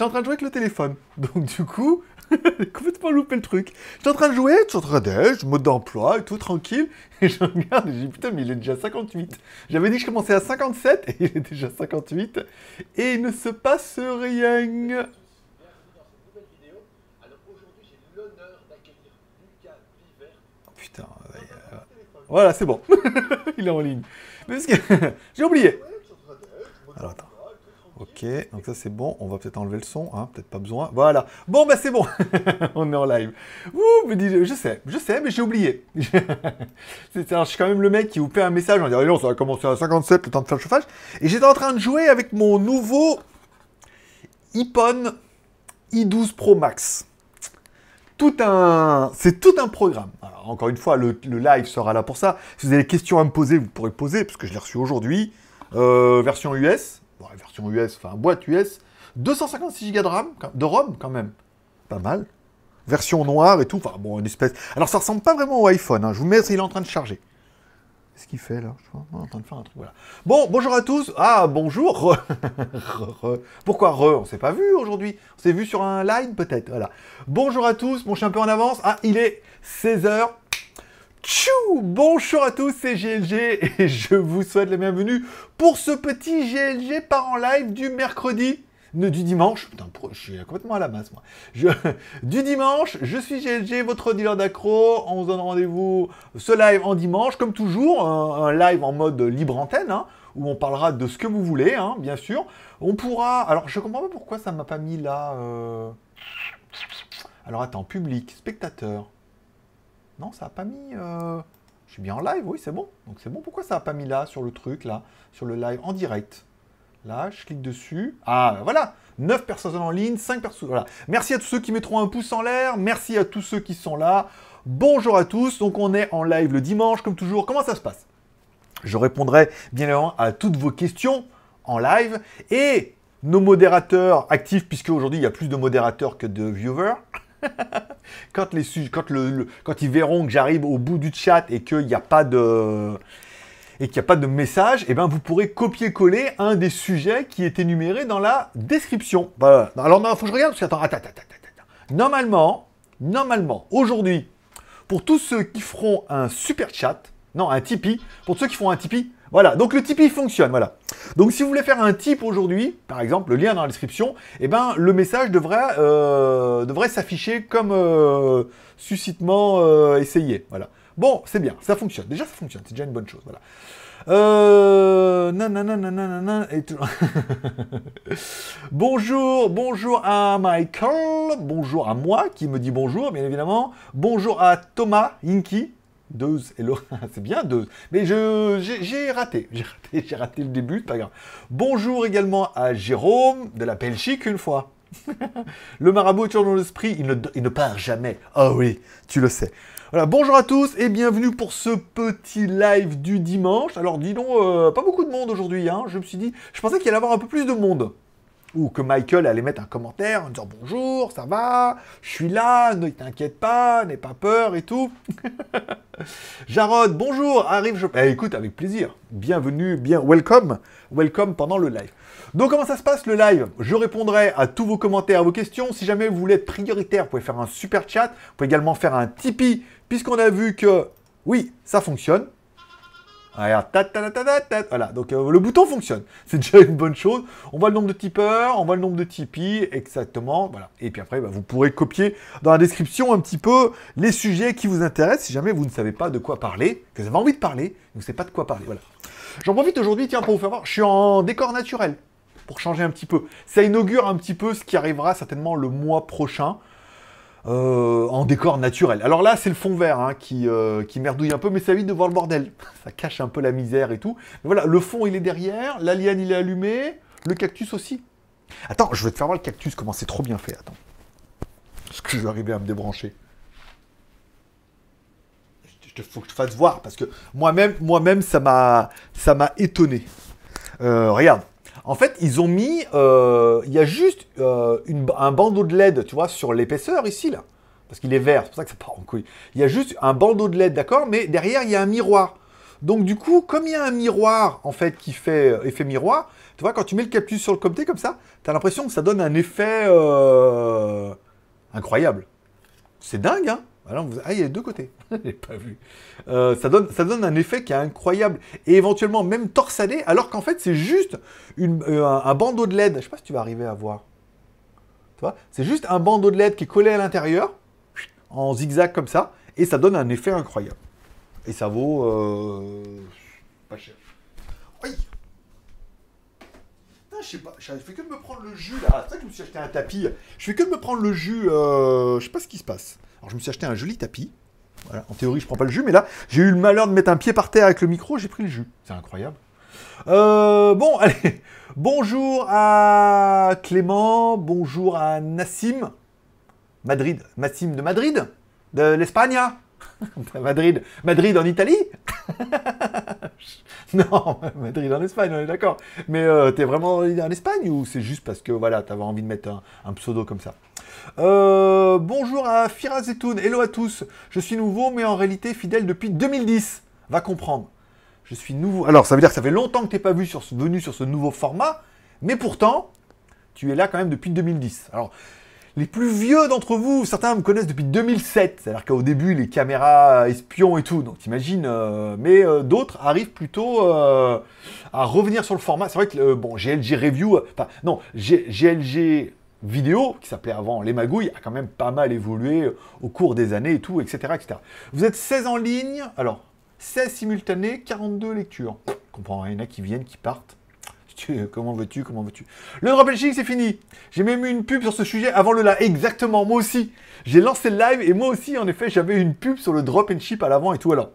J'étais en train de jouer avec le téléphone. Donc du coup, j'ai complètement loupé le truc. J'étais en train de jouer, je suis en train d'être, mode d'emploi et tout, tranquille. Et je regarde et je dis putain, mais il est déjà 58. J'avais dit que je commençais à 57 et il est déjà 58. Et il ne se passe rien. Oh, putain, euh, voilà, c'est bon. il est en ligne. Mais parce que j'ai oublié. Alors attends. Ok, donc ça c'est bon. On va peut-être enlever le son, hein, peut-être pas besoin. Voilà. Bon, bah c'est bon. On est en live. Je sais, je sais, mais j'ai oublié. Alors, je suis quand même le mec qui vous fait un message en disant, non, ça va commencer à 57, le temps de faire le chauffage. Et j'étais en train de jouer avec mon nouveau iPhone i12 Pro Max. Tout un, c'est tout un programme. Alors, encore une fois, le, le live sera là pour ça. Si vous avez des questions à me poser, vous pourrez poser, parce que je l'ai reçu aujourd'hui. Euh, version US, version US, enfin boîte US, 256 Go de RAM, de ROM quand même, pas mal. Version noire et tout, enfin bon, une espèce. Alors ça ressemble pas vraiment au iPhone. hein. Je vous mets, il est en train de charger. Qu'est-ce qu'il fait là? Je est en train de faire un truc. Voilà. Bon, bonjour à tous. Ah, bonjour. Pourquoi re? On s'est pas vu aujourd'hui. On s'est vu sur un line peut-être. Voilà. Bonjour à tous. Bon, je suis un peu en avance. Ah, il est 16h. Tchou Bonjour à tous, c'est GLG et je vous souhaite la bienvenue pour ce petit GLG par en live du mercredi, ne, du dimanche. Putain, je suis complètement à la masse moi. Je- du dimanche, je suis GLG, votre dealer d'accro. On vous donne rendez-vous ce live en dimanche, comme toujours, un, un live en mode libre antenne, hein, où on parlera de ce que vous voulez, hein, bien sûr. On pourra. Alors, je comprends pas pourquoi ça m'a pas mis là. euh, Alors, attends, public, spectateur. Non, ça a pas mis. euh, Je suis bien en live, oui, c'est bon. Donc c'est bon. Pourquoi ça a pas mis là, sur le truc, là, sur le live, en direct? Là, je clique dessus. Ah, voilà 9 personnes en ligne, 5 personnes. Voilà. Merci à tous ceux qui mettront un pouce en l'air. Merci à tous ceux qui sont là. Bonjour à tous. Donc on est en live le dimanche, comme toujours. Comment ça se passe? Je répondrai bien évidemment à toutes vos questions en live. Et nos modérateurs actifs, puisque aujourd'hui il y a plus de modérateurs que de viewers. quand, les, quand, le, quand ils verront que j'arrive au bout du chat et qu'il n'y a pas de et qu'il a pas de message, eh ben vous pourrez copier-coller un des sujets qui est énuméré dans la description. Alors non, faut que je regarde. Normalement, normalement, aujourd'hui, pour tous ceux qui feront un super chat, non, un Tipeee, pour ceux qui font un Tipeee, voilà, donc le Tipeee fonctionne, voilà. Donc si vous voulez faire un tip aujourd'hui, par exemple, le lien dans la description, eh ben le message devrait, euh, devrait s'afficher comme euh, suscitement euh, essayé, voilà. Bon, c'est bien, ça fonctionne. Déjà, ça fonctionne, c'est déjà une bonne chose, voilà. Euh... bonjour, bonjour à Michael, bonjour à moi qui me dit bonjour, bien évidemment. Bonjour à Thomas Inky. Deux, hello, c'est bien deux. Mais je, j'ai, raté, j'ai raté, le début, pas grave. Bonjour également à Jérôme de la Belgique une fois. le marabout est toujours dans l'esprit, il ne, part jamais. Ah oui, tu le sais. Voilà, bonjour à tous et bienvenue pour ce petit live du dimanche. Alors dis donc, euh, pas beaucoup de monde aujourd'hui, hein. Je me suis dit, je pensais qu'il allait y avoir un peu plus de monde. Ou que Michael allait mettre un commentaire en disant bonjour, ça va, je suis là, ne t'inquiète pas, n'aie pas peur et tout. Jarod, bonjour, arrive, je... Eh, écoute, avec plaisir. Bienvenue, bien, welcome, welcome pendant le live. Donc comment ça se passe le live? Je répondrai à tous vos commentaires, à vos questions. Si jamais vous voulez être prioritaire, vous pouvez faire un super chat. Vous pouvez également faire un Tipeee, puisqu'on a vu que, oui, ça fonctionne. Voilà, donc euh, le bouton fonctionne, c'est déjà une bonne chose. On voit le nombre de tipeurs, on voit le nombre de Tipeee, exactement, voilà. Et puis après, bah, vous pourrez copier dans la description un petit peu les sujets qui vous intéressent, si jamais vous ne savez pas de quoi parler, que vous avez envie de parler, vous ne savez pas de quoi parler, voilà. J'en profite aujourd'hui, tiens, pour vous faire voir, je suis en décor naturel, pour changer un petit peu. Ça inaugure un petit peu ce qui arrivera certainement le mois prochain. Euh, en décor naturel. Alors là, c'est le fond vert hein, qui, euh, qui merdouille un peu, mais ça évite de voir le bordel. Ça cache un peu la misère et tout. Voilà, le fond, il est derrière, la liane, il est allumé, le cactus aussi. Attends, je vais te faire voir le cactus, comment c'est trop bien fait. Attends. Est-ce que je vais arriver à me débrancher Il faut que je te fasse voir, parce que moi-même, moi-même, ça m'a, ça m'a étonné. Euh, regarde. En fait, ils ont mis, euh, il y a juste euh, un bandeau de LED, tu vois, sur l'épaisseur ici là, parce qu'il est vert, c'est pour ça que ça part en couille. Il y a juste un bandeau de LED, d'accord, mais derrière il y a un miroir. Donc du coup, comme il y a un miroir en fait qui fait euh, effet miroir, tu vois, quand tu mets le captus sur le comté comme ça, tu as l'impression que ça donne un effet incroyable. C'est dingue, hein Vous... Ah, il y a deux côtés. Je pas vu. Euh, ça, donne, un effet qui est incroyable. Et éventuellement même torsadé, alors qu'en fait, c'est juste euh, un, bandeau de LED. Je sais pas si tu vas arriver à voir. Tu C'est juste un bandeau de LED qui est collé à l'intérieur, en zigzag comme ça, et ça donne un effet incroyable. Et ça vaut euh, pas cher. Oui. Je sais pas, je fais que de me prendre le jus là. C'est ça que je me suis acheté un tapis. Je fais que de me prendre le jus. Euh, je sais pas ce qui se passe. Alors je me suis acheté un joli tapis. Voilà. En théorie, je prends pas le jus, mais là, j'ai eu le malheur de mettre un pied par terre avec le micro, j'ai pris le jus. C'est incroyable. Euh, bon, allez. Bonjour à Clément, bonjour à Nassim. Madrid, Nassim de Madrid, de l'Espagne. Madrid, Madrid en Italie Non, Madrid en Espagne, on est d'accord. Mais euh, t'es vraiment en Espagne ou c'est juste parce que voilà, t'avais envie de mettre un, un pseudo comme ça? Euh, Bonjour à Firazetoun, hello à tous. Je suis nouveau, mais en réalité fidèle depuis 2010. Va comprendre. Je suis nouveau. Alors, ça veut dire que ça fait longtemps que t'es pas vu sur ce- venu sur ce nouveau format, mais pourtant, tu es là quand même depuis 2010. Alors, les plus vieux d'entre vous, certains me connaissent depuis 2007, c'est-à-dire qu'au début, les caméras espions et tout, donc t'imagines, euh, mais euh, d'autres arrivent plutôt euh, à revenir sur le format. C'est vrai que, bon, GLG Review, enfin, non, GLG Vidéo, qui s'appelait avant Les Magouilles, a quand même pas mal évolué euh, au cours des années et tout, etc., etc. Vous êtes 16 en ligne, alors, 16 simultanés, 42 lectures. Comprends, il y en a qui viennent, qui partent. Comment veux-tu Comment veux-tu? Le drop and ship, c'est fini. J'ai même eu une pub sur ce sujet avant le live. Exactement, moi aussi. J'ai lancé le live et moi aussi, en effet, j'avais une pub sur le drop and ship à l'avant et tout. Alors,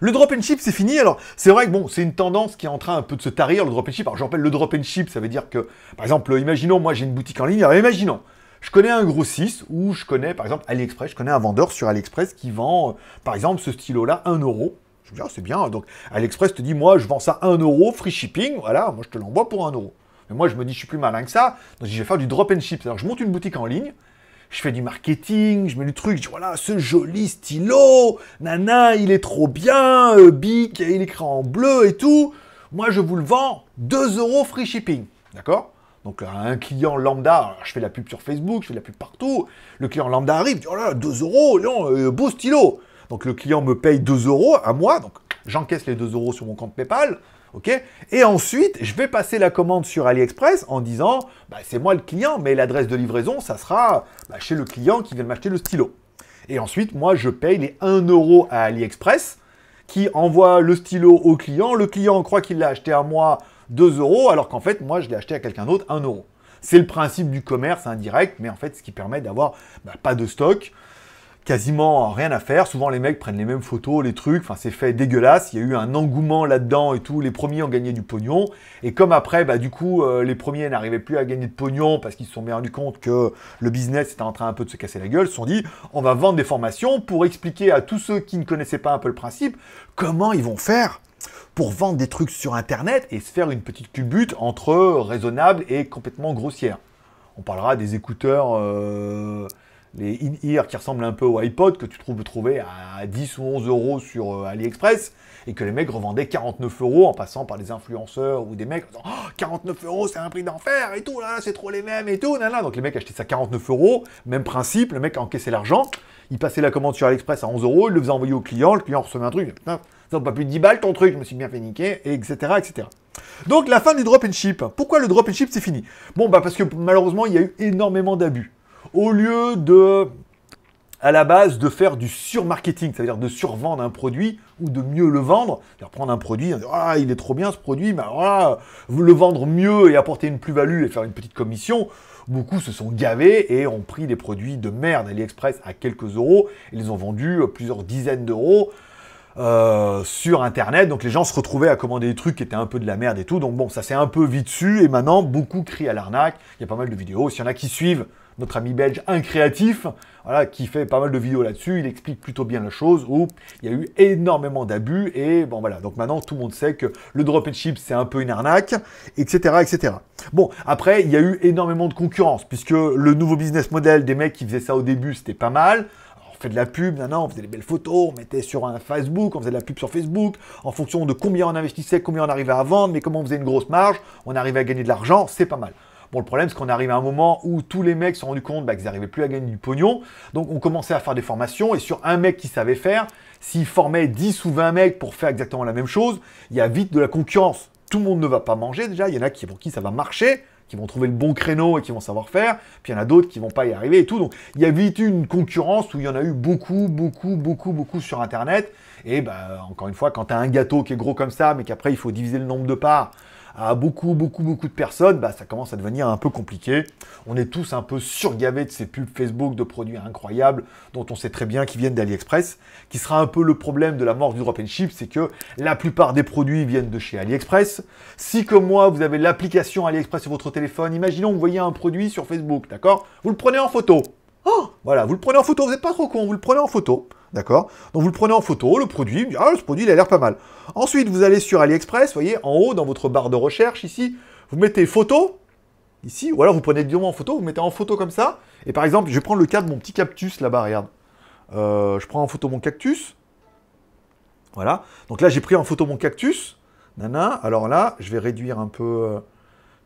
le drop and ship, c'est fini. Alors, c'est vrai que bon, c'est une tendance qui est en train un peu de se tarir, le drop and ship. Alors, je rappelle, le drop and ship, ça veut dire que, par exemple, imaginons, moi, j'ai une boutique en ligne. Alors, imaginons, je connais un grossiste ou je connais, par exemple, AliExpress. Je connais un vendeur sur AliExpress qui vend, euh, par exemple, ce stylo-là, 1 euro. Je me dis, ah, c'est bien. Donc, AliExpress te dit, moi, je vends ça 1 euro, free shipping. Voilà, moi, je te l'envoie pour 1 euro. Mais moi, je me dis, je suis plus malin que ça. Donc, je vais faire du drop and ship. Alors, je monte une boutique en ligne. Je fais du marketing, je mets le truc, je dis voilà, ce joli stylo, nana, il est trop bien, euh, Bic, il est écrit en bleu et tout. Moi, je vous le vends 2 euros free shipping. D'accord? Donc, un client lambda, je fais la pub sur Facebook, je fais la pub partout. Le client lambda arrive, dit oh là, 2 euros, euh, beau stylo. Donc, le client me paye 2 euros à moi, donc j'encaisse les 2 euros sur mon compte PayPal. Et ensuite, je vais passer la commande sur AliExpress en disant, bah, c'est moi le client, mais l'adresse de livraison, ça sera bah, chez le client qui vient de m'acheter le stylo. Et ensuite, moi, je paye les 1 euro à AliExpress, qui envoie le stylo au client. Le client croit qu'il l'a acheté à moi 2 euros, alors qu'en fait, moi, je l'ai acheté à quelqu'un d'autre 1 euro. C'est le principe du commerce indirect, mais en fait, ce qui permet d'avoir bah, pas de stock, quasiment rien à faire. Souvent, les mecs prennent les mêmes photos, les trucs. Enfin, c'est fait dégueulasse. Il y a eu un engouement là-dedans et tout. Les premiers ont gagné du pognon. Et comme après, bah, du coup, euh, les premiers n'arrivaient plus à gagner de pognon parce qu'ils se sont bien rendus compte que le business était en train un peu de se casser la gueule, ils se sont dit, on va vendre des formations pour expliquer à tous ceux qui ne connaissaient pas un peu le principe comment ils vont faire pour vendre des trucs sur Internet et se faire une petite culbute entre raisonnable et complètement grossière. On parlera des écouteurs, euh, les in-ear qui ressemblent un peu au iPod que tu trouves trouver à 10 ou 11 euros sur euh, AliExpress et que les mecs revendaient 49 euros en passant par des influenceurs ou des mecs en disant Oh, 49 euros c'est un prix d'enfer et tout là c'est trop les mêmes et tout là donc les mecs achetaient ça 49 euros même principe le mec encaissait l'argent il passait la commande sur AliExpress à 11 euros il le faisait envoyer au client le client recevait un truc putain ça pas plus de 10 balles ton truc je me suis bien fait niquer et etc etc donc la fin du drop and ship. Pourquoi le drop and ship c'est fini? Bon bah parce que malheureusement il y a eu énormément d'abus au lieu de à la base de faire du surmarketing, c'est-à-dire de survendre un produit ou de mieux le vendre, c'est-à-dire prendre un produit, ah il est trop bien ce produit, mais alors là, vous le vendre mieux et apporter une plus-value et faire une petite commission, beaucoup se sont gavés et ont pris des produits de merde AliExpress à quelques euros et les ont vendus euh, plusieurs dizaines d'euros euh, sur internet. Donc les gens se retrouvaient à commander des trucs qui étaient un peu de la merde et tout. Donc bon, ça s'est un peu vite dessus et maintenant beaucoup crient à l'arnaque. Il y a pas mal de vidéos. S'il y en a qui suivent notre ami belge Incréatif, voilà, qui fait pas mal de vidéos là-dessus, il explique plutôt bien la chose où il y a eu énormément d'abus et bon voilà. Donc maintenant tout le monde sait que le drop and ship c'est un peu une arnaque, etc., etc. Bon après il y a eu énormément de concurrence puisque le nouveau business model des mecs qui faisaient ça au début c'était pas mal. Alors, fait de la pub, non, on faisait des belles photos, on mettait sur un Facebook, on faisait de la pub sur Facebook, en fonction de combien on investissait, combien on arrivait à vendre, mais comment on faisait une grosse marge, on arrivait à gagner de l'argent, c'est pas mal. Bon, le problème, c'est qu'on arrive à un moment où tous les mecs se sont rendus compte bah, qu'ils n'arrivaient plus à gagner du pognon. Donc, on commençait à faire des formations. Et sur un mec qui savait faire, s'il formait 10 ou 20 mecs pour faire exactement la même chose, il y a vite de la concurrence. Tout le monde ne va pas manger déjà. Il y en a qui, pour qui ça va marcher, qui vont trouver le bon créneau et qui vont savoir faire. Puis il y en a d'autres qui vont pas y arriver et tout. Donc, il y a vite une concurrence où il y en a eu beaucoup, beaucoup, beaucoup, beaucoup sur Internet. Et bah, encore une fois, quand tu as un gâteau qui est gros comme ça, mais qu'après il faut diviser le nombre de parts à beaucoup, beaucoup, beaucoup de personnes, bah, ça commence à devenir un peu compliqué. On est tous un peu surgavés de ces pubs Facebook de produits incroyables dont on sait très bien qu'ils viennent d'AliExpress, qui sera un peu le problème de la mort du drop and ship, c'est que la plupart des produits viennent de chez AliExpress. Si comme moi, vous avez l'application AliExpress sur votre téléphone, imaginons que vous voyez un produit sur Facebook, d'accord? Vous le prenez en photo. Oh, voilà, vous le prenez en photo, vous n'êtes pas trop con, vous le prenez en photo. D'accord? Donc vous le prenez en photo, le produit, ah, ce produit il a l'air pas mal. Ensuite, vous allez sur AliExpress, voyez, en haut, dans votre barre de recherche, ici, vous mettez photo, ici, ou alors vous prenez directement en photo, vous mettez en photo comme ça, et par exemple, je vais prendre le cas de mon petit cactus là-bas, regarde. Euh, je prends en photo mon cactus, voilà. Donc là, j'ai pris en photo mon cactus, nana, alors là, je vais réduire un peu, euh,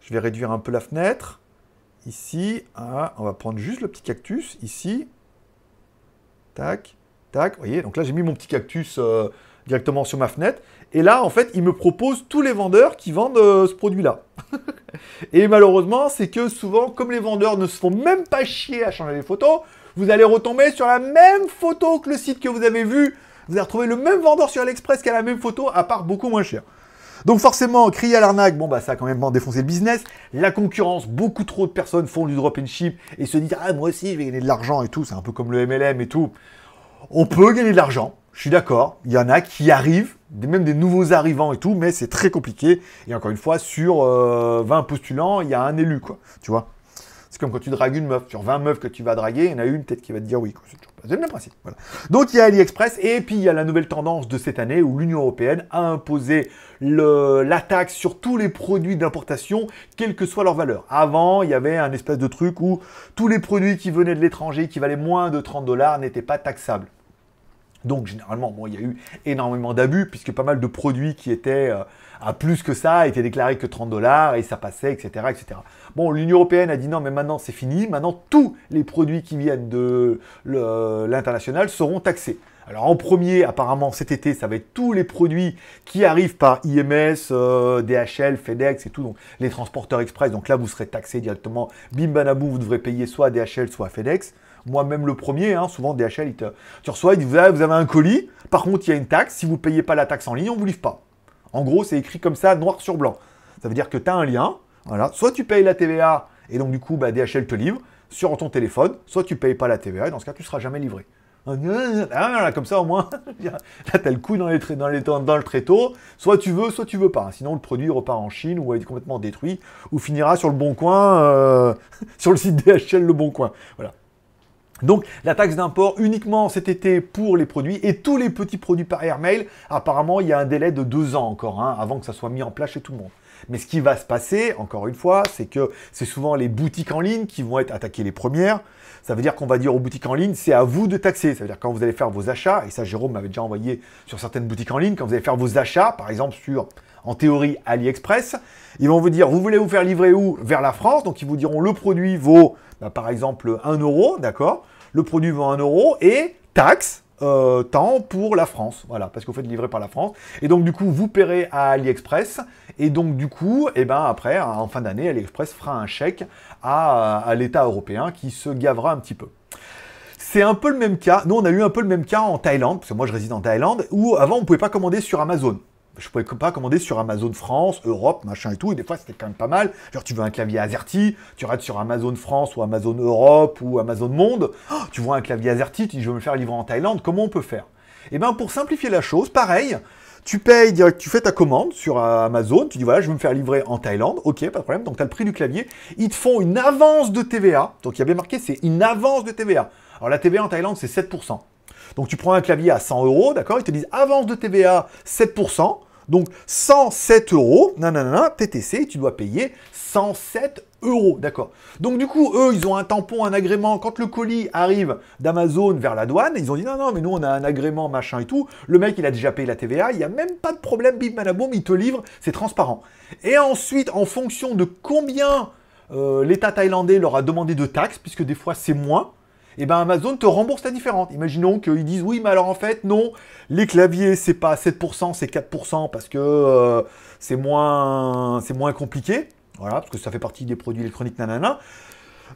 je vais réduire un peu la fenêtre, ici, on va prendre juste le petit cactus, ici, tac, Tac, vous voyez, donc là j'ai mis mon petit cactus euh, directement sur ma fenêtre. Et là, en fait, il me propose tous les vendeurs qui vendent euh, ce produit-là. et malheureusement, c'est que souvent, comme les vendeurs ne se font même pas chier à changer les photos, vous allez retomber sur la même photo que le site que vous avez vu. Vous allez retrouver le même vendeur sur AliExpress qui a la même photo, à part beaucoup moins cher. Donc forcément, crier à l'arnaque, bon bah ça a quand même défoncé le business. La concurrence, beaucoup trop de personnes font du drop and ship et se disent ah moi aussi je vais gagner de l'argent et tout. C'est un peu comme le MLM et tout. On peut gagner de l'argent, je suis d'accord. Il y en a qui arrivent, même des nouveaux arrivants et tout, mais c'est très compliqué. Et encore une fois, sur 20 euh, postulants, il y a un élu, quoi. Tu vois C'est comme quand tu dragues une meuf. Sur 20 meufs que tu vas draguer, il y en a une peut-être qui va te dire oui. C'est le même principe. Donc il y a AliExpress et puis il y a la nouvelle tendance de cette année où l'Union Européenne a imposé la taxe sur tous les produits d'importation, quelle que soit leur valeur. Avant, il y avait un espèce de truc où tous les produits qui venaient de l'étranger, qui valaient moins de 30 dollars, n'étaient pas taxables. Donc généralement, bon, il y a eu énormément d'abus puisque pas mal de produits qui étaient euh, à plus que ça étaient déclarés que 30 dollars et ça passait, etc., etc. Bon, l'Union européenne a dit non, mais maintenant c'est fini. Maintenant tous les produits qui viennent de l'international seront taxés. Alors en premier, apparemment cet été, ça va être tous les produits qui arrivent par IMS, euh, DHL, FedEx et tout, donc les transporteurs express. Donc là, vous serez taxé directement. Bim banabou, vous devrez payer soit DHL, soit FedEx. Moi-même le premier, hein, souvent DHL, il te... tu reçois, il dit vous avez, un colis, par contre il y a une taxe, si vous ne payez pas la taxe en ligne, on ne vous livre pas. En gros, c'est écrit comme ça, noir sur blanc. Ça veut dire que tu as un lien, voilà, soit tu payes la TVA, et donc du coup, bah, DHL te livre sur ton téléphone, soit tu payes pas la TVA, et dans ce cas, tu seras jamais livré. Ah, comme ça au moins, là t'as le coup dans, les, dans, le tréteau, soit tu veux, soit tu veux pas. Sinon le produit repart en Chine ou est complètement détruit ou finira sur le bon coin, euh, sur le site DHL le bon coin. Voilà. Donc la taxe d'import uniquement cet été pour les produits et tous les petits produits par airmail, apparemment il y a un délai de deux ans encore hein, avant que ça soit mis en place chez tout le monde. Mais ce qui va se passer, encore une fois, c'est que c'est souvent les boutiques en ligne qui vont être attaquées les premières. Ça veut dire qu'on va dire aux boutiques en ligne, c'est à vous de taxer. Ça veut dire quand vous allez faire vos achats, et ça Jérôme m'avait déjà envoyé sur certaines boutiques en ligne, quand vous allez faire vos achats, par exemple sur, en théorie, AliExpress, ils vont vous dire, vous voulez vous faire livrer où? Vers la France, donc ils vous diront le produit vaut, bah, par exemple, 1 euro, d'accord? Le produit vaut 1 euro et taxe euh, tant pour la France, voilà, parce que vous faites livrer par la France. Et donc du coup, vous paierez à AliExpress, et donc du coup, eh ben après, en fin d'année, AliExpress fera un chèque à, l'État européen qui se gavera un petit peu. C'est un peu le même cas. Nous, on a eu un peu le même cas en Thaïlande, parce que moi, je réside en Thaïlande, où avant, on ne pouvait pas commander sur Amazon je pouvais pas commander sur Amazon France, Europe, machin et tout, et des fois c'était quand même pas mal. Genre tu veux un clavier AZERTY, tu rates sur Amazon France ou Amazon Europe ou Amazon Monde, oh, tu vois un clavier AZERTY, tu dis je veux me faire livrer en Thaïlande, comment on peut faire? Eh bien pour simplifier la chose, pareil, tu payes direct, tu fais ta commande sur Amazon, tu dis voilà, je veux me faire livrer en Thaïlande, ok, pas de problème, donc tu as le prix du clavier, ils te font une avance de TVA, donc il y a marqué c'est une avance de TVA. Alors la TVA en Thaïlande c'est 7%. Donc tu prends un clavier à 100 euros, d'accord Ils te disent avance de TVA 7%. Donc 107 euros, nanana, TTC, tu dois payer 107 euros, d'accord. Donc du coup, eux, ils ont un tampon, un agrément. Quand le colis arrive d'Amazon vers la douane, ils ont dit non, non, mais nous, on a un agrément, machin et tout. Le mec, il a déjà payé la TVA, il n'y a même pas de problème, bim, manaboum, il te livre, c'est transparent. Et ensuite, en fonction de combien euh, l'État thaïlandais leur a demandé de taxes, puisque des fois c'est moins, et ben Amazon te rembourse la différence. Imaginons qu'ils disent oui, mais alors en fait, non, les claviers, c'est pas 7%, c'est 4% parce que euh, c'est moins, moins compliqué. Voilà, parce que ça fait partie des produits électroniques, nanana.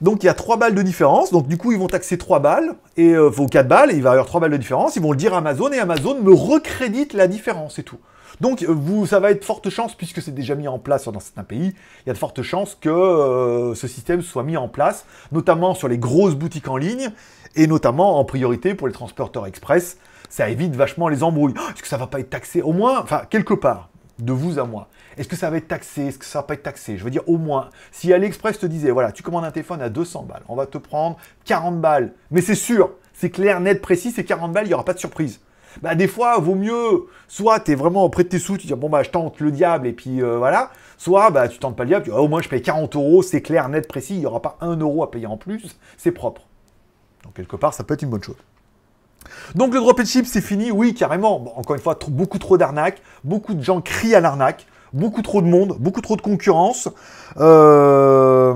Donc il y a 3 balles de différence. Donc du coup, ils vont taxer 3 balles et euh, vos 4 balles, il va y avoir 3 balles de différence. Ils vont le dire à Amazon et Amazon me recrédite la différence et tout. Donc euh, vous, ça va être forte chance, puisque c'est déjà mis en place dans certains pays, il y a de fortes chances que euh, ce système soit mis en place, notamment sur les grosses boutiques en ligne, et notamment en priorité pour les transporteurs express. Ça évite vachement les embrouilles. Oh, Est-ce que ça va pas être taxé Au moins, enfin, quelque part, de vous à moi. Est-ce que ça va être taxé? Est-ce que ça va pas être taxé? Je veux dire, au moins, si AliExpress te disait, voilà, tu commandes un téléphone à 200 balles, on va te prendre 40 balles, mais c'est sûr, c'est clair, net, précis, c'est 40 balles, il n'y aura pas de surprise. Bah, des fois, vaut mieux, soit tu es vraiment auprès de tes sous, tu dis, bon, bah, je tente le diable, et puis euh, voilà, soit, bah, tu tentes pas le diable, tu dis, Ah, au moins, je paye 40 euros, c'est clair, net, précis, il n'y aura pas 1 euro à payer en plus, c'est propre. Donc, quelque part, ça peut être une bonne chose. Donc le drop and ship, c'est fini, oui, carrément. Encore une fois, beaucoup trop d'arnaques, beaucoup de gens crient à l'arnaque, beaucoup trop de monde, beaucoup trop de concurrence, euh,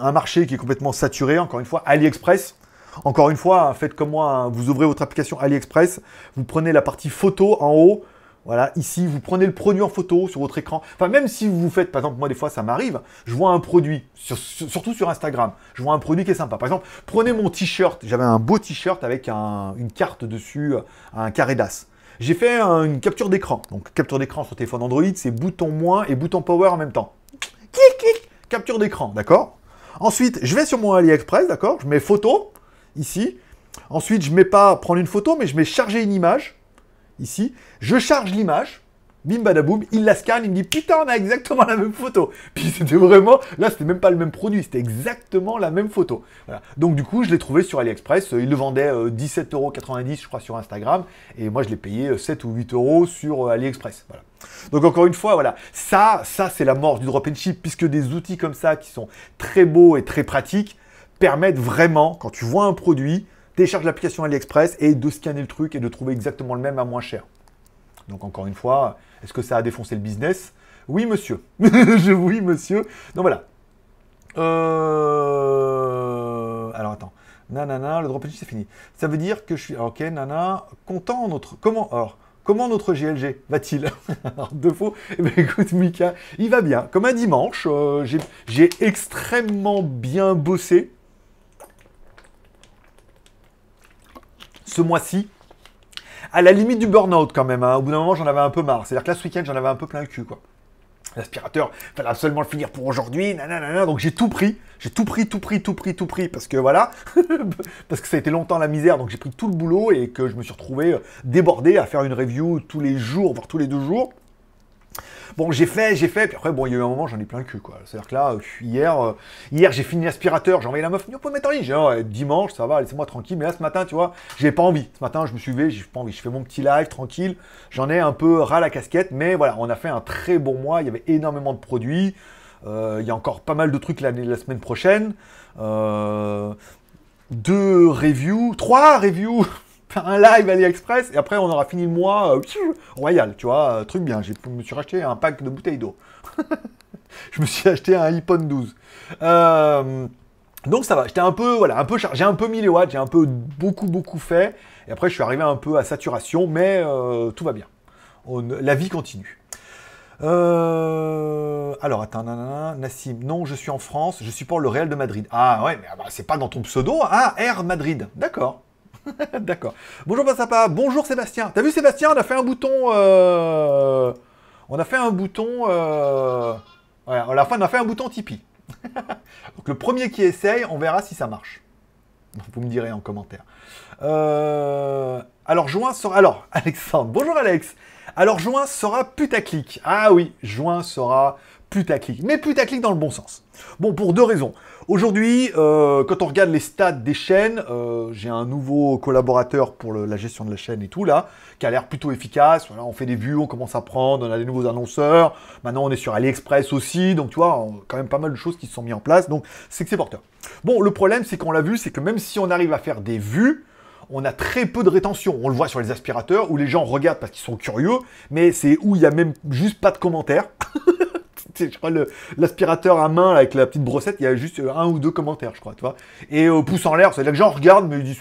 un marché qui est complètement saturé, encore une fois, AliExpress. Encore une fois, faites comme moi, hein, vous ouvrez votre application AliExpress, vous prenez la partie photo en haut, voilà, ici, vous prenez le produit en photo sur votre écran. Enfin, même si vous faites, par exemple, moi, des fois, ça m'arrive, je vois un produit, sur- sur- surtout sur Instagram, je vois un produit qui est sympa. Par exemple, prenez mon t-shirt, j'avais un beau t-shirt avec un- une carte dessus, euh, un carré d'as. J'ai fait un- une capture d'écran. Donc, capture d'écran sur téléphone Android, c'est bouton moins et bouton power en même temps. Clic, clic, capture d'écran, d'accord? Ensuite, je vais sur mon AliExpress, d'accord? Je mets photo, ici. Ensuite, je mets pas prendre une photo, mais je mets charger une image ici. Je charge l'image. Bim badaboum, il la scanne, il me dit putain, on a exactement la même photo. Puis c'était vraiment, là c'était même pas le même produit, c'était exactement la même photo. Voilà. Donc du coup, je l'ai trouvé sur AliExpress, Euh, il le vendait euh, 17,90€ je crois sur Instagram, et moi je l'ai payé euh, 7 ou 8 euros sur euh, AliExpress. Voilà. Donc encore une fois, voilà, ça, ça c'est la mort du drop and ship, puisque des outils comme ça qui sont très beaux et très pratiques permettent vraiment, quand tu vois un produit, télécharge l'application AliExpress et de scanner le truc et de trouver exactement le même à moins cher. Donc encore une fois, est-ce que ça a défoncé le business? Oui, monsieur. Je oui, monsieur. Donc voilà. Euh... Alors attends. Nanana, le drop and ship, c'est fini. Ça veut dire que je suis. alors, Ok, nana. Content notre. Comment alors Comment notre GLG va-t-il Deux fois. Eh ben, écoute, Mika, il va bien. Comme un dimanche, euh, j'ai extrêmement bien bossé. Ce mois-ci, à la limite du burn-out quand même. hein. Au bout d'un moment, j'en avais un peu marre. C'est-à-dire que là, ce week-end, j'en avais un peu plein le cul, quoi. L'aspirateur, fallait absolument le finir pour aujourd'hui. Donc j'ai tout pris, j'ai tout pris, tout pris, tout pris, tout pris, parce que voilà, parce que ça a été longtemps la misère, donc j'ai pris tout le boulot et que je me suis retrouvé euh, débordé à faire une review tous les jours, voire tous les deux jours. Bon, j'ai fait, j'ai fait, puis après, bon, il y a eu un moment, j'en ai plein le cul, quoi. C'est-à-dire que là, euh, hier, euh, hier j'ai fini l'aspirateur, j'ai envoyé la meuf, on peut mettre en ligne. J'ai oh, dimanche, ça va, laissez-moi tranquille. Mais là, ce matin, tu vois, j'ai pas envie. Ce matin, je me suis levé, j'ai pas envie. Je fais mon petit live, tranquille. J'en ai un peu ras la casquette, mais voilà, on a fait un très bon mois. Il y avait énormément de produits. Euh, il y a encore pas mal de trucs l'année, la semaine prochaine. Deux reviews, trois reviews, un live AliExpress, et après on aura fini le mois euh, royal, tu vois, euh, truc bien. Je me suis racheté un pack de bouteilles d'eau. je me suis acheté un iPhone 12. Euh, donc ça va, j'étais un peu, voilà, un peu chargé, j'ai un peu mis les watts, j'ai un peu beaucoup, beaucoup fait, et après je suis arrivé un peu à saturation, mais tout va bien. La vie continue. Alors, attends, nanana, Nassim, non, je suis en France, je supporte le Real de Madrid. Ah ouais, mais ah bah, c'est pas dans ton pseudo, ah, R Madrid, d'accord. d'accord. Bonjour Bassapa, bonjour Sébastien. T'as vu Sébastien, on a fait un bouton... euh, On a fait un bouton... euh, Ouais, la fin, on a fait un bouton Tipeee. Donc le premier qui essaye, on verra si ça marche. Vous me direz en commentaire. Euh, Alors, juin sera... Alors, Alexandre, bonjour Alex. Alors, juin sera putaclic. Ah oui, juin sera putaclic. Mais putaclic dans le bon sens. Bon, pour deux raisons. Aujourd'hui, euh, quand on regarde les stats des chaînes, euh, j'ai un nouveau collaborateur pour la gestion de la chaîne et tout là, qui a l'air plutôt efficace. On fait des vues, on commence à prendre, on a des nouveaux annonceurs. Maintenant, on est sur AliExpress aussi, donc tu vois, quand même pas mal de choses qui se sont mises en place. Donc, c'est que c'est porteur. Bon, le problème, c'est qu'on l'a vu, c'est que même si on arrive à faire des vues, on a très peu de rétention. On le voit sur les aspirateurs où les gens regardent parce qu'ils sont curieux, mais c'est où il y a même juste pas de commentaires. C'est, je crois l'aspirateur à main là, avec la petite brossette, il y a juste euh, un ou deux commentaires, je crois, tu vois. Et euh, pouce en l'air, c'est-à-dire que les gens regardent, mais ils disent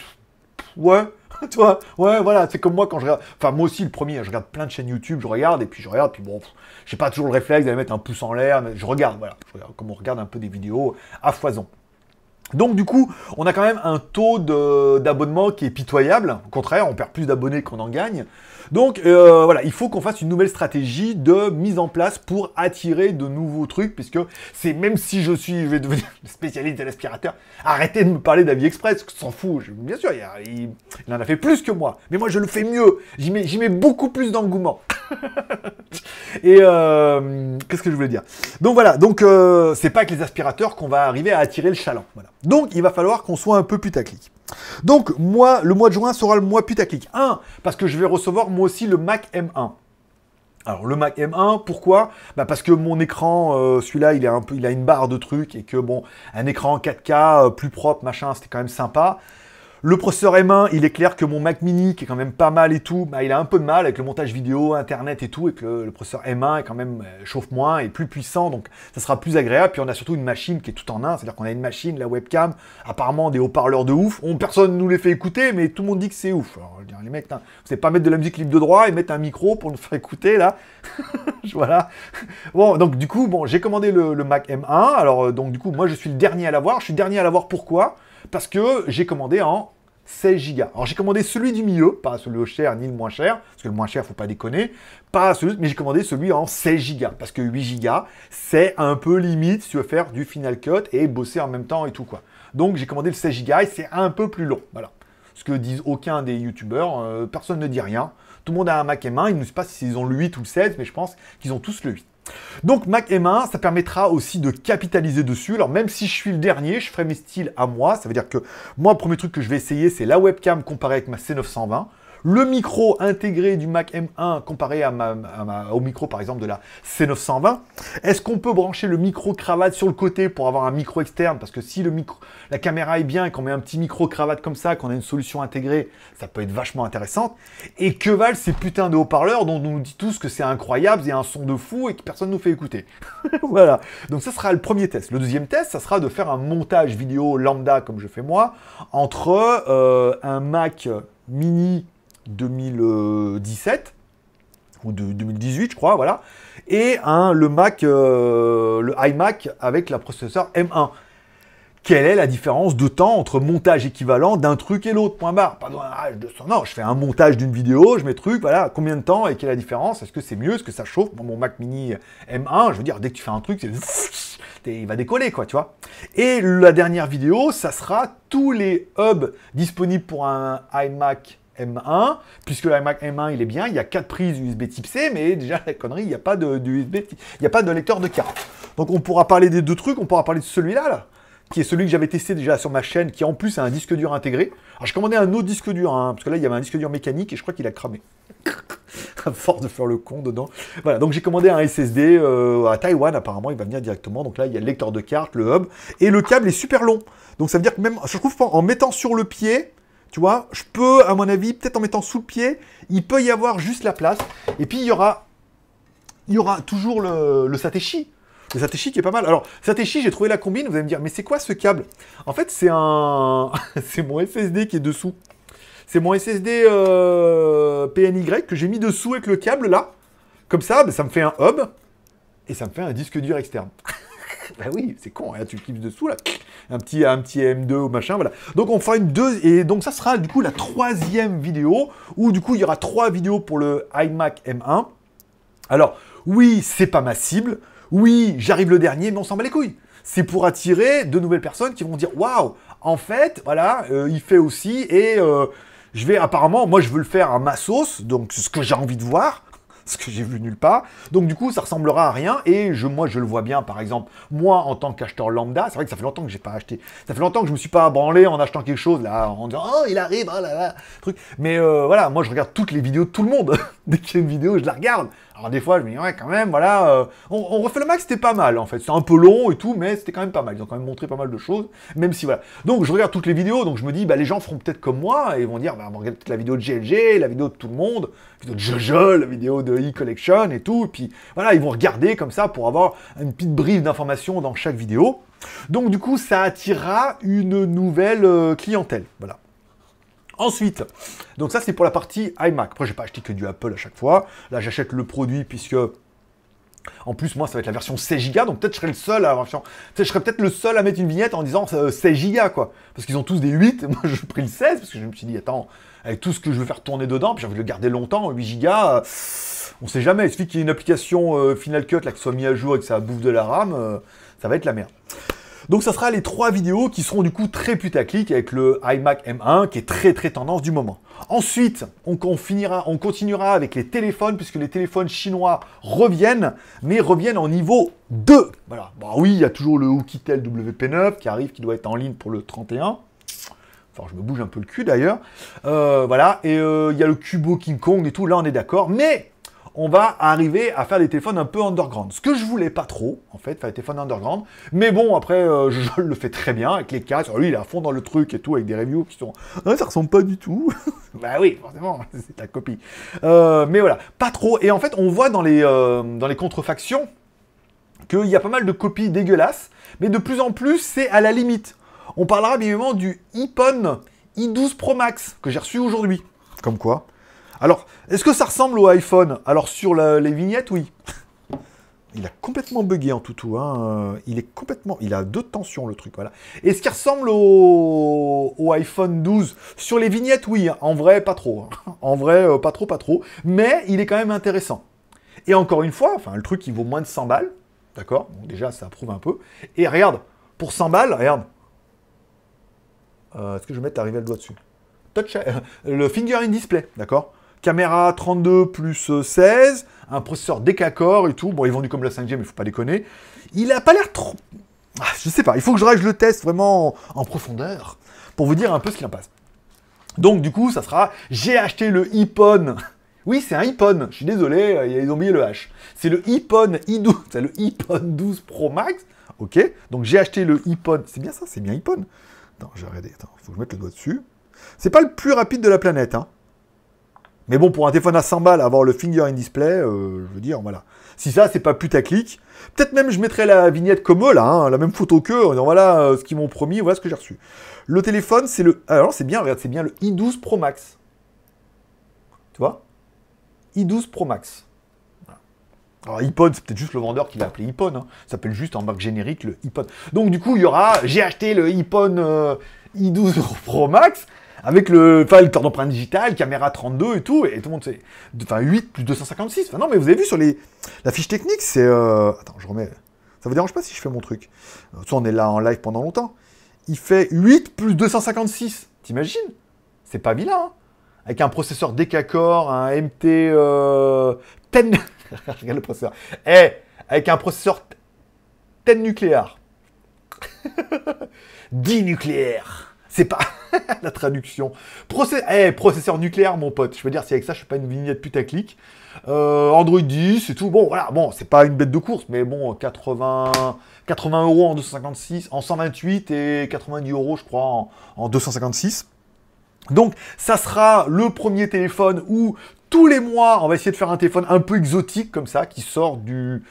ouais, tu vois, ouais, voilà, c'est comme moi quand je regarde. Enfin, moi aussi, le premier, je regarde plein de chaînes YouTube, je regarde, et puis je regarde, puis bon, j'ai pas toujours le réflexe d'aller mettre un pouce en l'air, mais je regarde, voilà, comme on regarde un peu des vidéos à foison. Donc du coup, on a quand même un taux d'abonnement qui est pitoyable. Au contraire, on perd plus d'abonnés qu'on en gagne. Donc euh, voilà, il faut qu'on fasse une nouvelle stratégie de mise en place pour attirer de nouveaux trucs, puisque c'est même si je suis, je vais devenir spécialiste de l'aspirateur, arrêtez de me parler d'Avis Express, s'en fout. Bien sûr, il, en a fait plus que moi, mais moi je le fais mieux. J'y mets, beaucoup plus d'engouement. Et euh, qu'est-ce que je voulais dire? Donc voilà, donc euh, c'est pas avec les aspirateurs qu'on va arriver à attirer le chaland. Donc il va falloir qu'on soit un peu putaclic. Donc moi, le mois de juin sera le mois putaclic. Un, parce que je vais recevoir moi aussi le Mac M1. Alors le Mac M1, pourquoi? Bah Parce que mon écran, euh, celui-là, il, est un peu, il a une barre de trucs et que bon, un écran 4K euh, plus propre, machin, c'était quand même sympa. Le processeur M1, il est clair que mon Mac Mini, qui est quand même pas mal et tout, bah, il a un peu de mal avec le montage vidéo, Internet et tout, et que le, processeur M1 est quand même euh, chauffe moins et plus puissant, donc ça sera plus agréable. Puis on a surtout une machine qui est tout en un, c'est-à-dire qu'on a une machine, la webcam, apparemment des haut-parleurs de ouf. On, personne nous les fait écouter, mais tout le monde dit que c'est ouf. Alors, les mecs, vous savez pas mettre de la musique libre de droit et mettre un micro pour nous faire écouter là. voilà. Bon, donc du coup, bon, j'ai commandé le, le Mac M1. Alors, euh, donc du coup, moi je suis le dernier à l'avoir. Je suis le dernier à l'avoir pourquoi? Parce que j'ai commandé en 16 Go. Alors j'ai commandé celui du milieu, pas celui cher ni le moins cher, parce que le moins cher, faut pas déconner, pas celui, mais j'ai commandé celui en 16 Go, parce que 8 Go, c'est un peu limite si tu veux faire du Final Cut et bosser en même temps et tout quoi. Donc j'ai commandé le 16 Go et c'est un peu plus long, voilà. Ce que disent aucun des youtubeurs, euh, personne ne dit rien. Tout le monde a un Mac M1, ils ne savent pas s'ils ont le 8 ou le 16, mais je pense qu'ils ont tous le 8. Donc Mac M1, ça permettra aussi de capitaliser dessus. Alors même si je suis le dernier, je ferai mes styles à moi. Ça veut dire que moi, le premier truc que je vais essayer, c'est la webcam comparée avec ma C920. Le micro intégré du Mac M1 comparé au micro par exemple de la C920. Est-ce qu'on peut brancher le micro cravate sur le côté pour avoir un micro externe? Parce que si la caméra est bien et qu'on met un petit micro cravate comme ça, qu'on a une solution intégrée, ça peut être vachement intéressante. Et que valent ces putains de haut-parleurs dont on nous dit tous que c'est incroyable, il y a un son de fou et que personne nous fait écouter? Voilà. Donc ça sera le premier test. Le deuxième test, ça sera de faire un montage vidéo lambda comme je fais moi entre euh, un Mac Mini 2017 ou de 2018 je crois, voilà, et un, le Mac, euh, le iMac avec la processeur M1 quelle est la différence de temps entre montage équivalent d'un truc et l'autre Point barre. D'un H200. Non, je fais un montage d'une vidéo, je mets truc, voilà, combien de temps et quelle est la différence Est-ce que c'est mieux Est-ce que ça chauffe Moi, Mon Mac Mini M1, je veux dire, dès que tu fais un truc, c'est il va décoller, quoi, tu vois. Et la dernière vidéo, ça sera tous les hubs disponibles pour un iMac M1, puisque l'iMac M1 il est bien, il y a quatre prises USB Type C, mais déjà la connerie, il n'y a pas de, USB, il n'y a pas de lecteur de carte. Donc on pourra parler des deux trucs, on pourra parler de celui-là, là, qui est celui que j'avais testé déjà sur ma chaîne, qui en plus a un disque dur intégré. Alors j'ai commandé un autre disque dur, hein, parce que là il y avait un disque dur mécanique et je crois qu'il a cramé. à force de faire le con dedans. Voilà, donc j'ai commandé un SSD euh, à Taïwan, apparemment, il va venir directement. Donc là, il y a le lecteur de carte, le hub, et le câble est super long. Donc ça veut dire que même, je trouve, en mettant sur le pied, tu vois, je peux, à mon avis, peut-être en mettant sous le pied, il peut y avoir juste la place. Et puis il y aura, toujours le, Satechi. Le Satechi qui est pas mal. Alors, Satechi, j'ai trouvé la combine, vous allez me dire, mais c'est quoi ce câble? En fait, c'est un... c'est mon SSD qui est dessous. C'est mon SSD euh, PNY que j'ai mis dessous avec le câble là. Comme ça, ben, ça me fait un hub et ça me fait un disque dur externe. bah oui, c'est con, hein, tu clips dessous là. Un petit, un petit M2 ou machin, voilà. Donc on fera une deux, et donc ça sera du coup la troisième vidéo, où du coup il y aura trois vidéos pour le iMac M1. Alors, oui, c'est pas ma cible, oui, j'arrive le dernier, mais on s'en bat les couilles. C'est pour attirer de nouvelles personnes qui vont dire waouh, en fait, voilà, euh, il fait aussi, et euh, je vais apparemment, moi je veux le faire à ma sauce, donc c'est ce que j'ai envie de voir. ce que j'ai vu nulle part. Donc du coup, ça ressemblera à rien. Et je, moi, je le vois bien, par exemple, moi, en tant qu'acheteur lambda, c'est vrai que ça fait longtemps que j'ai pas acheté. Ça fait longtemps que je me suis pas branlé en achetant quelque chose, là, en disant, oh, il arrive, oh là là, truc. Mais euh, voilà, moi, je regarde toutes les vidéos de tout le monde. Dès qu'il y a une vidéo, je la regarde. Alors des fois, je me dis, ouais, quand même, voilà, euh, on, refait le max, c'était pas mal, en fait. C'est un peu long et tout, mais c'était quand même pas mal. Ils ont quand même montré pas mal de choses, même si, voilà. Donc, je regarde toutes les vidéos, donc je me dis, bah, les gens feront peut-être comme moi, et vont dire, bah, on regarde peut-être la vidéo de GLG, la vidéo de tout le monde, la vidéo de Jojo, la vidéo de e-collection et tout, et puis, voilà, ils vont regarder comme ça pour avoir une petite brief d'informations dans chaque vidéo. Donc, du coup, ça attirera une nouvelle euh, clientèle, voilà. Ensuite, donc ça c'est pour la partie iMac. Après, j'ai pas acheté que du Apple à chaque fois. Là, j'achète le produit puisque en plus, moi, ça va être la version 16 Go, donc peut-être je serai le seul à je serais peut-être le seul à mettre une vignette en disant 16 Go, quoi. Parce qu'ils ont tous des 8, moi j'ai pris le 16, parce que je me suis dit, attends, avec tout ce que je veux faire tourner dedans, puis j'ai envie de le garder longtemps, 8 Go, euh, on sait jamais. Il suffit qu'il y ait une application euh, Final Cut là, qui soit mise à jour et que ça bouffe de la RAM, euh, ça va être la merde. Donc ça sera les trois vidéos qui seront du coup très putaclic avec le iMac M1 qui est très très tendance du moment. Ensuite, on, continuera avec les téléphones puisque les téléphones chinois reviennent, mais reviennent en niveau 2. Voilà. Bah oui, il y a toujours le Oukitel WP9 qui arrive, qui doit être en ligne pour le 31. Enfin, je me bouge un peu le cul d'ailleurs. Euh, voilà. Et euh, il y a le Cubo King Kong et tout. Là, on est d'accord. Mais on va arriver à faire des téléphones un peu underground. Ce que je voulais pas trop, en fait, faire des téléphones underground. Mais bon, après, euh, je, le fais très bien avec les cas. Lui, il est à fond dans le truc et tout, avec des reviews qui sont. Ah, ça ressemble pas du tout. bah oui, forcément, c'est ta copie. Euh, mais voilà, pas trop. Et en fait, on voit dans les, euh, dans les contrefactions qu'il y a pas mal de copies dégueulasses. Mais de plus en plus, c'est à la limite. On parlera bien du iPhone i12 Pro Max que j'ai reçu aujourd'hui. Comme quoi? Alors, est-ce que ça ressemble au iPhone? Alors, sur les vignettes, oui. Il a complètement bugué en toutou. Hein. Il est complètement. Il a deux tensions, le truc. Voilà. Est-ce qu'il ressemble au... iPhone 12 Sur les vignettes, oui. En vrai, pas trop. Hein. En vrai, euh, pas trop, pas trop. Mais il est quand même intéressant. Et encore une fois, enfin, le truc, il vaut moins de 100 balles. D'accord? Déjà, ça prouve un peu. Et regarde, pour 100 balles, regarde. Euh, est-ce que je vais mettre arriver le doigt dessus? Touch, euh, le finger in display, d'accord? Caméra 32 plus 16, un processeur décacor et tout. Bon, il est vendu comme la 5G, mais il faut pas déconner. Il a pas l'air trop... Ah, je sais pas, il faut que je, le teste vraiment en profondeur pour vous dire un peu ce qu'il en passe. Donc du coup, ça sera, j'ai acheté le iPhone. Oui, c'est un iPhone, je suis désolé, ils ont oublié le H. C'est le iPhone i12, c'est le iPhone 12 Pro Max. Ok, donc j'ai acheté le iPhone. C'est bien ça, c'est bien iPhone. Attends, j'ai arrêté, attends, faut que je mette le doigt dessus. C'est pas le plus rapide de la planète, hein. Mais bon, pour un téléphone à 100 balles, avoir le finger in display, euh, je veux dire, voilà. Si ça, c'est pas putaclic, peut-être même je mettrai la vignette comme eux, là, hein, la même photo qu'eux, voilà euh, ce qu'ils m'ont promis, voilà ce que j'ai reçu. Le téléphone, c'est le... Alors, c'est bien, regarde, c'est bien le i12 Pro Max. Tu vois? I12 Pro Max. Alors, iPod, c'est peut-être juste le vendeur qui l'a appelé iPhone. Hein. Ça s'appelle juste en marque générique le iPod. Donc, du coup, il y aura... J'ai acheté le iPhone euh, i12 Pro Max avec le, enfin, le d'empreinte digitale, caméra 32 et tout, et tout le monde sait. Enfin, 8 plus 256. Enfin, non, mais vous avez vu sur les, la fiche technique, c'est. Euh... Attends, je remets. Ça vous dérange pas si je fais mon truc? Soit on est là en live pendant longtemps. Il fait 8 plus 256. T'imagines? C'est pas vilain, hein Avec un processeur Decacore, un MT euh, 10. Regarde le processeur. Eh, avec un processeur 10 nucléaire. 10 nucléaire. C'est pas la traduction. Eh, processeur nucléaire, mon pote. Je veux dire, si avec ça, je fais pas une vignette putaclic. Euh, Android 10 et tout. Bon, voilà. Bon, c'est pas une bête de course, mais bon, 80, 80 euros en 256, en 128 et 90 euros, je crois, en, 256. Donc, ça sera le premier téléphone où tous les mois, on va essayer de faire un téléphone un peu exotique comme ça, qui sort du,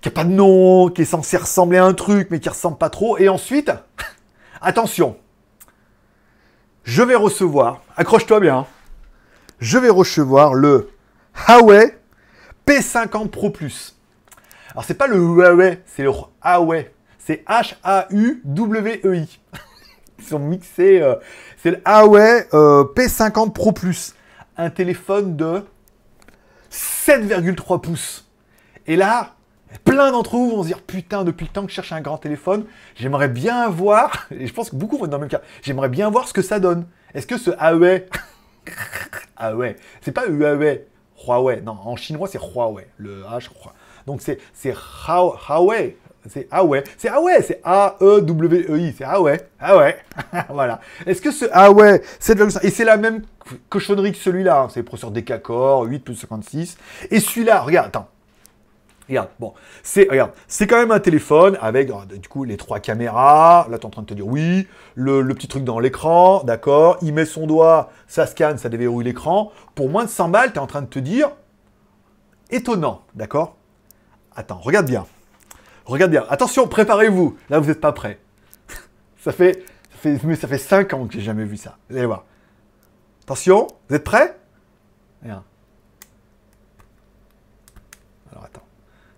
qui a pas de nom, qui est censé ressembler à un truc, mais qui ressemble pas trop. Et ensuite, attention, je vais recevoir, accroche-toi bien, je vais recevoir le Huawei P50 Pro Plus. Alors c'est pas le Huawei, c'est le Huawei. C'est H-A-U-W-E-I. Ils sont mixés. Euh, c'est le Huawei euh, P50 Pro Plus. Un téléphone de 7,3 pouces. Et là, plein d'entre vous vont se dire putain depuis le temps que je cherche un grand téléphone, j'aimerais bien voir, et je pense que beaucoup vont être dans le même cas, j'aimerais bien voir ce que ça donne. Est-ce que ce Huawei, ah ouais, c'est pas Huawei, Huawei. Non, en chinois, c'est Huawei. Le H, Donc, c'est Huawei. C'est Huawei. C'est Huawei. C'est A-E-W-E-I. C'est Huawei. Huawei. voilà. Est-ce que ce Huawei 7,5 Et c'est la même cochonnerie que celui-là. Hein. C'est le processeur Decacor, 8 plus 56. Et celui-là, regarde, attends. Regarde, bon, c'est regarde, c'est quand même un téléphone avec oh, du coup les trois caméras. Là, tu es en train de te dire oui, le, petit truc dans l'écran, d'accord. Il met son doigt, ça scanne, ça déverrouille l'écran. Pour moins de 100 balles, tu es en train de te dire étonnant, d'accord Attends, regarde bien. Regarde bien. Attention, préparez-vous. Là, vous n'êtes pas prêts. ça fait, ça fait, mais ça fait 5 ans que j'ai jamais vu ça. Vous allez voir. Attention, vous êtes prêts? Regarde.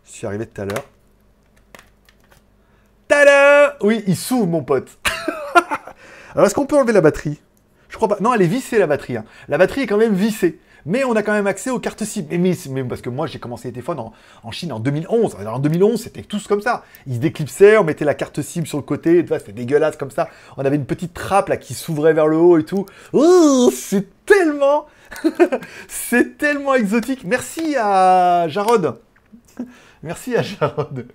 Je suis arrivé tout à l'heure. Tada Oui, il s'ouvre, mon pote. Alors, est-ce qu'on peut enlever la batterie? Je crois pas. Non, elle est vissée, la batterie. Hein. La batterie est quand même vissée. Mais on a quand même accès aux cartes SIM. Mais, parce que moi, j'ai commencé les téléphones en, Chine en 2011. Alors, en 2011, c'était tous comme ça. Ils se déclipsaient, on mettait la carte SIM sur le côté. C'était dégueulasse comme ça. On avait une petite trappe là qui s'ouvrait vers le haut et tout. Oh, c'est tellement... c'est tellement exotique. Merci à Jarod Merci à Jarod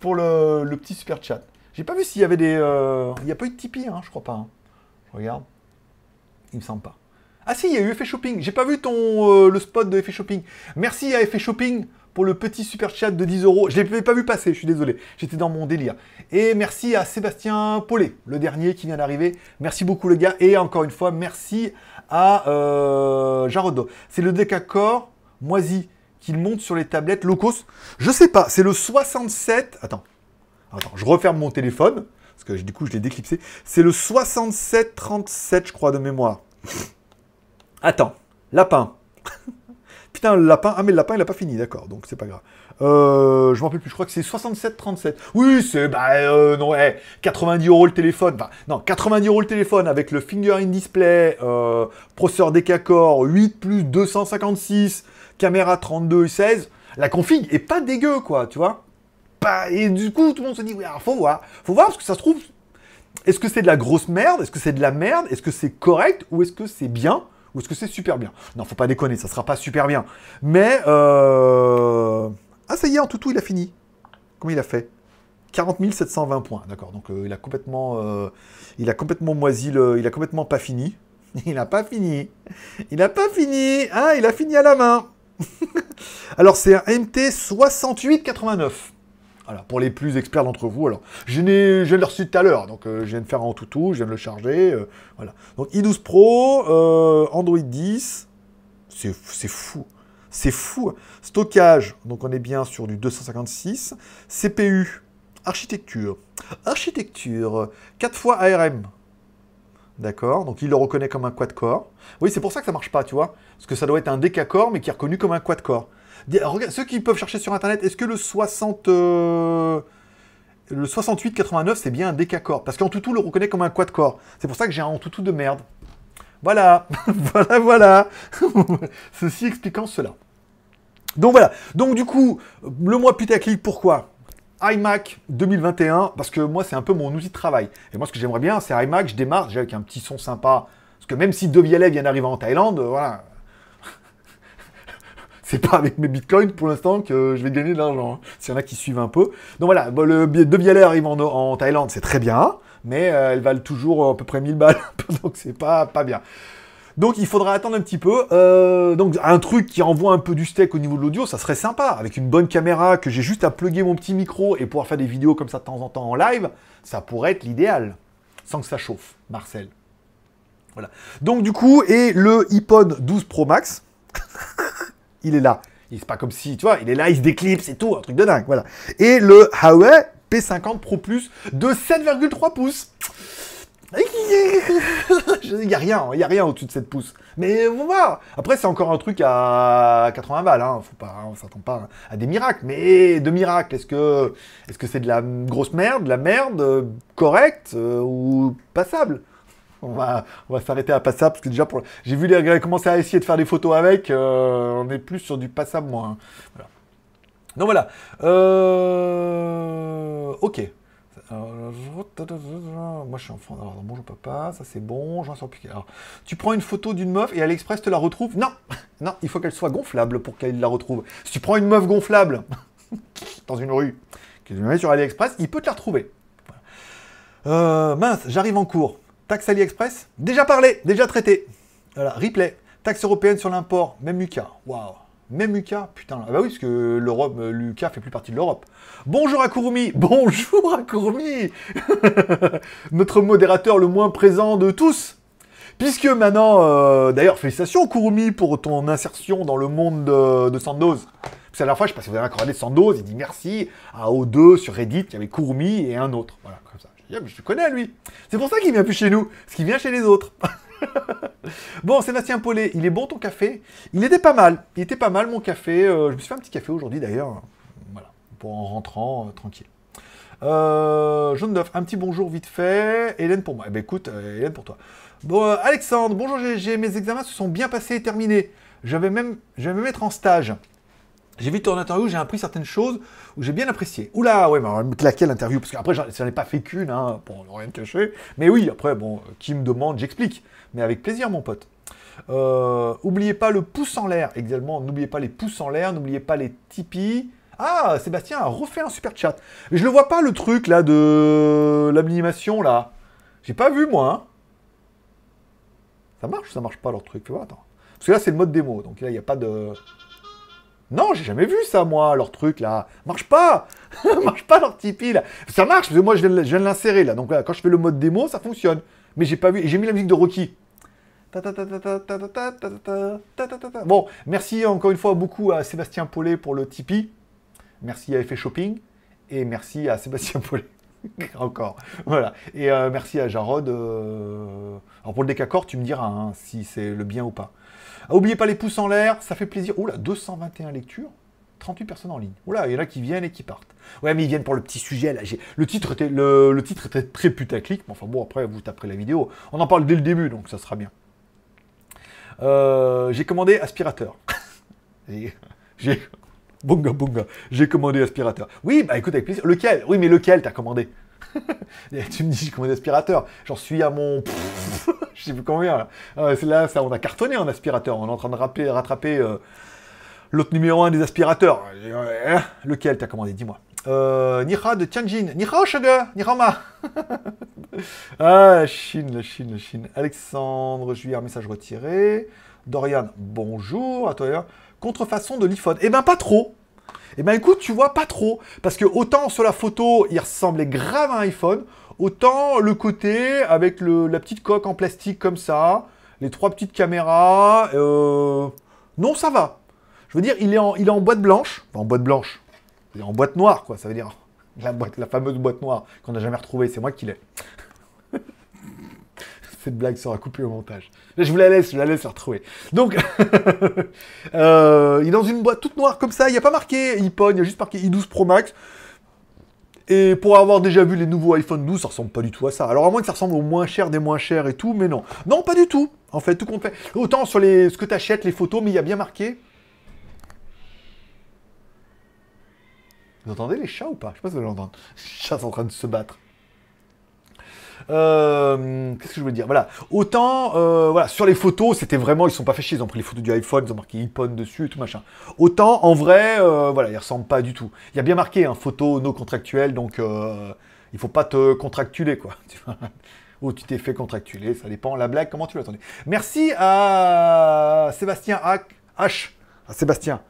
pour le, petit super chat. J'ai pas vu s'il y avait des. Euh, il n'y a pas eu de Tipeee, hein, je crois pas. Hein. Je regarde. Il me semble pas. Ah si, il y a eu Effet Shopping. J'ai pas vu ton euh, le spot de Effet Shopping. Merci à Effet Shopping pour le petit super chat de 10 euros. Je l'ai pas vu passer, je suis désolé. J'étais dans mon délire. Et merci à Sébastien Paulet, le dernier qui vient d'arriver. Merci beaucoup, le gars. Et encore une fois, merci à euh. C'est le Decacor moisi qu'il monte sur les tablettes locos. Je sais pas, c'est le 67. Attends. Attends, je referme mon téléphone. Parce que du coup, je l'ai déclipsé. C'est le 6737, je crois, de mémoire. Attends. Lapin. Putain, le lapin. Ah, mais le lapin, il a pas fini, d'accord. Donc, c'est pas grave. Euh, je m'en rappelle plus, je crois que c'est 67-37. Oui, c'est, bah, euh, non, 90 euros le téléphone. Enfin, non, 90 euros le téléphone avec le finger in display, euh, processeur Decacor, 8 plus 256, caméra 32 et 16, la config est pas dégueu, quoi, tu vois. et du coup, tout le monde se dit, oui, faut voir. Faut voir, parce que ça se trouve, est-ce que c'est de la grosse merde? Est-ce que c'est de la merde? Est-ce que c'est correct? Ou est-ce que c'est bien? Ou est-ce que c'est super bien? Non, faut pas déconner, ça sera pas super bien. Mais, euh... Ah, ça y est, en toutou, il a fini. Comment il a fait? 40 720 points, d'accord. Donc euh, il a complètement, euh, il a complètement moisi le, il a complètement pas fini. Il n'a pas fini. Il n'a pas fini. Ah, il a fini à la main. alors, c'est un MT 6889. Voilà, pour les plus experts d'entre vous. Alors, je, je l'ai reçu tout à l'heure, donc euh, je viens de faire un toutou, je viens de le charger. Voilà. Donc, i12 Pro, Android 10. C'est, c'est fou. C'est fou. Stockage, donc on est bien sur du 256. CPU, architecture. Architecture, 4 fois ARM. D'accord Donc il le reconnaît comme un quad-core. Oui, c'est pour ça que ça marche pas, tu vois. Parce que ça doit être un décacore, mais qui est reconnu comme un quad-core. Ceux qui peuvent chercher sur Internet, est-ce que le 60... Euh, le 68-89, c'est bien un décacore Parce qu'en toutou le reconnaît comme un quad-core. C'est pour ça que j'ai un toutou de merde. Voilà, voilà, voilà. Ceci expliquant cela. Donc voilà. Donc du coup, le mois putaclic, pourquoi? iMac 2021, parce que moi, c'est un peu mon outil de travail. Et moi, ce que j'aimerais bien, c'est iMac, je démarre avec un petit son sympa. Parce que même si Devialet vient d'arriver en Thaïlande, euh, voilà. c'est pas avec mes bitcoins pour l'instant que je vais gagner de l'argent. Hein. S'il y en a qui suivent un peu. Donc voilà, le Devialet arrive en, Thaïlande, c'est très bien. Mais euh, elles valent toujours à peu près 1000 balles. donc c'est pas, bien. Donc il faudra attendre un petit peu. Euh, donc un truc qui envoie un peu du steak au niveau de l'audio, ça serait sympa. Avec une bonne caméra, que j'ai juste à plugger mon petit micro et pouvoir faire des vidéos comme ça de temps en temps en live, ça pourrait être l'idéal. Sans que ça chauffe, Marcel. Voilà. Donc du coup, et le iPod 12 Pro Max, il est là. Il pas comme si, tu vois, il est là, il se déclipse et tout, un truc de dingue, voilà. Et le Huawei P50 Pro Plus de 7,3 pouces. Il n'y a rien, il a rien au-dessus de cette pouces. Mais on va. Après, c'est encore un truc à 80 balles. Hein. Faut pas, on s'attend pas à des miracles. Mais de miracles, est-ce que, c'est de la grosse merde, de la merde euh, correcte euh, ou passable? On va, s'arrêter à passable parce que déjà, j'ai vu les gars commencer à essayer de faire des photos avec. Euh, on est plus sur du passable, moi. Hein. Donc voilà. Ok. Euh, moi je suis enfant. Alors bonjour papa, ça c'est bon, j'en sors plus. Alors, tu prends une photo d'une meuf et AliExpress te la retrouve? Non Non, il faut qu'elle soit gonflable pour qu'elle la retrouve. Si tu prends une meuf gonflable dans une rue, que tu mets sur AliExpress, il peut te la retrouver. Euh, mince, j'arrive en cours. Taxe AliExpress? Déjà parlé, déjà traité. Voilà, replay. Taxe européenne sur l'import, même Lucas. Waouh. Même Lucas Putain. Ah bah oui, parce que l'Europe, euh, Lucas fait plus partie de l'Europe. Bonjour à Kurumi Bonjour à Kurumi Notre modérateur le moins présent de tous Puisque maintenant, euh, d'ailleurs, félicitations Kurumi pour ton insertion dans le monde de, de Sandoz. Parce la fois, je sais pas si vous avez regardé Sandoz, il dit merci à O2 sur Reddit, il y avait Kurumi et un autre. Voilà, comme ça. Je dis, ah, mais je connais lui. C'est pour ça qu'il vient plus chez nous, parce qu'il vient chez les autres. bon, Sébastien Paulet, il est bon ton café Il était pas mal. Il était pas mal mon café. Euh, je me suis fait un petit café aujourd'hui d'ailleurs. Voilà, pour en rentrant euh, tranquille. Euh, Jaune un petit bonjour vite fait. Hélène pour moi. Eh ben écoute, Hélène pour toi. Bon, Alexandre, bonjour GG, mes examens se sont bien passés et terminés. Je vais même, je vais me mettre en stage. J'ai vu ton interview, j'ai appris certaines choses où j'ai bien apprécié. Oula, ouais, mais alors, me claquer l'interview, parce qu'après, j'en ai pas fait qu'une, hein, pour rien cacher. Mais oui, après, bon, euh, qui me demande, j'explique. Mais avec plaisir, mon pote. Euh, oubliez pas le pouce en l'air, également. N'oubliez pas les pouces en l'air, n'oubliez pas les Tipeee. Ah, Sébastien a refait un super chat. Mais je le vois pas, le truc, là, de l'animation, là. J'ai pas vu, moi, hein. Ça marche ou ça marche pas, leur truc? Fais voir, attends. Parce que là, c'est le mode démo, donc là, il n'y a pas de... Non, j'ai jamais vu ça, moi, leur truc, là. Marche pas Marche pas leur Tipeee, là. Ça marche, parce que moi, je viens, de l'insérer, là. Donc, là, quand je fais le mode démo, ça fonctionne. Mais j'ai pas vu. J'ai mis la musique de Rocky. Bon, merci encore une fois beaucoup à Sébastien Paulet pour le Tipeee. Merci à Effet Shopping. Et merci à Sébastien Paulet. encore. Voilà. Et merci à Jarod. Alors, pour le décacor, tu me diras si c'est le bien ou pas. Ah, oubliez pas les pouces en l'air, ça fait plaisir. Oula, 221 lectures, 38 personnes en ligne. Oula, il y en a qui viennent et qui partent. Ouais, mais ils viennent pour le petit sujet là. Le titre était, le, titre très putaclic, mais enfin bon, après vous taperez la vidéo. On en parle dès le début, donc ça sera bien. Euh, j'ai commandé aspirateur. J'ai- J'ai. Commandé aspirateur. Oui, bah écoute, avec plaisir. Lequel? Oui, mais lequel t'as commandé? Tu me dis, j'ai commandé aspirateur. J'en suis à mon. Je sais plus combien. Là, Ah, là ça, on a cartonné en aspirateur. On est en train de rattraper euh, l'autre numéro un des aspirateurs. Euh, Lequel t'as commandé? Dis-moi. Euh, de Tianjin. Nira Sugar Nirama Ah, la Chine, la Chine, la Chine. Alexandre Juillard, message retiré. Dorian, bonjour à toi. Contrefaçon de l'iPhone. Eh ben, pas trop. Eh ben, écoute, tu vois, pas trop. Parce que autant sur la photo, il ressemblait grave à un iPhone, autant le côté avec la petite coque en plastique comme ça, les trois petites caméras. euh, Non, ça va. Je veux dire, il est en, il est en boîte blanche. Enfin, en boîte blanche. En boîte noire, quoi. Ça veut dire la, boîte, la fameuse boîte noire qu'on n'a jamais retrouvée. C'est moi qui l'ai. Cette blague sera coupée au montage. Je vous la laisse, je la laisse la retrouver. Donc, euh, il est dans une boîte toute noire comme ça. Il n'y a pas marqué iPhone, il y a juste marqué i12 Pro Max. Et pour avoir déjà vu les nouveaux iPhone 12, ça ressemble pas du tout à ça. Alors à moins que ça ressemble au moins cher des moins chers et tout, mais non. Non, pas du tout. En fait, tout compte fait. Autant sur les, ce que tu achètes, les photos, mais il y a bien marqué. Vous entendez les chats ou pas? Je sais pas si vous l'entendez. Les chats sont en train de se battre. Euh, Qu'est-ce que je veux dire? Voilà. Autant, euh, voilà, sur les photos, c'était vraiment, ils sont pas chier, ils ont pris les photos du iPhone, ils ont marqué iPhone dessus et tout machin. Autant, en vrai, euh, voilà, ils ressemblent pas du tout. Il y a bien marqué, un photo no contractuel, donc euh, il faut pas te contractuler, quoi. Ou tu t'es fait contractuler, ça dépend. La blague, comment tu l'attendais Merci à Sébastien H. À Sébastien.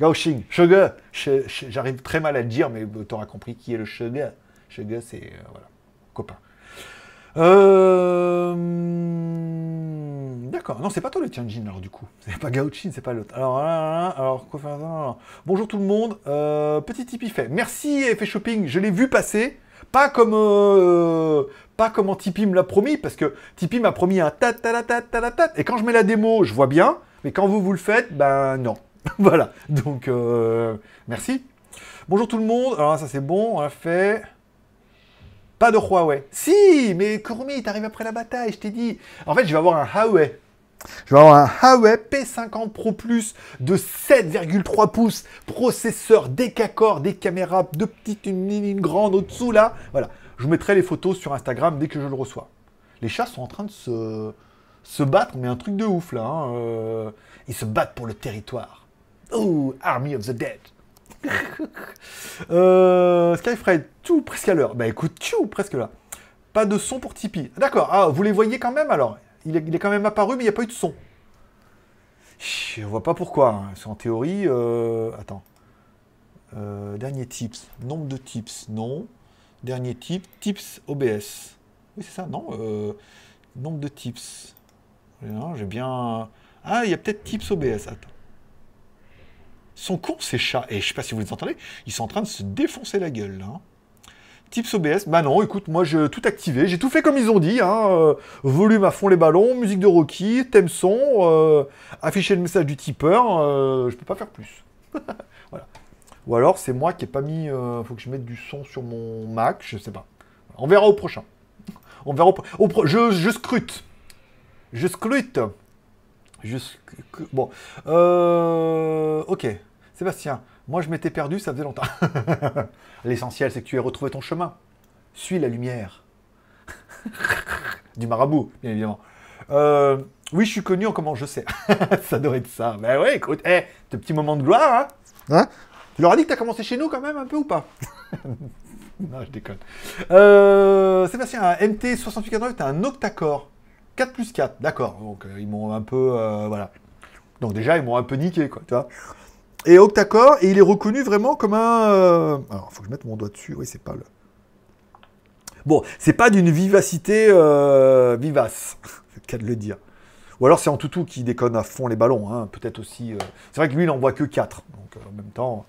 Gaoxing. Sugar. J'arrive très mal à le dire, mais tu auras compris qui est le Sugar. Sugar, c'est, voilà, copain. Euh... D'accord. Non, c'est pas toi le Tianjin, alors du coup. C'est pas Gaochin, c'est pas l'autre. Alors, alors, quoi faire. Bonjour tout le monde. Euh, petit Tipeee fait. Merci Effet Shopping, je l'ai vu passer. Pas comme, euh, pas comme en Tipeee me l'a promis, parce que Tipeee m'a promis un ta ta ta ta ta. Et quand je mets la démo, je vois bien. Mais quand vous vous le faites, ben non. voilà. Donc, euh, merci. Bonjour tout le monde. Alors ça c'est bon, on l'a fait. Pas de Huawei. Si, mais Kurumi, t'arrives après la bataille, je t'ai dit. En fait, je vais avoir un Huawei. Je vais avoir un Huawei P50 Pro Plus de 7,3 pouces, processeur décacor, des caméras, deux petites, une grande au-dessous là. Voilà. Je vous mettrai les photos sur Instagram dès que je le reçois. Les chats sont en train de se, Se battre, mais un truc de ouf là. hein, euh, Ils se battent pour le territoire. Oh, Army of the Dead. euh, Skyfred, tout presque à l'heure. Bah écoute, tout presque là. Pas de son pour Tipeee. D'accord, ah, vous les voyez quand même alors il est, il est quand même apparu, mais il n'y a pas eu de son. Je vois pas pourquoi. hein. En théorie, euh, attends. Euh, dernier tips. Nombre de tips, non. Dernier tip, tips OBS. Oui, c'est ça, non Euh, Nombre de tips. J'ai bien. Ah, il y a peut-être tips OBS. Attends. Sont cons, ces chats. Et je sais pas si vous les entendez, ils sont en train de se défoncer la gueule, hein. Tips OBS, bah non, écoute, moi j'ai tout activé, j'ai tout fait comme ils ont dit, hein, euh, volume à fond les ballons, musique de Rocky, thème son, euh, afficher le message du tipeur, euh, je peux pas faire plus. voilà. Ou alors c'est moi qui ai pas mis, euh, faut que je mette du son sur mon Mac, je sais pas. On verra au prochain. On verra au, pro- je scrute. Je scrute. Sc- Bon. Euh, ok. Sébastien, moi je m'étais perdu, ça faisait longtemps. L'essentiel, c'est que tu aies retrouvé ton chemin. Suis la lumière. du marabout, bien évidemment. Euh, oui, je suis connu en comment je sais. ça doit être ça. Ben ouais, écoute, eh, tes petits moments de gloire, hein, hein? Tu leur as dit que t'as commencé chez nous quand même, un peu ou pas? Non, je déconne. Euh, Sébastien, un MT6889, t'as un octa-core. 4 plus 4, d'accord. Donc, euh, ils m'ont un peu... euh, voilà. Donc déjà, ils m'ont un peu niqué, quoi, tu vois. Et octa-core, et il est reconnu vraiment comme un... euh, Alors, faut que je mette mon doigt dessus. Oui, c'est pas le... Bon, c'est pas d'une vivacité euh, vivace, c'est le cas de le dire. Ou alors c'est en toutou qui déconne à fond les ballons, hein, peut-être aussi. C'est vrai que lui, il en voit que 4, donc en même temps.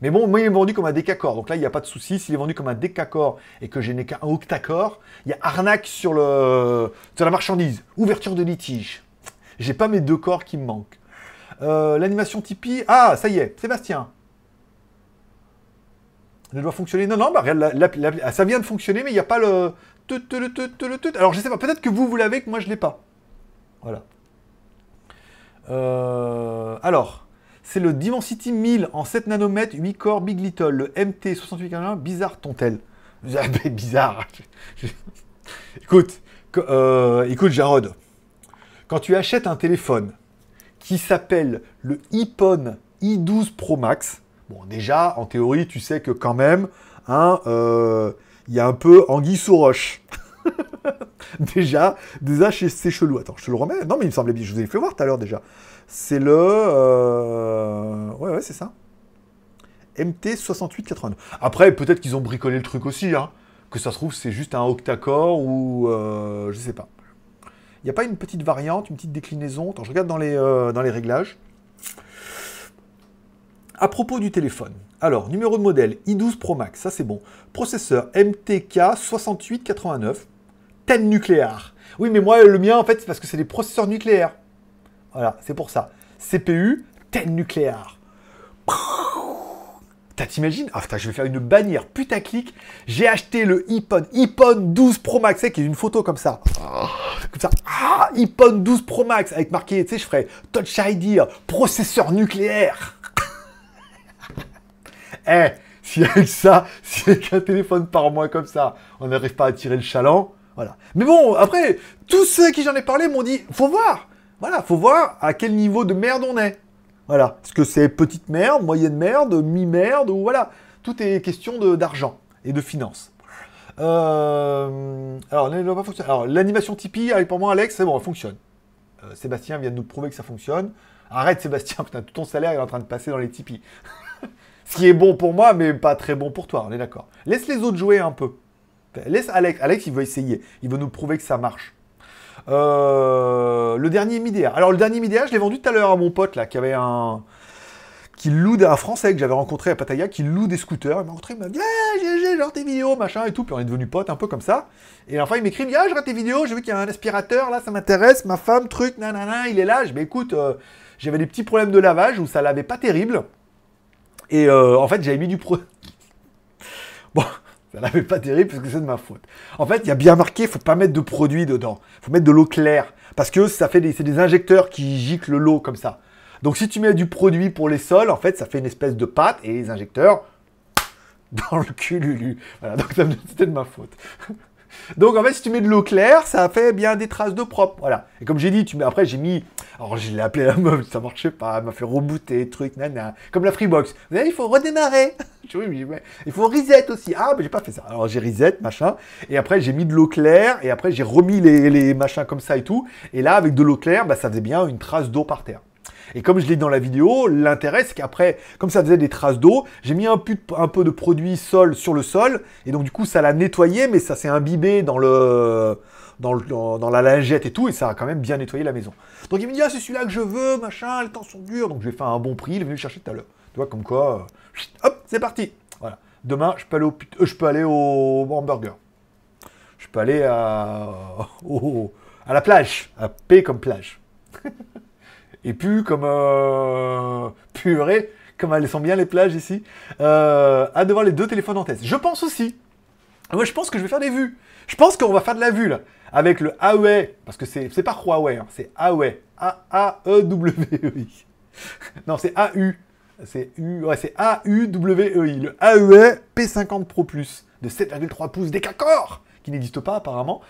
Mais bon, moi, il est vendu comme un décacor, donc là, il n'y a pas de souci. S'il est vendu comme un décacor et que j'ai n'ai qu'un octacore, il y a arnaque sur, le, sur la marchandise, ouverture de litige. J'ai pas mes deux corps qui me manquent. Euh, L'animation Tipeee, ah, ça y est, Sébastien. Elle doit fonctionner. Non, non, bah, ah, ça vient de fonctionner, mais il n'y a pas le. Alors, je sais pas, peut-être que vous, vous l'avez, que moi, je l'ai pas. Voilà. Euh, alors, c'est le Dimensity 1000 en 7 nanomètres, 8 corps Big Little, le MT6841, bizarre ton-tel. Ah, bizarre. écoute, euh, écoute, Jarod, quand tu achètes un téléphone qui s'appelle le iPhone i12 Pro Max, bon, déjà, en théorie, tu sais que quand même, hein, euh, il y a un peu anguille sous roche. déjà, déjà, c'est chelou. Attends, je te le remets. Non, mais il me semblait bien. Je vous ai fait voir tout à l'heure déjà. C'est le. euh, Ouais, ouais, c'est ça. MT6889. Après, peut-être qu'ils ont bricolé le truc aussi. Hein. Que ça se trouve, c'est juste un octa-core ou. euh, je sais pas. Il n'y a pas une petite variante, une petite déclinaison? Attends, je regarde dans les, euh, dans les réglages. À propos du téléphone. Alors, numéro de modèle i12 Pro Max, ça c'est bon. Processeur MTK 6889. Thème nucléaire. Oui, mais moi, le mien, en fait, c'est parce que c'est des processeurs nucléaires. Voilà, c'est pour ça. CPU, thème nucléaire. T'imagines? Ah, putain, je vais faire une bannière putaclic. J'ai acheté le iPhone, iPhone 12 Pro Max, qui est une photo comme ça. Comme ça. Ah, iPhone 12 Pro Max, avec marqué, tu sais, je ferais Touch ID, processeur nucléaire. Eh, si avec ça, si avec un téléphone par mois comme ça, on n'arrive pas à tirer le chaland, voilà. Mais bon, après, tous ceux qui j'en ai parlé m'ont dit, faut voir, voilà, faut voir à quel niveau de merde on est. Voilà, est-ce que c'est petite merde, moyenne merde, mi-merde, ou voilà. Tout est question d'argent et de finances. Euh, alors, l'animation Tipeee, avec pour moi, Alex, c'est bon, elle fonctionne. Euh, Sébastien vient de nous prouver que ça fonctionne. Arrête, Sébastien, putain, tout ton salaire est en train de passer dans les Tipeee. Ce qui est bon pour moi, mais pas très bon pour toi, on est d'accord. Laisse les autres jouer un peu. Laisse Alex. Alex, il veut essayer. Il veut nous prouver que ça marche. Euh, le dernier Midea. Alors, le dernier Midea, je l'ai vendu tout à l'heure à mon pote, là, qui avait un. qui loue un Français que j'avais rencontré à Pattaya, qui loue des scooters. Il m'a rencontré, il m'a dit Ah, j'ai genre tes vidéos, machin et tout. Puis on est devenu pote un peu comme ça. Et enfin, il m'écrit, Ah, je regarde tes vidéos, j'ai vu qu'il y a un aspirateur, là, ça m'intéresse, ma femme, truc, nanana, il est là. Je Bah, écoute, euh, j'avais des petits problèmes de lavage où ça lavait pas terrible. Et euh, en fait, j'avais mis du pro. Bon, ça lavait pas terrible parce que c'est de ma faute. En fait, il y a bien marqué, faut pas mettre de produit dedans. faut mettre de l'eau claire. Parce que ça fait des, c'est des injecteurs qui giclent l'eau comme ça. Donc si tu mets du produit pour les sols, en fait, ça fait une espèce de pâte et les injecteurs dans le cul, Lulu. Voilà, donc c'était de ma faute. Donc en fait, si tu mets de l'eau claire, ça fait bien des traces d'eau propre. Voilà. Et comme j'ai dit, tu mets après j'ai mis. Alors je l'ai appelé la meuf, ça marchait pas, elle m'a fait rebooter, truc, nana. Comme la Freebox. Savez, il faut redémarrer. Oui, il faut reset aussi. Ah, mais j'ai pas fait ça. Alors j'ai reset, machin. Et après j'ai mis de l'eau claire. Et après j'ai remis les, les machins comme ça et tout. Et là, avec de l'eau claire, bah, ça faisait bien une trace d'eau par terre. Et comme je l'ai dit dans la vidéo, l'intérêt c'est qu'après, comme ça faisait des traces d'eau, j'ai mis un peu, de produit sol sur le sol, et donc du coup ça l'a nettoyé, mais ça s'est imbibé dans le, dans, le- dans- la lingette et tout, et ça a quand même bien nettoyé la maison. Donc il me dit, ah c'est celui-là que je veux, machin, les temps sont durs, donc je vais faire un bon prix, il est venu le chercher tout à l'heure. Tu vois, comme quoi, euh, hop, c'est parti. Voilà. Demain, je peux aller au, euh, je peux aller au hamburger. Je peux aller à, à la plage, à P comme plage. Et puis, comme euh, purée, comme elles sont bien les plages ici, euh, à devoir les deux téléphones en test. Je pense aussi. Moi, je pense que je vais faire des vues. Je pense qu'on va faire de la vue, là. Avec le Huawei, parce que c'est pas Huawei, hein, c'est Huawei. A-A-E-W-E-I. non, c'est A-U. C'est U, ouais, c'est A-U-W-E-I. Le Huawei P50 Pro Plus de 7,3 pouces décacor, qui n'existe pas apparemment.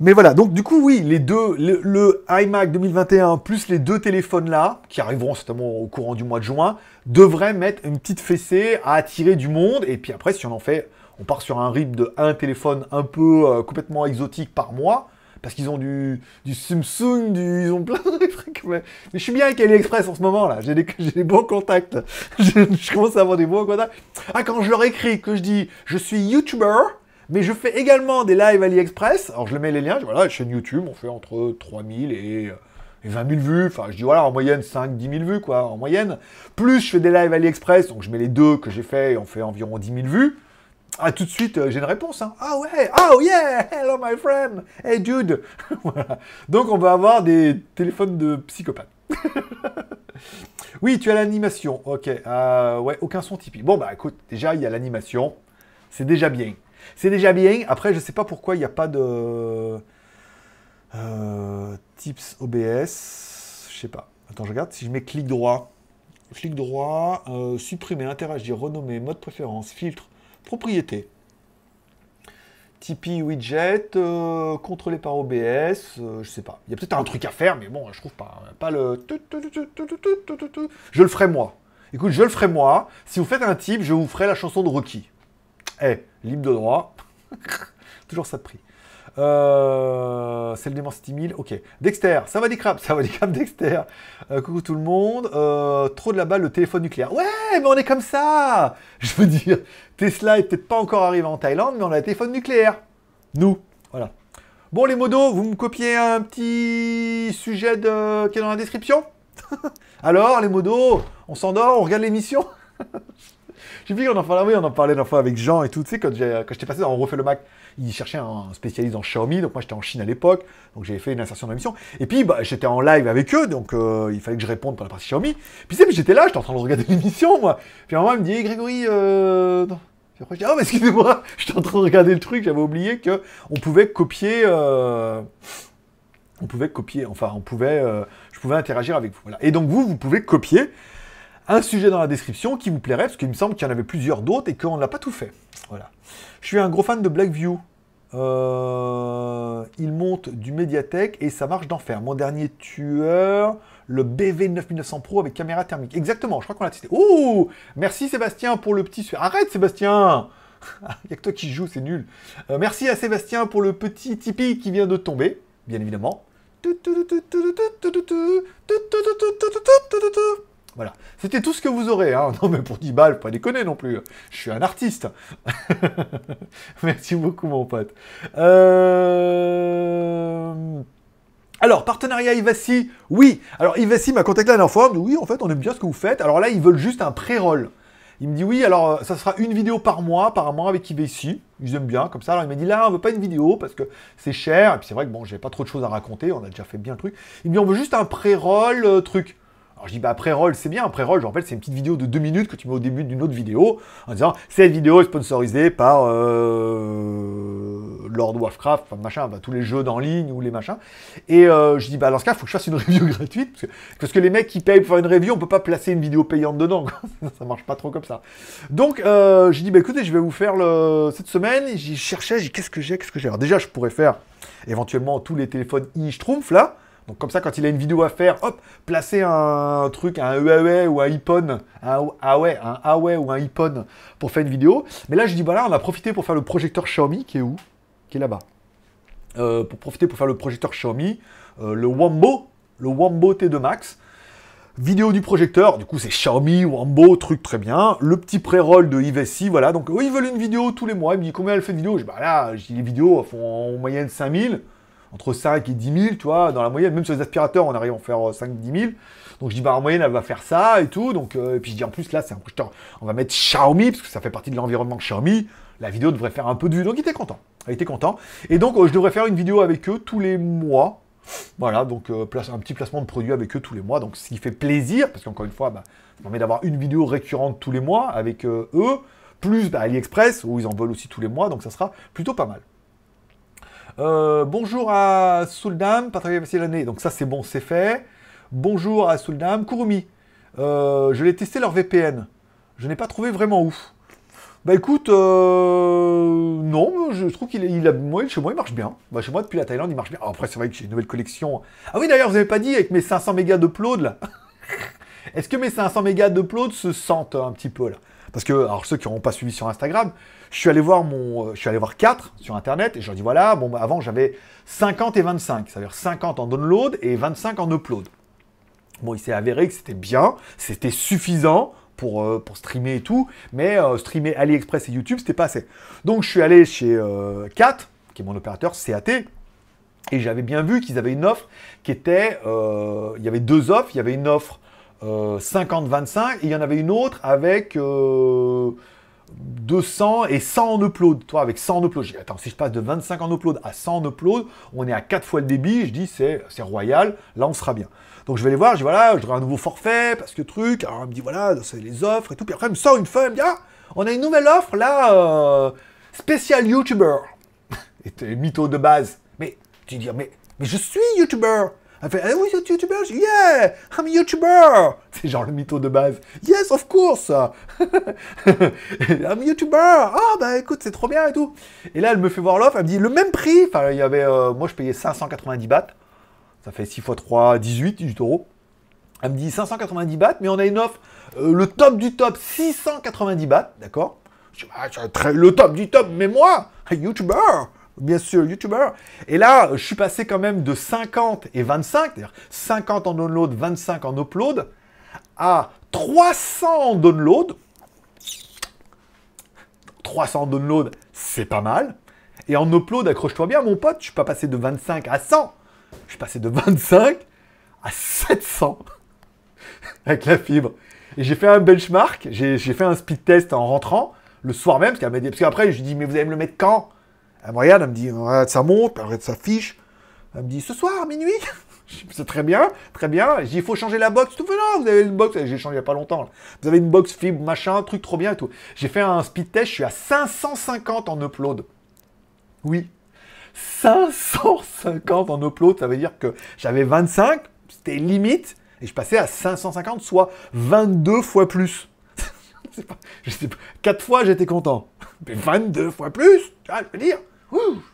Mais voilà, donc du coup, oui, les deux, le, iMac 2021 plus les deux téléphones là, qui arriveront certainement au courant du mois de juin, devraient mettre une petite fessée à attirer du monde. Et puis après, si on en fait, on part sur un rythme de un téléphone un peu euh, complètement exotique par mois, parce qu'ils ont du, du Samsung, ils ont plein de trucs. Mais, je suis bien avec AliExpress en ce moment là, j'ai des, des bons contacts. Je, je commence à avoir des bons contacts. Ah, quand je leur écris que je dis je suis YouTuber, mais je fais également des lives AliExpress. Alors je le mets les liens, voilà, chaîne YouTube, on fait entre 3000 et, et 20 000 vues. Enfin, je dis voilà, en moyenne 5 10 000 vues, quoi, en moyenne. Plus je fais des lives AliExpress, donc je mets les deux que j'ai fait et on fait environ 10 000 vues. Ah, tout de suite, euh, j'ai une réponse. Hein. Ah ouais, oh yeah, hello my friend, hey dude. voilà. Donc on va avoir des téléphones de psychopathes. oui, tu as l'animation. Ok, euh, ouais, aucun son Tipeee. Bon bah écoute, déjà il y a l'animation, c'est déjà bien. C'est déjà bien. Après, je sais pas pourquoi il n'y a pas de euh, tips OBS. Je sais pas. Attends, je regarde. Si je mets clic droit, clic droit, euh, supprimer, interagir, renommer, mode préférence, filtre, propriété. Tipeee widget, euh, contrôlé par OBS, je sais pas. Il y a peut-être un truc à faire, mais bon, je trouve pas. Pas le. Je le ferai moi. Écoute, je le ferai moi. Si vous faites un type, je vous ferai la chanson de Rocky. Eh, libre de droit. Toujours ça de prix. C'est le démon 6000. Ok. Dexter, ça va des crabes. Ça va des crabes, Dexter. Euh, coucou tout le monde. Euh, trop de la balle, le téléphone nucléaire. Ouais, mais on est comme ça. Je veux dire, Tesla est peut-être pas encore arrivé en Thaïlande, mais on a le téléphone nucléaire. Nous. Voilà. Bon, les modos, vous me copiez un petit sujet de... qui est dans la description? Alors, les modos, on s'endort, on regarde l'émission? J'ai vu qu'on en parlait, on en parlait une fois avec Jean et tout, tu sais, quand j'étais passé dans On refait le Mac, il cherchait un spécialiste en Xiaomi, donc moi j'étais en Chine à l'époque, donc j'avais fait une insertion dans l'émission, et puis bah, j'étais en live avec eux, donc euh, il fallait que je réponde pour la partie Xiaomi, puis tu sais, j'étais là, j'étais en train de regarder l'émission, moi, puis à un moment il me dit, hey, Grégory, euh... Puis après je dis, ah, mais excusez-moi, j'étais en train de regarder le truc, j'avais oublié que on pouvait copier... euh, On pouvait copier, enfin, on pouvait, euh, je pouvais interagir avec vous. Et donc vous, vous pouvez copier un sujet dans la description qui vous plairait, parce qu'il me semble qu'il y en avait plusieurs d'autres et qu'on n'a pas tout fait. Voilà. Je suis un gros fan de Blackview. Euh, il monte du médiathèque et ça marche d'enfer. Mon dernier tueur, le BV 9900 Pro avec caméra thermique. Exactement, je crois qu'on l'a testé. Oh Merci Sébastien pour le petit... Arrête Sébastien Il n'y a que toi qui joues, c'est nul. Euh, merci à Sébastien pour le petit Tipeee qui vient de tomber, bien évidemment. Voilà. C'était tout ce que vous aurez. Hein. Non, mais pour 10 balles, pas déconner non plus. Je suis un artiste. Merci beaucoup, mon pote. Euh... Alors, partenariat Ivasi, oui. Alors, Ivasi m'a contacté la dernière fois. Dit, oui, en fait, on aime bien ce que vous faites. Alors là, ils veulent juste un pré-roll. Il me dit, oui, alors, euh, ça sera une vidéo par mois, apparemment, avec Ivasi. Ils aiment bien, comme ça. Alors, il m'a dit, là, on veut pas une vidéo parce que c'est cher. Et puis, c'est vrai que, bon, j'ai pas trop de choses à raconter. On a déjà fait bien le truc. Il me dit, on veut juste un pré-roll euh, truc. Alors je dis bah pré-roll c'est bien, pré-roll je rappelle c'est une petite vidéo de deux minutes que tu mets au début d'une autre vidéo en disant cette vidéo est sponsorisée par euh, Lord Warcraft, enfin, machin, tous les jeux en ligne ou les machins. Et euh, je dis, bah, dans ce cas, il faut que je fasse une review gratuite, parce que, les mecs qui payent pour faire une review, on peut pas placer une vidéo payante dedans, quoi. ça marche pas trop comme ça. Donc, euh, j'ai dit, bah, écoutez, je vais vous faire cette semaine, j'y cherchais, qu'est-ce que j'ai, qu'est-ce que j'ai? Alors, déjà, je pourrais faire éventuellement tous les téléphones i-schtroumpf, là, donc comme ça, quand il a une vidéo à faire, hop, placer un truc, un Huawei ou un iPhone, un Huawei, ou un iPhone pour faire une vidéo. Mais là, je dis, voilà, on a profité pour faire le projecteur Xiaomi, qui est où? Qui est là-bas. Euh, pour profiter pour faire le projecteur Xiaomi, euh, le Wambo, le Wambo T2 Max. Vidéo du projecteur, du coup c'est Xiaomi, Wambo, truc très bien. Le petit pré-roll de Ivesi, voilà. Donc eux, ils veulent une vidéo tous les mois. Ils me disent combien elle fait de vidéos? Je dis, bah là, les vidéos font en moyenne 5000 entre 5 et 10 000, tu vois, dans la moyenne, même sur les aspirateurs, on arrive à en faire 5-10 000. Donc je dis, bah en moyenne, elle va faire ça et tout. Donc, euh, et puis je dis, en plus, là, c'est un projecteur, on va mettre Xiaomi, parce que ça fait partie de l'environnement Xiaomi. La vidéo devrait faire un peu de vue. Donc il était content. Il était content. Et donc, euh, je devrais faire une vidéo avec eux tous les mois. Voilà, donc euh, un petit placement de produit avec eux tous les mois. Donc ce qui fait plaisir, parce qu'encore une fois, bah, ça permet d'avoir une vidéo récurrente tous les mois avec eux, plus bah, AliExpress, où ils en veulent aussi tous les mois. Donc ça sera plutôt pas mal. Euh, bonjour à Suldam, pas très facile l'année. Donc ça c'est bon, c'est fait. Bonjour à Suldam. Kurumi, euh, je l'ai testé leur VPN. Je n'ai pas trouvé vraiment ouf. Bah écoute, euh, non, je trouve qu'il il a, chez moi il marche bien. Bah, chez moi depuis la Thaïlande il marche bien. après c'est vrai que j'ai une nouvelle collection. Ah oui d'ailleurs vous n'avez pas dit avec mes 500 mégas d'upload là. Est-ce que mes 500 mégas d'upload se sentent un petit peu là? Parce que alors ceux qui n'auront pas suivi sur Instagram, je suis allé voir mon, euh, je suis allé voir 4 sur internet et je leur dis voilà, bon, bah, avant j'avais 50 et 25, c'est-à-dire 50 en download et 25 en upload. Bon, il s'est avéré que c'était bien, c'était suffisant pour, euh, pour streamer et tout, mais euh, streamer AliExpress et YouTube, c'était pas assez. Donc je suis allé chez 4, qui est mon opérateur CAT, et j'avais bien vu qu'ils avaient une offre qui était, il y avait deux offres, il y avait une offre 50-25 et il y en avait une autre avec 200 et 100 en upload. Toi, avec 100 en upload, je dis, attends, si je passe de 25 en upload à 100 en upload, on est à 4 fois le débit. Je dis, c'est royal, là, on sera bien. Donc, je vais les voir, je dis, voilà, je voudrais un nouveau forfait, parce que truc. Alors, elle me dit, voilà, c'est les offres et tout. Puis après, elle me sort une feuille, elle me dit, ah, on a une nouvelle offre, là, euh, spécial YouTuber. et mytho de base. Mais, tu dis, mais, mais je suis YouTuber. Elle fait, ah oui, YouTuber Yeah, I'm a YouTuber. C'est genre le mytho de base. Yes, of course. I'm a YouTuber. Ah, bah écoute, c'est trop bien et tout. Et là, elle me fait voir l'offre. Elle me dit, le même prix. Enfin, il y avait, euh, moi, je payais 590 bahts. Ça fait 6 x 3, 18, 18 euros. Elle me dit 590 bahts, mais on a une offre, euh, le top du top, 690 bahts, d'accord? Bah, le top du top, mais moi, YouTuber bien sûr, YouTuber. Et là, je suis passé quand même de 50 et 25, c'est-à-dire 50 en download, 25 en upload, à 300 en download. 300 en download, c'est pas mal. Et en upload, accroche-toi bien, mon pote, je suis pas passé de 25 à 100. Je suis passé de 25 à 700 avec la fibre. Et j'ai fait un benchmark, j'ai fait un speed test en rentrant le soir même, parce qu'après, je lui dis, mais vous allez me le mettre quand? Elle me elle me dit, regarde, ça monte, elle regarde sa fiche. Elle me dit, ce soir, minuit? C'est très bien, très bien. Je dis, il faut changer la box. Tout fait, non, vous avez une box. J'ai changé il n'y a pas longtemps. Vous avez une box fibre, machin, truc trop bien et tout. J'ai fait un speed test, je suis à 550 en upload. Oui. 550 en upload, ça veut dire que j'avais 25, c'était limite, et je passais à 550, soit 22 fois plus. je sais pas, je sais pas. 4 fois, j'étais content. Mais 22 fois plus, tu vois, je veux dire.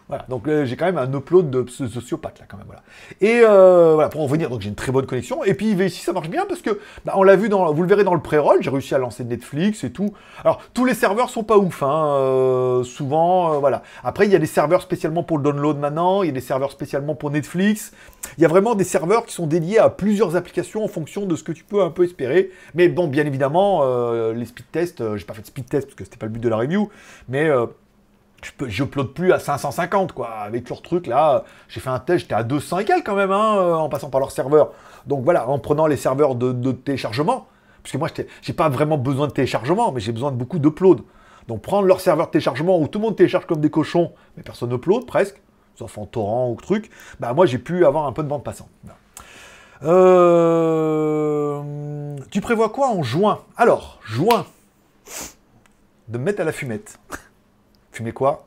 Voilà, donc euh, j'ai quand même un upload de sociopathe là quand même. Voilà. Et euh, voilà, pour en revenir, donc j'ai une très bonne connexion. Et puis ici ça marche bien parce que bah, on l'a vu dans, vous le verrez dans le pré-roll, j'ai réussi à lancer Netflix et tout. Alors tous les serveurs sont pas ouf, hein, euh, souvent, voilà. Après il y a des serveurs spécialement pour le download maintenant, il y a des serveurs spécialement pour Netflix. Il y a vraiment des serveurs qui sont dédiés à plusieurs applications en fonction de ce que tu peux un peu espérer. Mais bon, bien évidemment, les speed tests, j'ai pas fait de speed test parce que c'était pas le but de la review, mais je upload plus à 550 quoi. Avec leur truc là j'ai fait un test j'étais à 200 et quelques quand même hein, euh, en passant par leur serveur. Donc voilà en prenant les serveurs de, téléchargement parce que moi j'ai pas vraiment besoin de téléchargement mais j'ai besoin de beaucoup d'upload donc prendre leur serveur de téléchargement où tout le monde télécharge comme des cochons mais personne upload presque sauf en torrent ou truc bah moi j'ai pu avoir un peu de bande passante. Euh, tu prévois quoi en juin? Alors juin de mettre à la fumette Fumer quoi?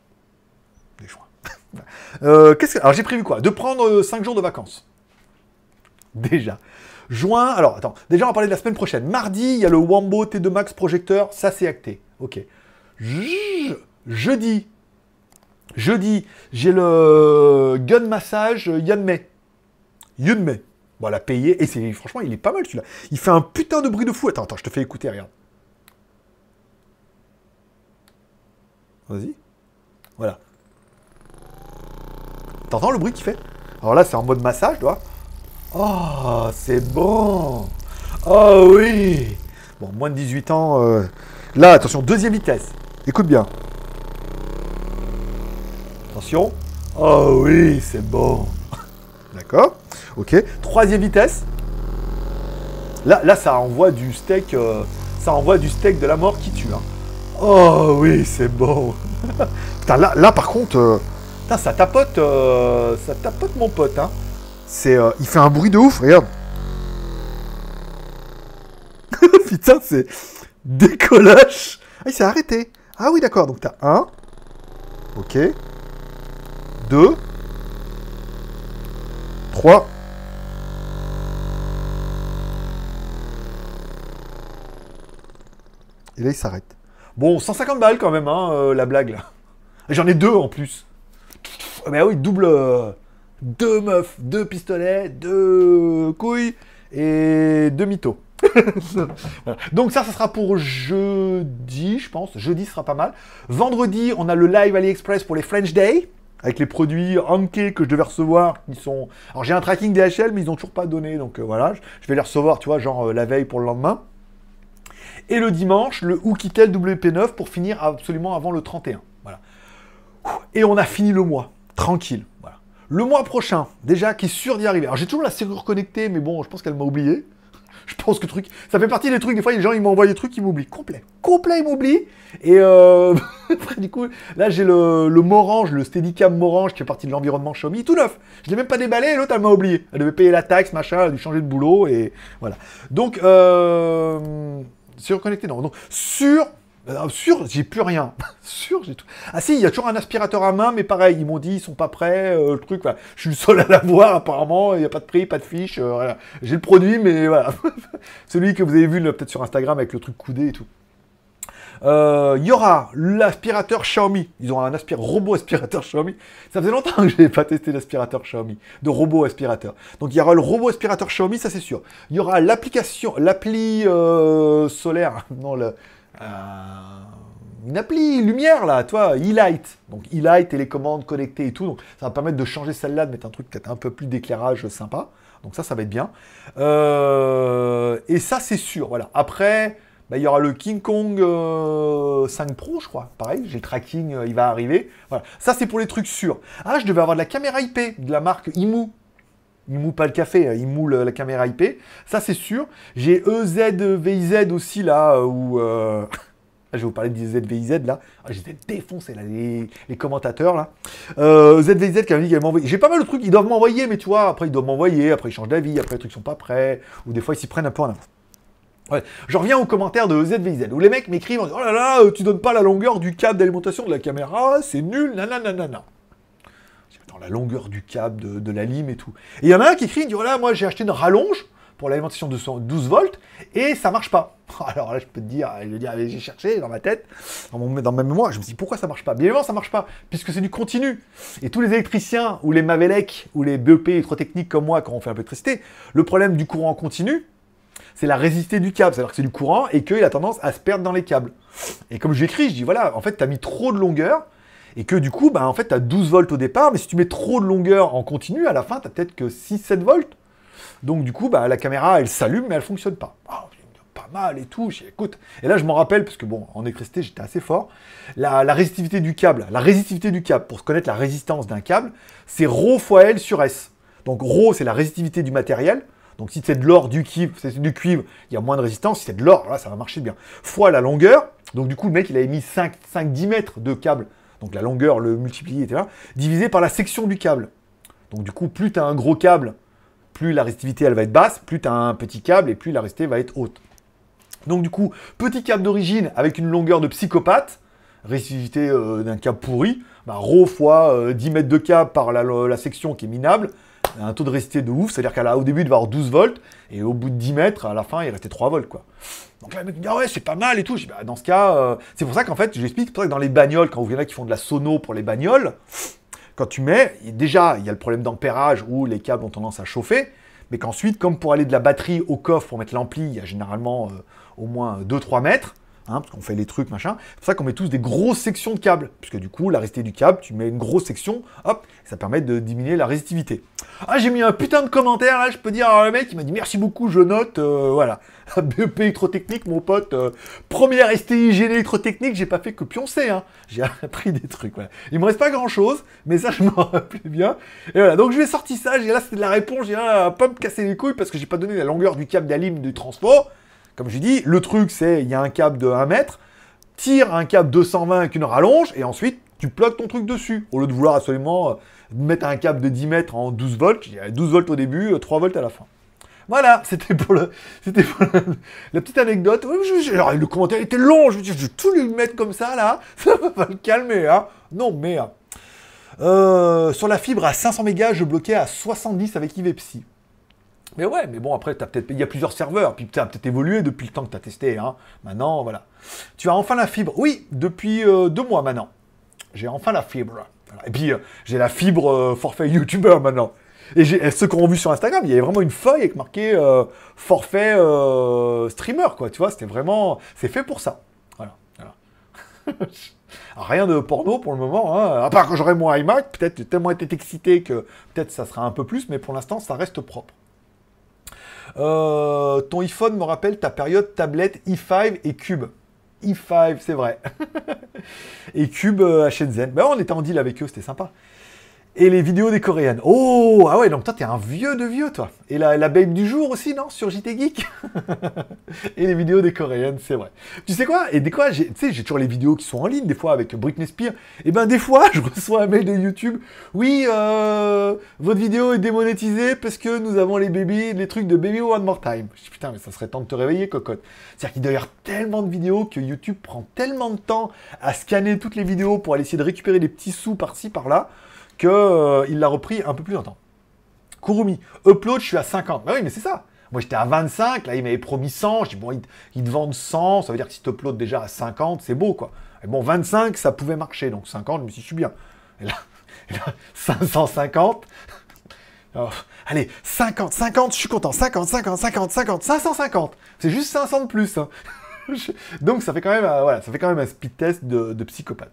Des joints. Euh. Alors j'ai prévu quoi? De prendre 5 jours de vacances. Déjà. Juin, alors attends, déjà on va parler de la semaine prochaine. Mardi, il y a le Wambo T2 Max projecteur, ça c'est acté. Ok. jeudi, jeudi, j'ai le gun massage Yanmei. Yunmei. Voilà, payé. Et franchement, il est pas mal celui-là. Il fait un putain de bruit de fou. Attends, attends, je te fais écouter, regarde. Vas-y. Voilà. T'entends le bruit qu'il fait? Alors là, c'est en mode massage, tu vois. Oh, c'est bon Oh oui Bon, moins de 18 ans. Euh, là, attention, deuxième vitesse. Écoute bien. Attention. Oh oui, c'est bon. D'accord Ok. Troisième vitesse. Là, là, ça envoie du steak. Euh, ça envoie du steak de la mort qui tue. Hein. Oh oui, c'est bon. putain, là, là, par contre, euh, putain, ça tapote, euh, ça tapote mon pote. Hein. C'est, il fait un bruit de ouf. Regarde. putain, c'est décollage. Ah, il s'est arrêté. Ah oui, d'accord. Donc t'as un. Ok. Deux. 3. Et là, il s'arrête. Bon, 150 balles quand même, hein, euh, la blague, là. J'en ai deux en plus. Mais oui, double... Euh, deux meufs, deux pistolets, deux couilles et deux mythos. Donc ça, ça sera pour jeudi, je pense. Jeudi sera pas mal. Vendredi, on a le live AliExpress pour les French Day avec les produits Anke que je devais recevoir, qui sont... Alors j'ai un tracking DHL, mais ils n'ont toujours pas donné, donc euh, voilà, je vais les recevoir, tu vois, genre la veille pour le lendemain. Et le dimanche, le Oukitel WP9 pour finir absolument avant le 31. Voilà. Et on a fini le mois, tranquille. Voilà. Le mois prochain, déjà, qui est sûr d'y arriver. Alors j'ai toujours la serrure connectée, mais bon, je pense qu'elle m'a oublié. Je pense que truc, ça fait partie des trucs. Des fois, les gens ils m'envoient des trucs, ils m'oublient complet, complet, ils m'oublient. Et euh, du coup, là j'ai le, le Morange, le Steadicam Morange qui fait partie de l'environnement Xiaomi, tout neuf. Je l'ai même pas déballé, et l'autre elle m'a oublié. Elle devait payer la taxe, machin, elle a dû changer de boulot et voilà. Donc euh, sur connecté non. Donc sur euh, sûr, j'ai plus rien. sûr, j'ai tout. Ah si, il y a toujours un aspirateur à main, mais pareil, ils m'ont dit, ils sont pas prêts, euh, le truc, je suis le seul à l'avoir apparemment, il n'y a pas de prix, pas de fiche, euh, J'ai le produit, mais voilà. Celui que vous avez vu peut-être sur Instagram avec le truc coudé et tout. Il y aura l'aspirateur Xiaomi. Ils ont un robot aspirateur Xiaomi. Ça faisait longtemps que je n'avais pas testé l'aspirateur Xiaomi, de robot aspirateur. Donc il y aura le robot aspirateur Xiaomi, ça c'est sûr. Il y aura l'application, l'appli solaire, non, le, euh, une appli lumière là, toi, e-light. Donc e-light, télécommande connectée et tout. Donc ça va permettre de changer celle-là, de mettre un truc a un peu plus d'éclairage sympa. Donc ça, ça va être bien. Euh, et ça, c'est sûr. Voilà. Après, il y aura le King Kong 5 euh, Pro, je crois. Pareil, j'ai le tracking, il va arriver. Voilà. Ça, c'est pour les trucs sûrs. Ah, je devais avoir de la caméra IP de la marque Imu. Imu pas le café, hein. Imu la caméra IP. Ça, c'est sûr. J'ai EZVIZ aussi, là. Euh, je vais vous parler des ZVIZ, là. Ah, J'étais défoncé, là, les, commentateurs, là. Euh, ZVIZ qui a dit qu'il m'envoyer. J'ai pas mal de trucs, ils doivent m'envoyer, mais tu vois, après, ils doivent m'envoyer, après, ils changent d'avis, après, les trucs sont pas prêts, ou des fois, ils s'y prennent un peu en avant. Je reviens aux commentaires de ZVIZ, où les mecs m'écrivent Oh là là, tu donnes pas la longueur du câble d'alimentation de la caméra, c'est nul, nanana la longueur du câble, de, la lime et tout. Et il y en a un qui écrit, dit voilà, moi j'ai acheté une rallonge pour l'alimentation de 12 volts et ça marche pas. Alors là, je peux te dire, je dire, j'ai cherché dans ma tête, dans, mon, dans ma mémoire, je me dis pourquoi ça marche pas? Bien évidemment, ça marche pas, puisque c'est du continu. Et tous les électriciens, ou les Mavelec, ou les BEP électrotechniques comme moi, quand on fait un peu d'électricité, le problème du courant continu, c'est la résistance du câble. C'est-à-dire que c'est du courant et qu'il a tendance à se perdre dans les câbles. Et comme j'écris, je dis voilà, en fait, tu as mis trop de longueur et que du coup, bah, en fait, tu as 12 volts au départ, mais si tu mets trop de longueur en continu, à la fin, tu peut-être que 6-7 volts. Donc du coup, bah, la caméra, elle s'allume, mais elle fonctionne pas. Ah, pas mal et tout, écoute. Et là, je m'en rappelle, parce que bon, en électricité, j'étais assez fort. La, résistivité du câble, la résistivité du câble, pour connaître la résistance d'un câble, c'est ρ fois L sur S. Donc ρ, c'est la résistivité du matériel. Donc si c'est de l'or, du cuivre, c'est du cuivre, il y a moins de résistance. Si c'est de l'or, là, ça va marcher bien. Fois la longueur. Donc du coup, le mec, il avait mis 5-10 mètres de câble donc la longueur, le multiplié, etc., divisé par la section du câble. Donc du coup, plus tu as un gros câble, plus la résistivité elle va être basse, plus tu as un petit câble et plus la résistivité va être haute. Donc du coup, petit câble d'origine avec une longueur de psychopathe, résistivité euh, d'un câble pourri, bah, rho fois euh, 10 mètres de câble par la section qui est minable, un taux de résistivité de ouf, c'est-à-dire qu'au début, il devait avoir 12 volts, et au bout de 10 mètres, à la fin, il restait 3 volts, quoi. Donc là, le mec me dit, ah ouais, c'est pas mal et tout. Bah, dans ce cas, euh, c'est pour ça qu'en fait, je l'explique, c'est pour ça que dans les bagnoles, quand vous là qui font de la sono pour les bagnoles, quand tu mets, déjà, il y a le problème d'ampérage où les câbles ont tendance à chauffer, mais qu'ensuite, comme pour aller de la batterie au coffre pour mettre l'ampli, il y a généralement euh, au moins 2-3 mètres, hein, parce qu'on fait les trucs, machin. C'est pour ça qu'on met tous des grosses sections de câbles, puisque du coup, la résistivité du câble, tu mets une grosse section, hop, ça permet de diminuer la résistivité. Ah, j'ai mis un putain de commentaire, là, je peux dire, alors, le mec, il m'a dit merci beaucoup, je note, euh, voilà. BEP électrotechnique, mon pote, euh, première STI électrotechnique, j'ai pas fait que pioncer, hein. J'ai appris des trucs, voilà. Il me reste pas grand chose, mais ça, je m'en rappelais bien. Et voilà, donc je vais sortir ça, j'ai là, c'était de la réponse, j'ai là, pas me casser les couilles parce que j'ai pas donné la longueur du câble d'alim du transport. Comme je dis, le truc, c'est, il y a un câble de 1 mètre, tire un câble 220 avec une rallonge, et ensuite, tu plugues ton truc dessus. Au lieu de vouloir absolument euh, mettre un câble de 10 mètres en 12 volts, il y a 12 volts au début, 3 volts à la fin. Voilà, c'était pour, le, la, petite anecdote. Le commentaire était long, je me dis, je vais tout lui mettre comme ça, là, ça va le calmer, hein. Non, mais... Euh, sur la fibre à 500 mégas, je bloquais à 70 avec Ivepsi. Mais ouais, mais bon, après, peut-être, il y a plusieurs serveurs, puis ça a peut-être évolué depuis le temps que tu as testé. Hein. Maintenant, voilà. Tu as enfin la fibre. Oui, depuis euh, deux mois maintenant. J'ai enfin la fibre. Voilà. Et puis, euh, j'ai la fibre euh, forfait YouTuber maintenant. Et, ceux qui ont vu sur Instagram, il y avait vraiment une feuille avec marqué forfait streamer, quoi. Tu vois, c'était vraiment. C'est fait pour ça. Voilà. voilà. Rien de porno pour le moment, hein. à part quand j'aurai mon iMac, peut-être j'ai tellement été excité que peut-être ça sera un peu plus, mais pour l'instant ça reste propre. Euh, ton iPhone me rappelle ta période tablette i5 et Cube. i5, c'est vrai. et Cube euh, à Shenzhen. Ben, on était en deal avec eux, c'était sympa. Et les vidéos des coréennes. Oh, ah ouais, donc toi, t'es un vieux de vieux, toi. Et la, la babe du jour aussi, non Sur JT Geek Et les vidéos des coréennes, c'est vrai. Tu sais quoi? Et des quoi, tu sais, j'ai toujours les vidéos qui sont en ligne, des fois, avec Britney Spears. Et ben, des fois, je reçois un mail de YouTube. Oui, euh, votre vidéo est démonétisée parce que nous avons les baby, les trucs de Baby One More Time. Je dis, putain, mais ça serait temps de te réveiller, cocotte. C'est-à-dire qu'il doit y avoir tellement de vidéos que YouTube prend tellement de temps à scanner toutes les vidéos pour aller essayer de récupérer des petits sous par-ci, par-là, qu'il l'a repris un peu plus longtemps. Kurumi, upload, je suis à 50. Bah oui, mais c'est ça. Moi, j'étais à 25, là, il m'avait promis 100. Je dis, bon, ils, te vendent 100, ça veut dire que si tu uploads déjà à 50, c'est beau, quoi. Et bon, 25, ça pouvait marcher, donc 50, je me suis dit, je suis bien. Et là, et là 550. Alors, allez, 50, 50, je suis content. 50, 50, 50, 50, 550. C'est juste 500 de plus. hein. Donc, ça fait quand même, euh, voilà, ça fait quand même un speed test de psychopathe.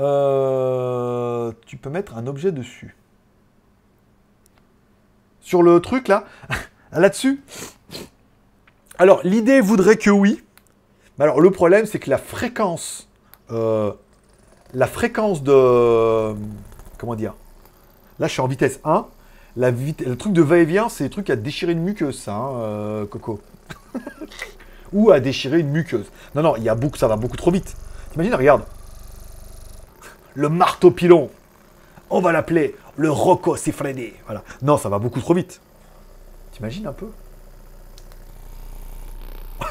Euh, tu peux mettre un objet dessus. Sur le truc là, là-dessus. Alors, l'idée voudrait que oui. Mais alors, le problème, c'est que la fréquence, euh, la fréquence de, comment dire Là, je suis en vitesse 1. La le truc de va-et-vient, c'est le truc à déchirer une muqueuse, ça, hein, euh, Coco. Ou à déchirer une muqueuse. Non, non, il y a beaucoup, ça va beaucoup trop vite. T'imagines, regarde. Le marteau pilon. On va l'appeler le Rocco Siffredi. Voilà. Non, ça va beaucoup trop vite. T'imagines un peu?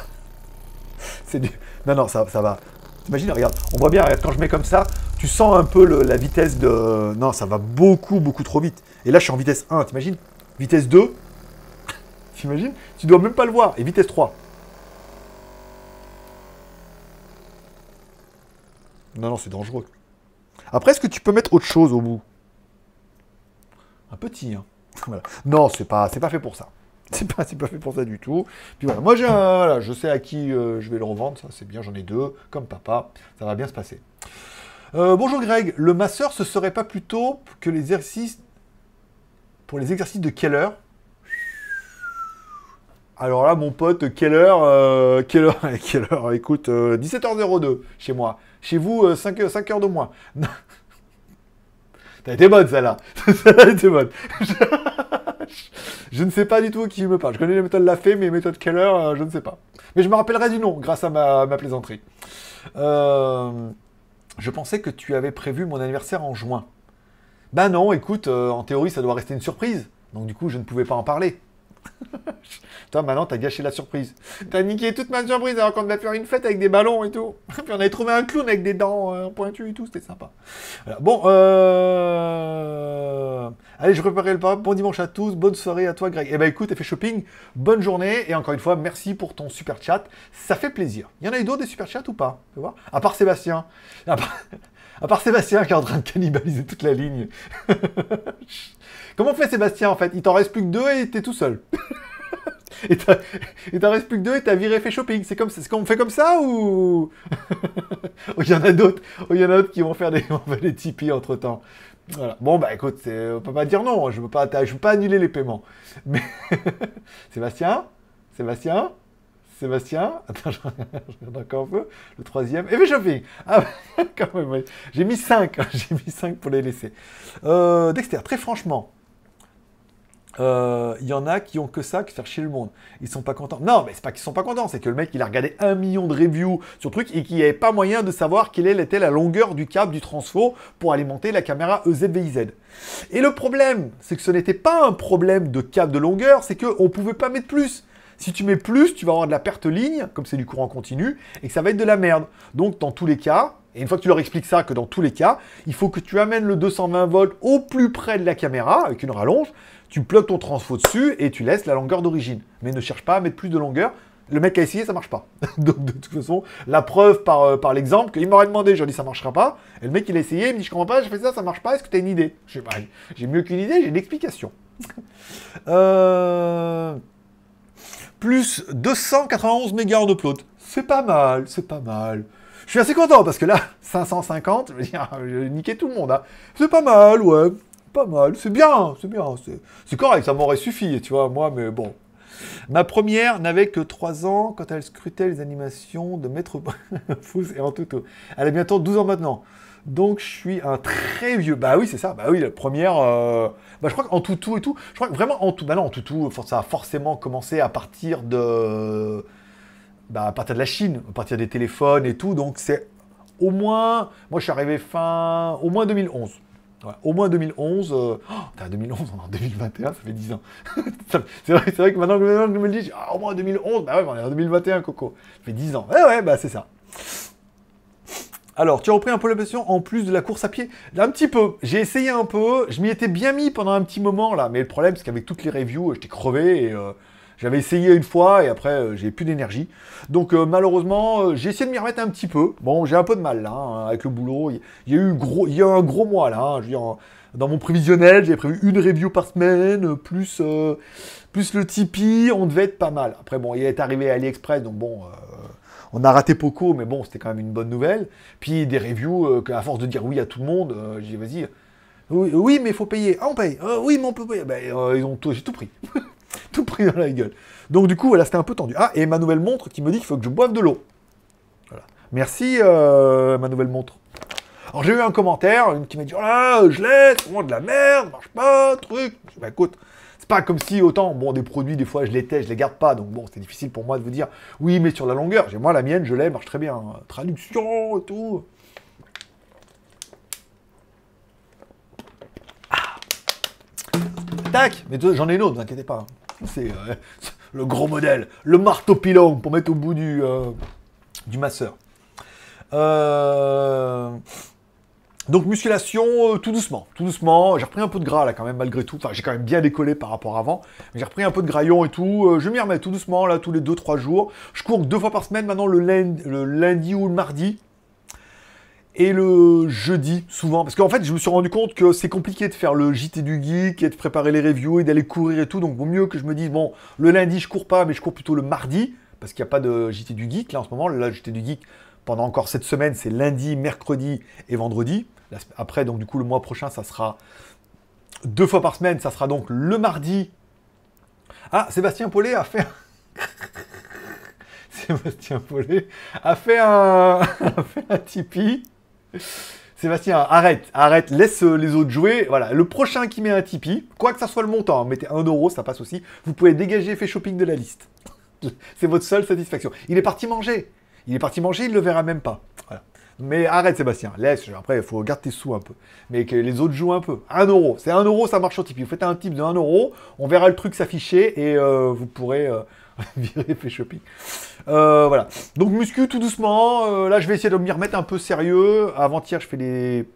C'est du... Non, non, ça, ça va. T'imagines, regarde, on voit bien, regarde, quand je mets comme ça, tu sens un peu la vitesse de... Non, ça va beaucoup, beaucoup trop vite. Et là, je suis en vitesse 1, t'imagines? Vitesse 2, t'imagines? Tu dois même pas le voir. Et vitesse 3. Non, non, c'est dangereux. Après, est-ce que tu peux mettre autre chose au bout? Un petit, hein. Voilà. Non, c'est pas, c'est pas fait pour ça. C'est pas, pas fait pour ça du tout. Puis voilà, moi j'ai voilà, je sais à qui euh, je vais le revendre, ça c'est bien, j'en ai deux, comme papa, ça va bien se passer. Euh, bonjour Greg, le masseur ce serait pas plutôt que les exercices pour les exercices de quelle heure? Alors là, mon pote, quelle heure euh, Quelle heure Quelle heure Écoute, euh, 17h02 chez moi. Chez vous, euh, 5, 5 heures de moins. T'as été bonne celle-là. celle-là était bonne. Je ne sais pas du tout qui me parle. Je connais les méthodes la fée, mais les méthodes Keller, euh, je ne sais pas. Mais je me rappellerai du nom grâce à ma, plaisanterie. Euh, je pensais que tu avais prévu mon anniversaire en juin. Ben non, écoute, euh, en théorie, ça doit rester une surprise. Donc du coup, je ne pouvais pas en parler. Toi, maintenant, t'as gâché la surprise. T'as niqué toute ma surprise alors qu'on devait faire une fête avec des ballons et tout. Puis on avait trouvé un clown avec des dents euh, pointues et tout, c'était sympa. Bon, euh... Allez, je préparais le pas. Bon dimanche à tous, bonne soirée à toi, Greg. Eh ben écoute, t'as fait shopping, bonne journée, et encore une fois, merci pour ton super chat. Ça fait plaisir. Il y en a eu d'autres des super chats ou pas Tu voir À part Sébastien. À part... part Sébastien qui est en train de cannibaliser toute la ligne. Comment fait Sébastien en fait? Il t'en reste plus que deux et t'es tout seul. et t'en reste plus que deux et t'as viré fait shopping. C'est comme c'est qu'on fait comme ça ou? Il y en a d'autres, il y en a d'autres qui vont faire des, on Tipeee entre temps. Bon bah écoute, on peut pas dire non. Je veux pas, je veux pas annuler les paiements. Mais Sébastien, Sébastien, Sébastien, attends, je regarde encore un peu. Le troisième, et fait shopping. Ah, quand même, j'ai mis 5, j'ai mis 5 pour les laisser. Euh, Dexter, très franchement, il euh, y en a qui ont que ça, qui faire chier le monde. Ils sont pas contents. Non, mais c'est pas qu'ils sont pas contents, c'est que le mec il a regardé un million de reviews sur le truc et qu'il n'y avait pas moyen de savoir quelle était la longueur du câble du transfo pour alimenter la caméra EZVIZ. Et le problème, c'est que ce n'était pas un problème de câble de longueur, c'est qu'on pouvait pas mettre plus. Si tu mets plus, tu vas avoir de la perte ligne, comme c'est du courant continu, et que ça va être de la merde. Donc dans tous les cas, et une fois que tu leur expliques ça, que dans tous les cas, il faut que tu amènes le 220 volts au plus près de la caméra, avec une rallonge, tu plugues ton transfo dessus et tu laisses la longueur d'origine. Mais ne cherche pas à mettre plus de longueur. Le mec a essayé, ça marche pas. Donc de toute façon, la preuve par, euh, l'exemple, qu'il m'aurait demandé, je lui dit ça marchera pas. Et le mec il a essayé, il me dit je comprends pas, j'ai fait ça, ça marche pas, est-ce que tu une idée? Je sais pas, j'ai mieux qu'une idée, j'ai une explication. euh... Plus 291 mégas en upload. C'est pas mal, c'est pas mal. Je suis assez content parce que là, 550, je veux dire, niqué tout le monde. Hein. C'est pas mal, ouais pas mal, c'est bien, c'est bien, c'est correct, ça m'aurait suffi, tu vois, moi, mais bon. Ma première n'avait que 3 ans quand elle scrutait les animations de Maître Fous et en tout. Elle a bientôt 12 ans maintenant. Donc je suis un très vieux. Bah oui, c'est ça. Bah oui, la première. Euh, bah je crois qu'en toutou et tout. Je crois vraiment en tout. Bah non, en toutou, ça a forcément commencé à partir de. Bah à partir de la Chine, à partir des téléphones et tout. Donc c'est au moins. Moi je suis arrivé fin. Au moins 2011 au moins 2011. Euh... Oh, 2011, on est en 2021, ça fait 10 ans. c'est vrai, vrai, que maintenant que, je me le dis, ah, au moins 2011, bah ouais, on est en 2021, Coco. Ça fait 10 ans. Ouais, ouais, bah c'est ça. Alors, tu as repris un peu la passion en plus de la course à pied? Un petit peu. J'ai essayé un peu. Je m'y étais bien mis pendant un petit moment là. Mais le problème, c'est qu'avec toutes les reviews, j'étais crevé et euh, j'avais essayé une fois et après, euh, j'ai plus d'énergie. Donc euh, malheureusement, euh, j'ai essayé de m'y remettre un petit peu. Bon, j'ai un peu de mal là hein, avec le boulot. Il y, a eu gros, il y a un gros mois là. Hein. je veux dire, dans mon prévisionnel, j'ai prévu une review par semaine, plus, plus le Tipeee, on devait être pas mal. Après, bon, il est arrivé à AliExpress, donc bon, on a raté Poco, mais bon, c'était quand même une bonne nouvelle. Puis des reviews, à force de dire oui à tout le monde, j'ai dit vas-y, oui, mais il faut payer. Ah, on paye. oui, mais on peut payer. Ben, ils ont tout, j'ai tout pris. tout pris dans la gueule. Donc du coup, voilà, c'était un peu tendu. Ah, et ma nouvelle montre qui me dit qu'il faut que je boive de l'eau. Voilà. Merci, euh, ma nouvelle montre. Alors j'ai eu un commentaire, une qui m'a dit, oh là, je laisse, c'est de la merde, marche pas, truc. Bah écoute, c'est pas comme si autant, bon, des produits, des fois, je les tais, je les garde pas, donc bon, c'est difficile pour moi de vous dire, oui, mais sur la longueur, j'ai moi la mienne, je l'ai, marche très bien. Traduction et tout. Ah. Tac Mais j'en ai une autre, ne vous inquiétez pas. C'est euh, le gros modèle, le marteau pilon pour mettre au bout du, euh, du masseur. Euh, donc musculation, tout doucement, tout doucement. J'ai repris un peu de gras là quand même malgré tout. Enfin, j'ai quand même bien décollé par rapport à avant. J'ai repris un peu de graillon et tout. je m'y remets tout doucement là, tous les 2-3 jours. Je cours deux fois par semaine maintenant le lundi ou le mardi et le jeudi, souvent. Parce qu'en fait, je me suis rendu compte que c'est compliqué de faire le JT du geek et de préparer les reviews et d'aller courir et tout. Donc, vaut mieux que je me dise, bon, le lundi, je cours pas, mais je cours plutôt le mardi. Parce qu'il n'y a pas de JT du geek là en ce moment. Le JT du geek, pendant encore cette semaine, c'est lundi, mercredi et vendredi. Après, donc, du coup, le mois prochain, ça sera deux fois par semaine. Ça sera donc le mardi. Ah, Sébastien Paulet a fait. Sébastien Paulet a fait un, a fait un Tipeee Sébastien, arrête, arrête, laisse euh, les autres jouer. Voilà, le prochain qui met un Tipeee, quoi que ça soit le montant, hein, mettez 1 euro, ça passe aussi. Vous pouvez dégager fait shopping de la liste. C'est votre seule satisfaction. Il est parti manger. Il est parti manger, il ne le verra même pas. Mais arrête Sébastien, laisse, après il faut garder tes sous un peu. Mais que les autres jouent un peu. 1 euro, c'est 1 euro, ça marche sur Tipeee. Vous faites un type de 1 euro, on verra le truc s'afficher et euh, vous pourrez euh, virer fait shopping. Euh, voilà. Donc muscu tout doucement. Euh, là je vais essayer de m'y remettre un peu sérieux. Avant-hier je fais les,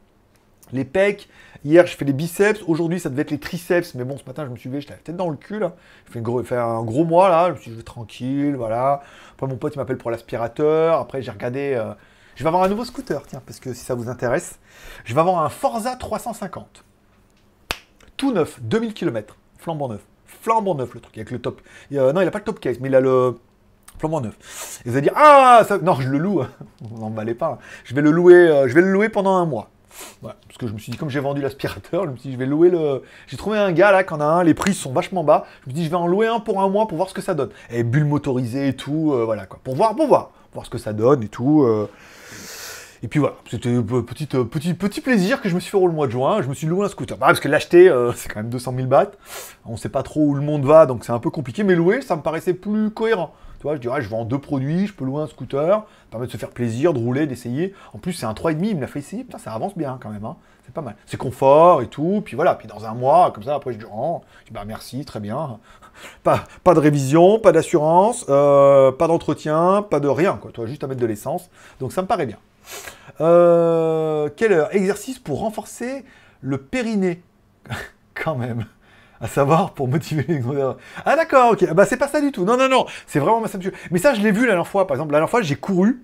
les pecs. Hier je fais les biceps. Aujourd'hui ça devait être les triceps. Mais bon ce matin je me suis levé, j'étais peut-être dans le cul gros- fait un gros mois là. Je me suis dit je tranquille, voilà. Après mon pote il m'appelle pour l'aspirateur. Après j'ai regardé... euh, je vais avoir un nouveau scooter, tiens, parce que si ça vous intéresse. Je vais avoir un Forza 350. Tout neuf, 2000 km. Flambant neuf. Flambant neuf le truc, avec le top. Non, il a pas le top case, mais il a le flambant neuf. Et vous allez dire, ah, ça... non, je le loue. Vous n'en emballez pas. Je vais le louer, euh, je vais le louer pendant un mois. Parce que je me suis dit, comme j'ai vendu l'aspirateur, je me suis dit, je vais louer le. J'ai trouvé un gars là qui en a un, les prix sont vachement bas. Je me suis dit, je vais en louer un pour un mois pour voir ce que ça donne. Et bulle motorisée et tout, euh, voilà quoi. Pour voir, pour voir. Voir ce que ça donne et tout. euh. Et puis voilà, c'était un petit, euh, petit, petit plaisir que je me suis fait au mois de juin. Je me suis loué un scooter. Bah, parce que l'acheter, euh, c'est quand même 200 000 bahts. On sait pas trop où le monde va, donc c'est un peu compliqué. Mais louer, ça me paraissait plus cohérent. Tu vois, je dirais, je vends deux produits, je peux louer un scooter, permet de se faire plaisir, de rouler, d'essayer. En plus, c'est un 3,5, il me l'a fait essayer. Ça avance bien quand même. hein. C'est pas mal. C'est confort et tout. Puis voilà, puis dans un mois, comme ça, après, je dis, oh, bah merci, très bien. Pas, pas de révision, pas d'assurance, euh, pas d'entretien, pas de rien, quoi. Toi, juste à mettre de l'essence. Donc ça me paraît bien. Euh, quel heure? Exercice pour renforcer le périnée. Quand même. À savoir, pour motiver les. Ah d'accord, ok. Bah c'est pas ça du tout. Non, non, non. C'est vraiment ma. Mais ça, je l'ai vu la dernière fois. Par exemple, la dernière fois, j'ai couru.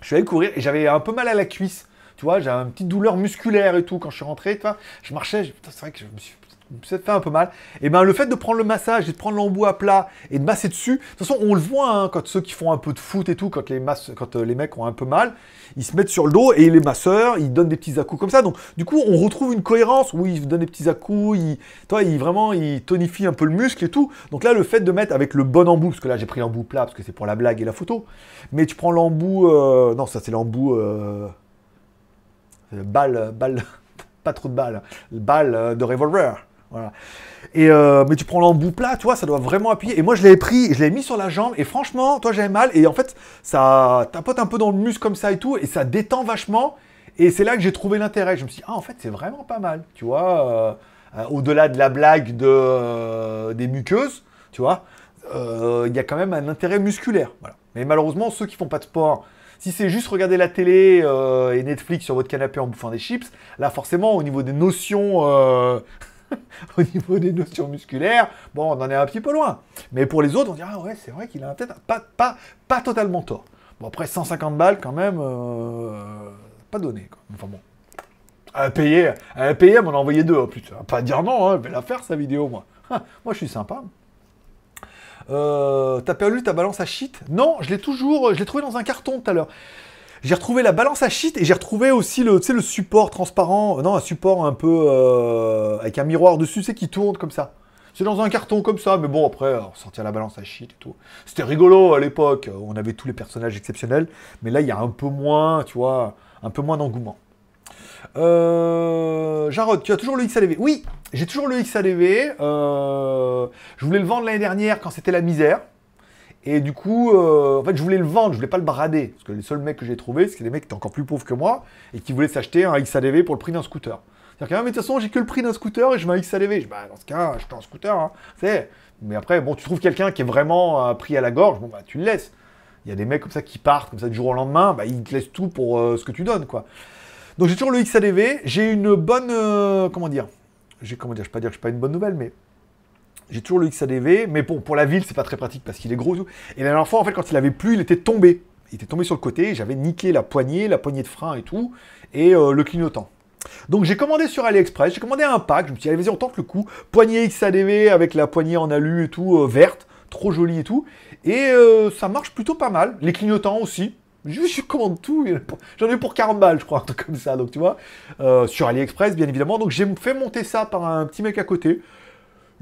Je suis allé courir et j'avais un peu mal à la cuisse. Tu vois, j'avais une petite douleur musculaire et tout quand je suis rentré. Tu vois, je marchais. C'est vrai que je me suis suis fait un peu mal. Et ben le fait de prendre le massage et de prendre l'embout à plat et de masser dessus, de toute façon on le voit hein, quand ceux qui font un peu de foot et tout, quand les quand euh, les mecs ont un peu mal, ils se mettent sur le dos et les masseurs ils donnent des petits à-coups comme ça. Donc du coup on retrouve une cohérence où ils donnent des petits à-coups, ils, toi ils vraiment ils tonifient un peu le muscle et tout. Donc là le fait de mettre avec le bon embout, parce que là j'ai pris l'embout plat parce que c'est pour la blague et la photo, mais tu prends l'embout, euh, non ça c'est l'embout euh, balle, balle, pas trop de balles, balle euh, de revolver. Voilà. Et euh, mais tu prends l'embout plat, tu vois, ça doit vraiment appuyer. Et moi, je l'avais pris, je l'avais mis sur la jambe, et franchement, toi, j'avais mal. Et en fait, ça tapote un peu dans le muscle comme ça et tout, et ça détend vachement. Et c'est là que j'ai trouvé l'intérêt. Je me suis dit, ah, en fait, c'est vraiment pas mal, tu vois. euh, euh, Au-delà de la blague de, des muqueuses, tu vois, il y a quand même un intérêt musculaire. Mais malheureusement, ceux qui font pas de sport, si c'est juste regarder la télé et Netflix sur votre canapé en bouffant des chips, là, forcément, au niveau des notions. au niveau des notions musculaires, bon, on en est un petit peu loin. Mais pour les autres, on dit ah ouais, c'est vrai qu'il a peut-être pas, pas, pas totalement tort. Bon, après 150 balles, quand même, euh, pas donné. Quoi. Enfin bon. À payer, à payer, m'en a envoyé deux. Putain, pas dire non, hein, je vais la faire sa vidéo, moi. Ah, moi, je suis sympa. Euh, T'as perdu ta balance à shit? Non, je l'ai toujours, je l'ai trouvé dans un carton tout à l'heure. J'ai retrouvé la balance à shit et j'ai retrouvé aussi le, le support transparent, euh, non, un support un peu euh, avec un miroir dessus, c'est qui tourne comme ça. C'est dans un carton comme ça, mais bon, après, sortir la balance à shit et tout. C'était rigolo à l'époque, on avait tous les personnages exceptionnels, mais là, il y a un peu moins, tu vois, un peu moins d'engouement. Euh, Jarod, tu as toujours le XADV Oui, j'ai toujours le XADV. Euh, je voulais le vendre l'année dernière quand c'était la misère. Et du coup, euh, en fait, je voulais le vendre, je voulais pas le brader. Parce que les seuls mecs que j'ai trouvés, c'était des mecs qui étaient encore plus pauvres que moi et qui voulaient s'acheter un XADV pour le prix d'un scooter. C'est-à-dire que, ah, mais de toute façon, j'ai que le prix d'un scooter et je mets un XADV. Bah, dans ce cas, je un scooter. Hein. C'est- Mais après, bon, tu trouves quelqu'un qui est vraiment euh, pris à la gorge, bon, bah, tu le laisses. Il y a des mecs comme ça qui partent, comme ça, du jour au lendemain, bah, ils te laissent tout pour euh, ce que tu donnes, quoi. Donc, j'ai toujours le XADV. J'ai une bonne. comment dire? Comment dire? Je ne vais pas dire que je pas une bonne nouvelle, mais j'ai toujours le XADV, mais pour, pour la ville, c'est pas très pratique parce qu'il est gros et tout. Et la dernière fois, en fait, quand il avait plu, il était tombé. Il était tombé sur le côté, j'avais niqué la poignée, la poignée de frein et tout, et euh, le clignotant. Donc j'ai commandé sur AliExpress, j'ai commandé un pack, je me suis dit, allez, vas-y, on tente le coup. Poignée XADV avec la poignée en alu et tout, euh, verte, trop jolie et tout. Et euh, ça marche plutôt pas mal. Les clignotants aussi. Je, commande tout, j'en ai pour 40 balles, je crois, comme ça, donc tu vois. Sur AliExpress, bien évidemment. Donc j'ai fait monter ça par un petit mec à côté.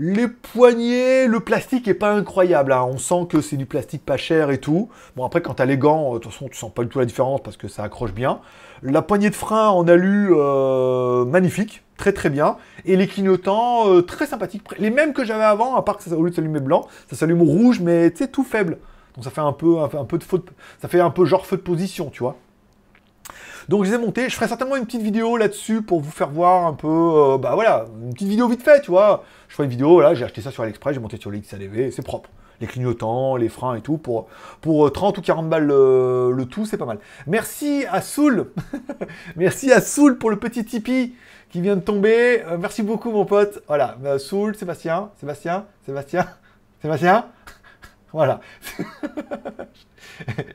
Les poignées, le plastique est pas incroyable. hein. On sent que c'est du plastique pas cher et tout. Bon, après, quand t'as les gants, euh, de toute façon, tu sens pas du tout la différence parce que ça accroche bien. La poignée de frein en alu, euh, magnifique, très très bien. Et les clignotants, euh, très sympathiques. Les mêmes que j'avais avant, à part que ça, au lieu de s'allumer blanc, ça s'allume rouge, mais tu sais, tout faible. Donc ça fait un, peu- un peu de faute, ça fait un peu genre feu de position, tu vois. Donc je les ai montés, je ferai certainement une petite vidéo là-dessus pour vous faire voir un peu, euh, bah voilà, une petite vidéo vite fait, tu vois. Je ferai une vidéo, là, j'ai acheté ça sur AliExpress, j'ai monté sur le XADV, c'est propre. Les clignotants, les freins et tout, pour, pour 30 ou 40 balles le, le tout, c'est pas mal. Merci à Soul, merci à Soul pour le petit Tipeee qui vient de tomber. Euh, merci beaucoup mon pote. Voilà, euh, Soul, Sébastien, Sébastien, Sébastien, Sébastien. Voilà.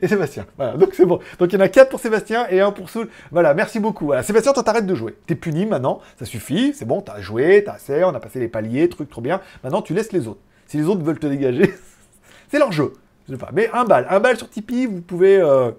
et Sébastien. Voilà, donc c'est bon. Donc il y en a 4 pour Sébastien et un pour Soul. Voilà, merci beaucoup. Voilà. Sébastien, toi t'arrêtes de jouer. T'es puni maintenant, ça suffit, c'est bon, t'as joué, t'as assez, on a passé les paliers, truc trop bien. Maintenant tu laisses les autres. Si les autres veulent te dégager, c'est leur jeu. Mais un bal, un bal sur Tipeee, vous pouvez. Euh...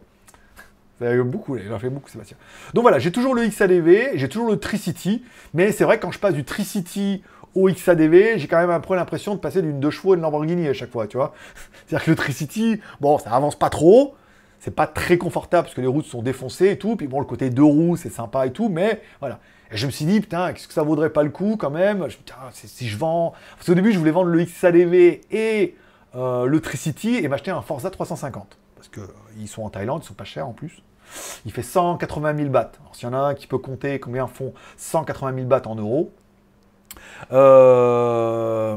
Ça a beaucoup, il en fait beaucoup Sébastien. Donc voilà, j'ai toujours le XADV, j'ai toujours le Tricity, mais c'est vrai quand je passe du Tricity au XADV, j'ai quand même un peu l'impression de passer d'une deux chevaux à une Lamborghini à chaque fois, tu vois. C'est-à-dire que le Tricity, bon, ça avance pas trop, c'est pas très confortable parce que les routes sont défoncées et tout, puis bon, le côté deux roues, c'est sympa et tout, mais voilà. Et je me suis dit, putain, qu'est-ce que ça vaudrait pas le coup quand même? Je putain, si je vends... Parce qu'au début, je voulais vendre le XADV et euh, le Tricity et m'acheter un Forza 350. Parce qu'ils euh, sont en Thaïlande, ils sont pas chers en plus. Il fait 180 000 bahts. Alors s'il y en a un qui peut compter combien font 180 000 bahts en euros, euh,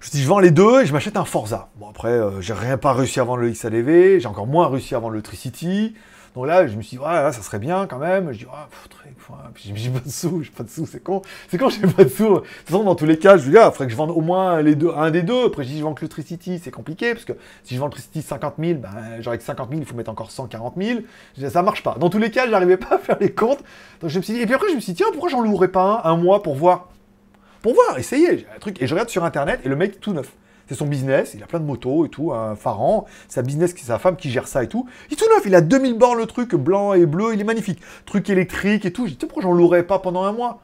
je je vends les deux et je m'achète un Forza. Bon, après, euh, j'ai rien pas réussi à vendre le XADV, j'ai encore moins réussi à vendre le Tricity. Donc là, je me suis dit, ouais, ça serait bien quand même. Je dis, ouais, j'ai pas de sous, j'ai pas de sous, c'est con. C'est con, j'ai pas de sous. De toute façon, dans tous les cas, je dis, ah, il faudrait que je vende au moins les deux, un des deux. Après, je dis, je vends que le Tricity, c'est compliqué, parce que si je vends le Tricity 50 000, ben, j'aurais que 50 000, il faut mettre encore 140 000. Je dis, ça marche pas. Dans tous les cas, j'arrivais pas à faire les comptes. Donc je me suis dit, et puis après, je me suis dit, tiens, pourquoi j'en louerais pas un, un mois pour voir? Pour voir, essayer. Un truc. Et je regarde sur internet, et le mec, tout neuf. C'est son business, il a plein de motos et tout, un Faran, sa business, c'est sa femme qui gère ça et tout. Il est tout neuf, il a 2000 bornes le truc, blanc et bleu, il est magnifique. Truc électrique et tout. Je dis, pourquoi j'en louerais pas pendant un mois?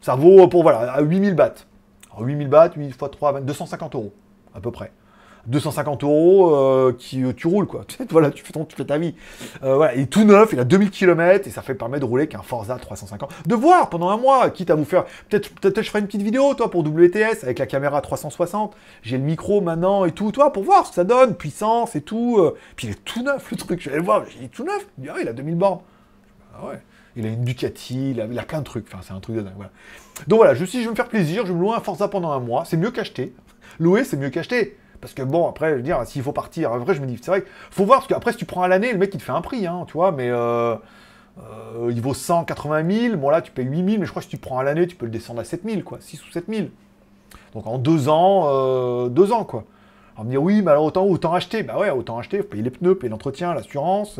Ça vaut pour, voilà, à 8000 bahts. Alors 8000 bahts, 8 x 3, 250 euros, à peu près. 250 euros euh, qui euh, tu roules quoi. voilà, tu fais ton, tu ta vie. Euh, voilà, il est tout neuf, il a 2000 km et ça fait permet de rouler qu'un Forza 350. De voir pendant un mois, quitte à vous faire peut-être peut-être je ferai une petite vidéo toi pour WTS avec la caméra 360. J'ai le micro maintenant et tout, toi pour voir ce que ça donne, puissance et tout. Puis il est tout neuf le truc. Je vais le voir, il est tout neuf. Il, ah, il a 2000 bornes. Ah ouais. Il a une Ducati, il a, plein de trucs. Enfin, c'est un truc de dingue. Donc voilà, je suis, je vais me faire plaisir, je vais me louer un Forza pendant un mois. C'est mieux qu'acheter. Louer, c'est mieux qu'acheter. Parce que bon, après, je veux dire, s'il faut partir, vrai, je me dis, c'est vrai, faut voir, parce qu'après, si tu prends à l'année, le mec, il te fait un prix, hein, tu vois, mais euh, euh, il vaut 180 000, bon là, tu payes 8 000, mais je crois que si tu prends à l'année, tu peux le descendre à 7 000, quoi, 6 ou 7 000. Donc en deux ans, euh, deux ans, quoi. On me dire, oui, mais alors autant, autant acheter, bah ouais, autant acheter, faut payer les pneus, payer l'entretien, l'assurance.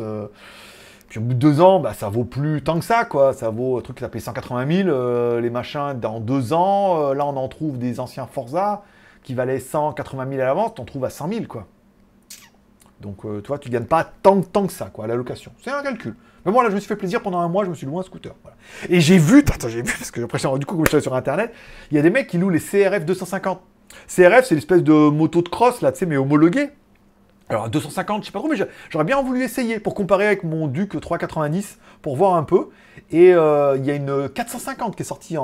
Puis au bout de deux ans, bah, ça vaut plus tant que ça, quoi. Ça vaut un truc qui s'appelle 180 000, les machins, dans deux ans, là, on en trouve des anciens Forza qui valait 180 000 à la vente, t'en trouves à 100 000, quoi. Donc, euh, toi, tu gagnes pas tant, tant que ça, quoi, à la location. C'est un calcul. Mais bon, là, je me suis fait plaisir pendant un mois, je me suis loué un scooter. Et j'ai vu, attends, j'ai vu, parce que après, du coup, comme je suis sur Internet, il y a des mecs qui louent les CRF 250. CRF, c'est l'espèce de moto de cross, là, tu sais, mais homologué. Alors, 250, je sais pas trop, mais j'aurais bien voulu essayer pour comparer avec mon Duc 390 pour voir un peu. Et euh, il y a une 450 qui est sortie en,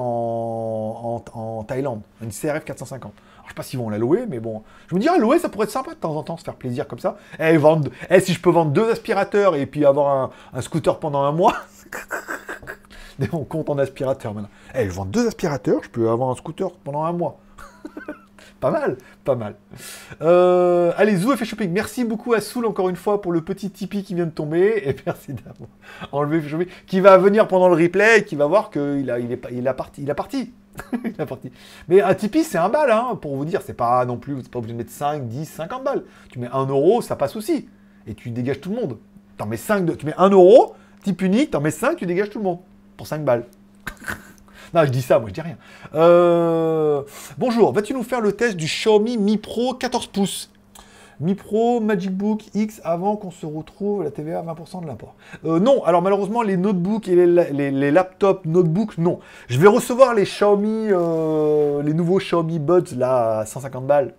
en Thaïlande, une CRF 450. Je sais pas s'ils vont la louer, mais bon. Je me dis, ah, louer, ça pourrait être sympa de temps en temps, se faire plaisir comme ça. Eh, vendre... eh si je peux vendre deux aspirateurs et puis avoir un, scooter pendant un mois. on compte en aspirateur maintenant. Eh, je vends deux aspirateurs, je peux avoir un scooter pendant un mois. pas mal, pas mal. Euh, allez, Zou fait shopping. Merci beaucoup à Soul encore une fois pour le petit Tipeee qui vient de tomber. Et merci d'avoir enlevé shopping. Qui va venir pendant le replay et qui va voir qu'il il est, a parti. Mais un Tipeee, c'est un bal, hein, pour vous dire. C'est pas non plus, c'est pas obligé de mettre 5, 10, 50 balles. Tu mets 1 euro, ça passe aussi. Et tu dégages tout le monde. T'en mets 5, de... tu mets 1 euro, type unique, t'en mets 5, tu dégages tout le monde. Pour 5 balles. non, je dis ça, moi je dis rien. Euh... Bonjour, vas-tu nous faire le test du Xiaomi Mi Pro 14 pouces? Mi Pro, Magic Book X avant qu'on se retrouve la TVA à 20% de l'import. Euh, non, alors malheureusement les notebooks et les, laptops notebooks, non. Je vais recevoir les Xiaomi, euh, les nouveaux Xiaomi Buds là à 150 balles.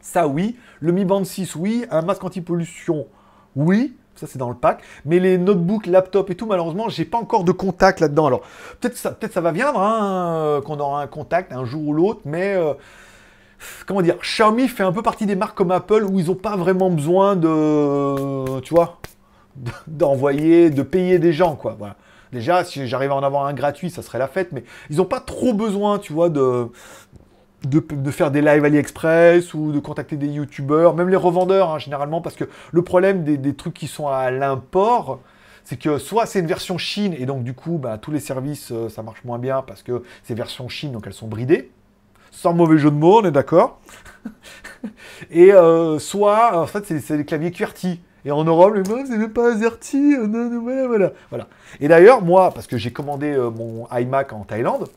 Ça oui. Le Mi Band 6, oui. Un masque anti-pollution, oui. Ça, c'est dans le pack. Mais les notebooks, laptops et tout, malheureusement, j'ai pas encore de contact là-dedans. Alors, peut-être ça, va viendre, hein, qu'on aura un contact un jour ou l'autre, mais euh, comment dire, Xiaomi fait un peu partie des marques comme Apple où ils n'ont pas vraiment besoin de, tu vois, d'envoyer, de payer des gens, quoi. Déjà, si j'arrive à en avoir un gratuit, ça serait la fête, mais ils n'ont pas trop besoin, tu vois, de, de, faire des lives AliExpress ou de contacter des youtubeurs, même les revendeurs, hein, généralement, parce que le problème des, trucs qui sont à l'import, c'est que soit c'est une version Chine, et donc du coup, bah, tous les services, euh, ça marche moins bien parce que c'est version Chine, donc elles sont bridées. Sans mauvais jeu de mots, on est d'accord. et euh, soit, en fait, c'est des claviers QWERTY. Et en Europe, les c'est même pas AZERTY, voilà, voilà, voilà. Et d'ailleurs, moi, parce que j'ai commandé euh, mon iMac en Thaïlande,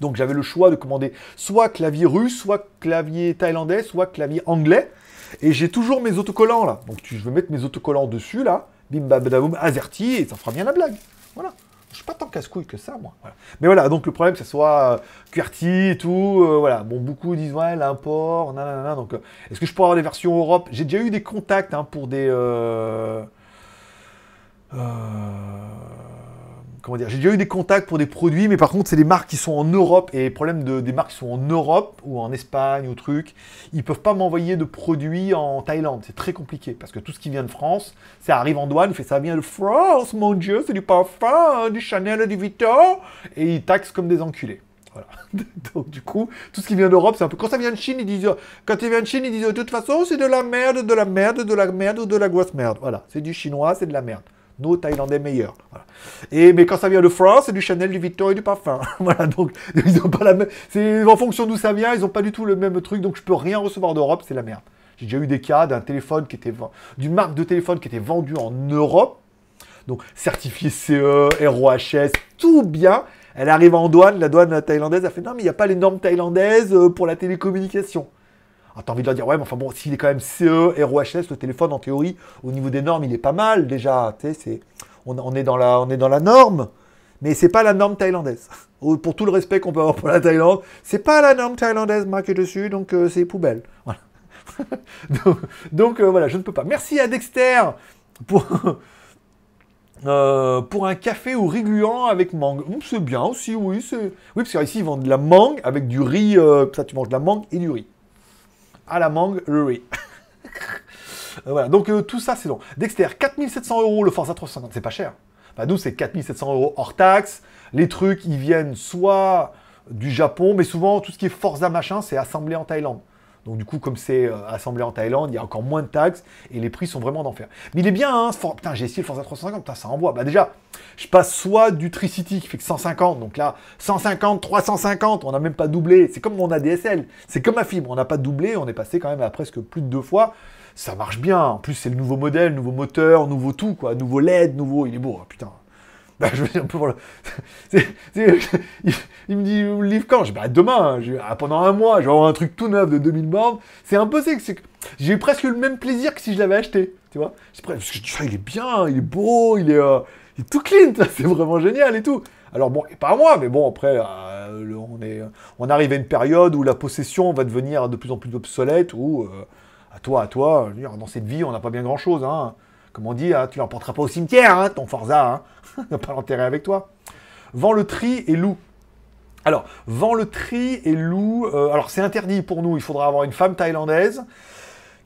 donc j'avais le choix de commander soit clavier russe, soit clavier thaïlandais, soit clavier anglais. Et j'ai toujours mes autocollants là. Donc je vais mettre mes autocollants dessus là, bim bam badaboum, AZERTY, et ça fera bien la blague. Voilà. Suis pas tant casse-couille que ça, moi. Mais voilà, donc le problème, que ce soit euh, QWERTY et tout. Euh, voilà, bon, beaucoup disent, ouais, l'import, nanana. Donc, euh, est-ce que je pourrais avoir des versions Europe? J'ai déjà eu des contacts hein, pour des. Comment dire J'ai déjà eu des contacts pour des produits, mais par contre, c'est des marques qui sont en Europe. Et le problème de, des marques qui sont en Europe ou en Espagne ou truc, ils peuvent pas m'envoyer de produits en Thaïlande. C'est très compliqué parce que tout ce qui vient de France, ça arrive en douane, fait ça vient de France, mon Dieu, c'est du parfum, du Chanel, du Vuitton, et ils taxent comme des enculés. Voilà. Donc du coup, tout ce qui vient d'Europe, c'est un peu. Quand ça vient de Chine, ils disent. Quand il vient de Chine, ils disent de toute façon, c'est de la merde, de la merde, de la merde ou de la grosse merde. Voilà. C'est du chinois, c'est de la merde nos Thaïlandais meilleurs. Et, mais quand ça vient de France, c'est du Chanel, du Victor et du parfum. voilà, donc ils ont pas la même. C'est en fonction d'où ça vient, ils n'ont pas du tout le même truc, donc je peux rien recevoir d'Europe, c'est la merde. J'ai déjà eu des cas d'un téléphone qui était d'une marque de téléphone qui était vendue en Europe, donc certifié CE, ROHS, tout bien. Elle arrive en douane, la douane thaïlandaise a fait non mais il n'y a pas les normes thaïlandaises euh, pour la télécommunication. Ah, t'as envie de leur dire, ouais, mais enfin bon, s'il est quand même CE, ROHS, le téléphone, en théorie, au niveau des normes, il est pas mal déjà. Tu sais, on, est dans la, on est dans la norme, mais c'est pas la norme thaïlandaise. Pour tout le respect qu'on peut avoir pour la Thaïlande, c'est pas la norme thaïlandaise marquée dessus, donc euh, c'est poubelle. Donc, euh, voilà, je ne peux pas. Merci à Dexter pour, euh, pour un café au riz gluant avec mangue. C'est bien aussi, oui. Oui, parce qu'ici, ils vendent de la mangue avec du riz. ça, tu manges de la mangue et du riz à la mangue, le riz. Euh, voilà, donc euh, tout ça c'est long. Dexter, 4700 euros le Forza 350, c'est pas cher. Bah, nous c'est 4700 euros hors taxe. Les trucs ils viennent soit du Japon, mais souvent tout ce qui est Forza machin c'est assemblé en Thaïlande. Donc du coup, comme c'est euh, assemblé en Thaïlande, il y a encore moins de taxes et les prix sont vraiment d'enfer. Mais il est bien, hein, putain, j'ai essayé le Forza 350, putain, ça envoie. Bah déjà, je passe soit du Tricity qui fait que 150, donc là, 150, 350, on n'a même pas doublé. C'est comme mon ADSL, c'est comme ma fibre, on n'a pas doublé, on est passé quand même à presque plus de deux fois. Ça marche bien. En plus, c'est le nouveau modèle, nouveau moteur, nouveau tout, quoi. Nouveau LED, nouveau, il est beau, hein, putain. Bah, je un peu voilà. il, me dit, le livre quand? Je dis, bah, demain, ah, pendant un mois, je vais avoir un truc tout neuf de 2000 bornes. C'est un peu, c'est j'ai eu presque le même plaisir que si je l'avais acheté, tu vois. Parce que je dis, il est bien, il est beau, il est, euh, tout clean, c'est vraiment génial et tout. Alors bon, et pas moi, mais bon, après, euh, on, est, on arrive à une période où la possession va devenir de plus en plus obsolète, où, euh, à toi, à toi, dans cette vie, on n'a pas bien grand-chose, hein. Comme on dit, hein, tu l'emporteras pas au cimetière, hein, ton Forza, hein. ne pas l'enterrer avec toi. Vends le tri et loue. Alors, vends le tri et loue. Euh, alors, c'est interdit pour nous. Il faudra avoir une femme thaïlandaise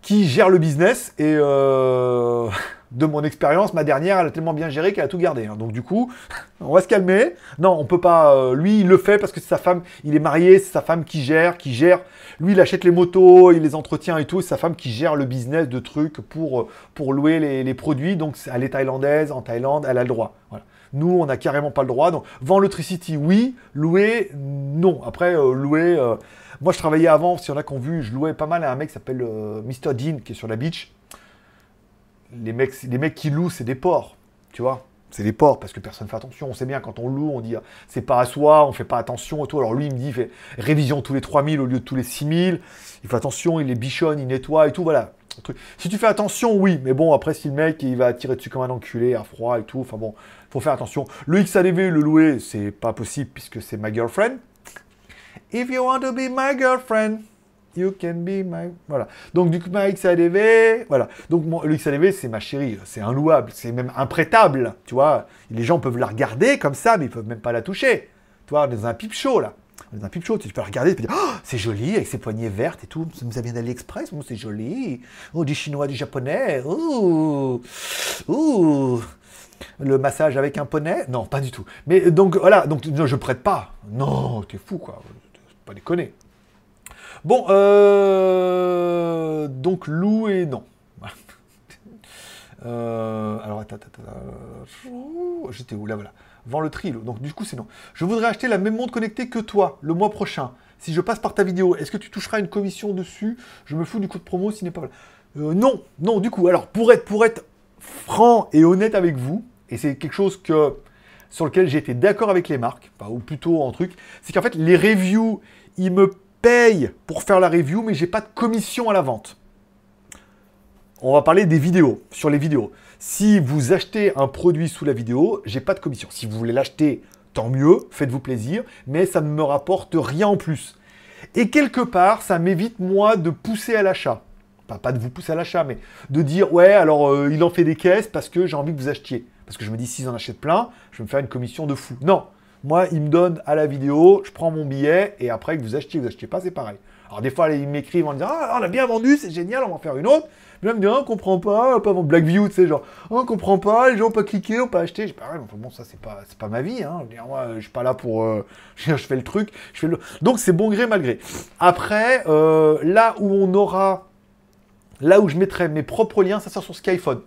qui gère le business. Et euh, de mon expérience, ma dernière, elle a tellement bien géré qu'elle a tout gardé. Hein. Donc, du coup, on va se calmer. Non, on peut pas. Euh, lui, il le fait parce que c'est sa femme. Il est marié, c'est sa femme qui gère, qui gère lui, il achète les motos, il les entretient et tout. C'est sa femme qui gère le business de trucs pour, euh, pour louer les, produits. Donc, elle est thaïlandaise, en Thaïlande, elle a le droit. Nous, on n'a carrément pas le droit. Donc, vend Tricity, oui. Louer, non. Après, euh, louer. Moi, je travaillais avant, s'il y en a qui ont vu, je louais pas mal à un mec qui s'appelle Mr. Dean, qui est sur la beach. Les mecs, qui louent, c'est des porcs, tu vois c'est les ports, parce que personne ne fait attention. On sait bien, quand on loue, on dit c'est pas à soi, on fait pas attention et tout. Alors lui, il me dit, fait révision tous les 3000 au lieu de tous les 6000. Il fait attention, il les bichonne, il nettoie et tout, voilà. Si tu fais attention, oui, mais bon, après, si le mec, il va tirer dessus comme un enculé, à froid et tout, enfin bon, faut faire attention. Le XADV, le louer, c'est pas possible puisque c'est ma girlfriend. If you want to be my girlfriend, You can be my... Voilà. Donc, du coup, ma XADV, voilà. Donc, mon, le XADV, c'est ma chérie. C'est inlouable. C'est même imprêtable. Tu vois, les gens peuvent la regarder comme ça, mais ils peuvent même pas la toucher. Tu vois, dans un pipe chaud, là. Dans un pipe show, tu peux regarder et te dire oh, c'est joli avec ses poignées vertes et tout. Ça vient d'AliExpress, oh, c'est joli. Oh, du chinois, du japonais. Ouh, ouh. Le massage avec un poney? Non, pas du tout. Mais donc voilà, donc non, je prête pas. Non, t'es fou quoi. Pas déconner. Bon, euh, donc loup et non. Euh, alors, attends, attends, attends. J'étais où là Voilà. Vends le trilo. Donc, du coup, c'est non. Je voudrais acheter la même montre connectée que toi le mois prochain. Si je passe par ta vidéo, est-ce que tu toucheras une commission dessus? Je me fous du code promo s'il n'est pas. Euh, non, non, du coup. Alors, pour être, pour être franc et honnête avec vous, et c'est quelque chose que sur lequel été d'accord avec les marques, ou plutôt en truc, c'est qu'en fait, les reviews, ils me payent pour faire la review, mais j'ai pas de commission à la vente on va parler des vidéos, sur les vidéos. Si vous achetez un produit sous la vidéo, j'ai pas de commission. Si vous voulez l'acheter, tant mieux, faites-vous plaisir, mais ça ne me rapporte rien en plus. Et quelque part, ça m'évite moi de pousser à l'achat. pas de vous pousser à l'achat, mais de dire ouais, alors euh, il en fait des caisses parce que j'ai envie que vous achetiez. Parce que je me dis, s'ils en achètent plein, je vais me faire une commission de fou. Non, moi, il me donne à la vidéo, je prends mon billet, et après que vous achetiez, vous achetez pas, c'est pareil. Alors des fois, ils m'écrivent en disant Ah, on a bien vendu, c'est génial, on va en faire une autre. Mais là, me dit, ah, on comprend pas, pas mon Blackview, tu sais, genre, ah, on comprend pas, les gens n'ont pas cliqué, n'ont pas acheté. Je dis, pareil, bon, ça, c'est pas, pas ma vie, hein. Je, moi, je suis pas là pour. Euh, je, fais le truc, je fais. Donc, c'est bon gré, mal gré. Après, euh, là où on aura. Là où je mettrai mes propres liens, ça sert sur Skyphone.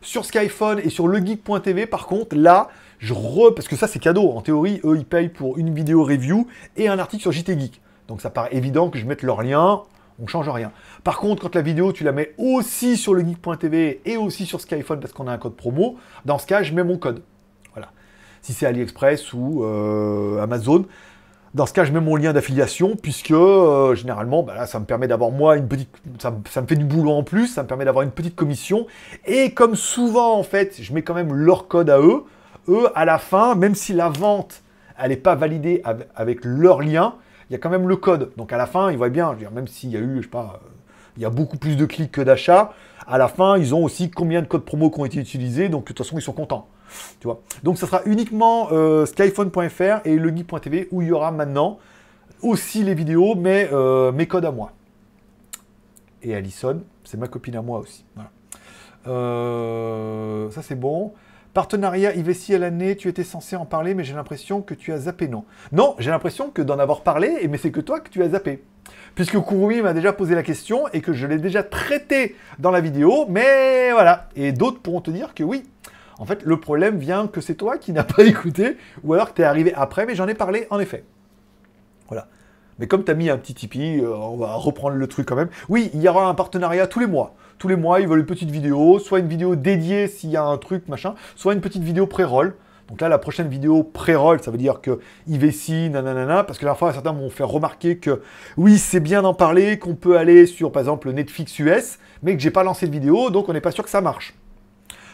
Sur Skyphone et sur legeek.tv, par contre, là, je re. Parce que ça, c'est cadeau. En théorie, eux, ils payent pour une vidéo review et un article sur JT Geek. Donc, ça paraît évident que je mette leur lien on change rien. Par contre, quand la vidéo, tu la mets aussi sur le geek.tv et aussi sur Skyphone parce qu'on a un code promo, dans ce cas, je mets mon code. Voilà. Si c'est AliExpress ou euh, Amazon, dans ce cas, je mets mon lien d'affiliation puisque euh, généralement, bah ça me permet d'avoir moi une petite, ça, me fait du boulot en plus, ça me permet d'avoir une petite commission. Et comme souvent en fait, je mets quand même leur code à eux. Eux, à la fin, même si la vente, elle n'est pas validée avec leur lien, il y a quand même le code. Donc à la fin, ils voient bien, même s'il y a eu, je sais pas, euh, il y a beaucoup plus de clics que d'achats, à la fin, ils ont aussi combien de codes promo qui ont été utilisés, donc de toute façon, ils sont contents. Tu vois. Donc ça sera uniquement euh, skyphone.fr et legeek.tv où il y aura maintenant aussi les vidéos, mais euh, mes codes à moi. Et Alison, c'est ma copine à moi aussi. ça c'est bon. Partenariat IVC à l'année, tu étais censé en parler, mais j'ai l'impression que tu as zappé, non Non, j'ai l'impression que d'en avoir parlé, mais c'est que toi que tu as zappé. Puisque Kurumi m'a déjà posé la question et que je l'ai déjà traité dans la vidéo, mais voilà. Et d'autres pourront te dire que oui. En fait, le problème vient que c'est toi qui n'as pas écouté, ou alors que tu es arrivé après, mais j'en ai parlé en effet. Voilà. Mais comme tu as mis un petit Tipeee, euh, on va reprendre le truc quand même. Oui, il y aura un partenariat tous les mois tous les mois, ils veulent une petite vidéo, soit une vidéo dédiée s'il y a un truc, machin, soit une petite vidéo pré-roll. Donc là, la prochaine vidéo pré-roll, ça veut dire que IVC, nanana, parce que la fois, certains m'ont fait remarquer que oui, c'est bien d'en parler, qu'on peut aller sur, par exemple, Netflix US, mais que j'ai pas lancé de vidéo, donc on n'est pas sûr que ça marche.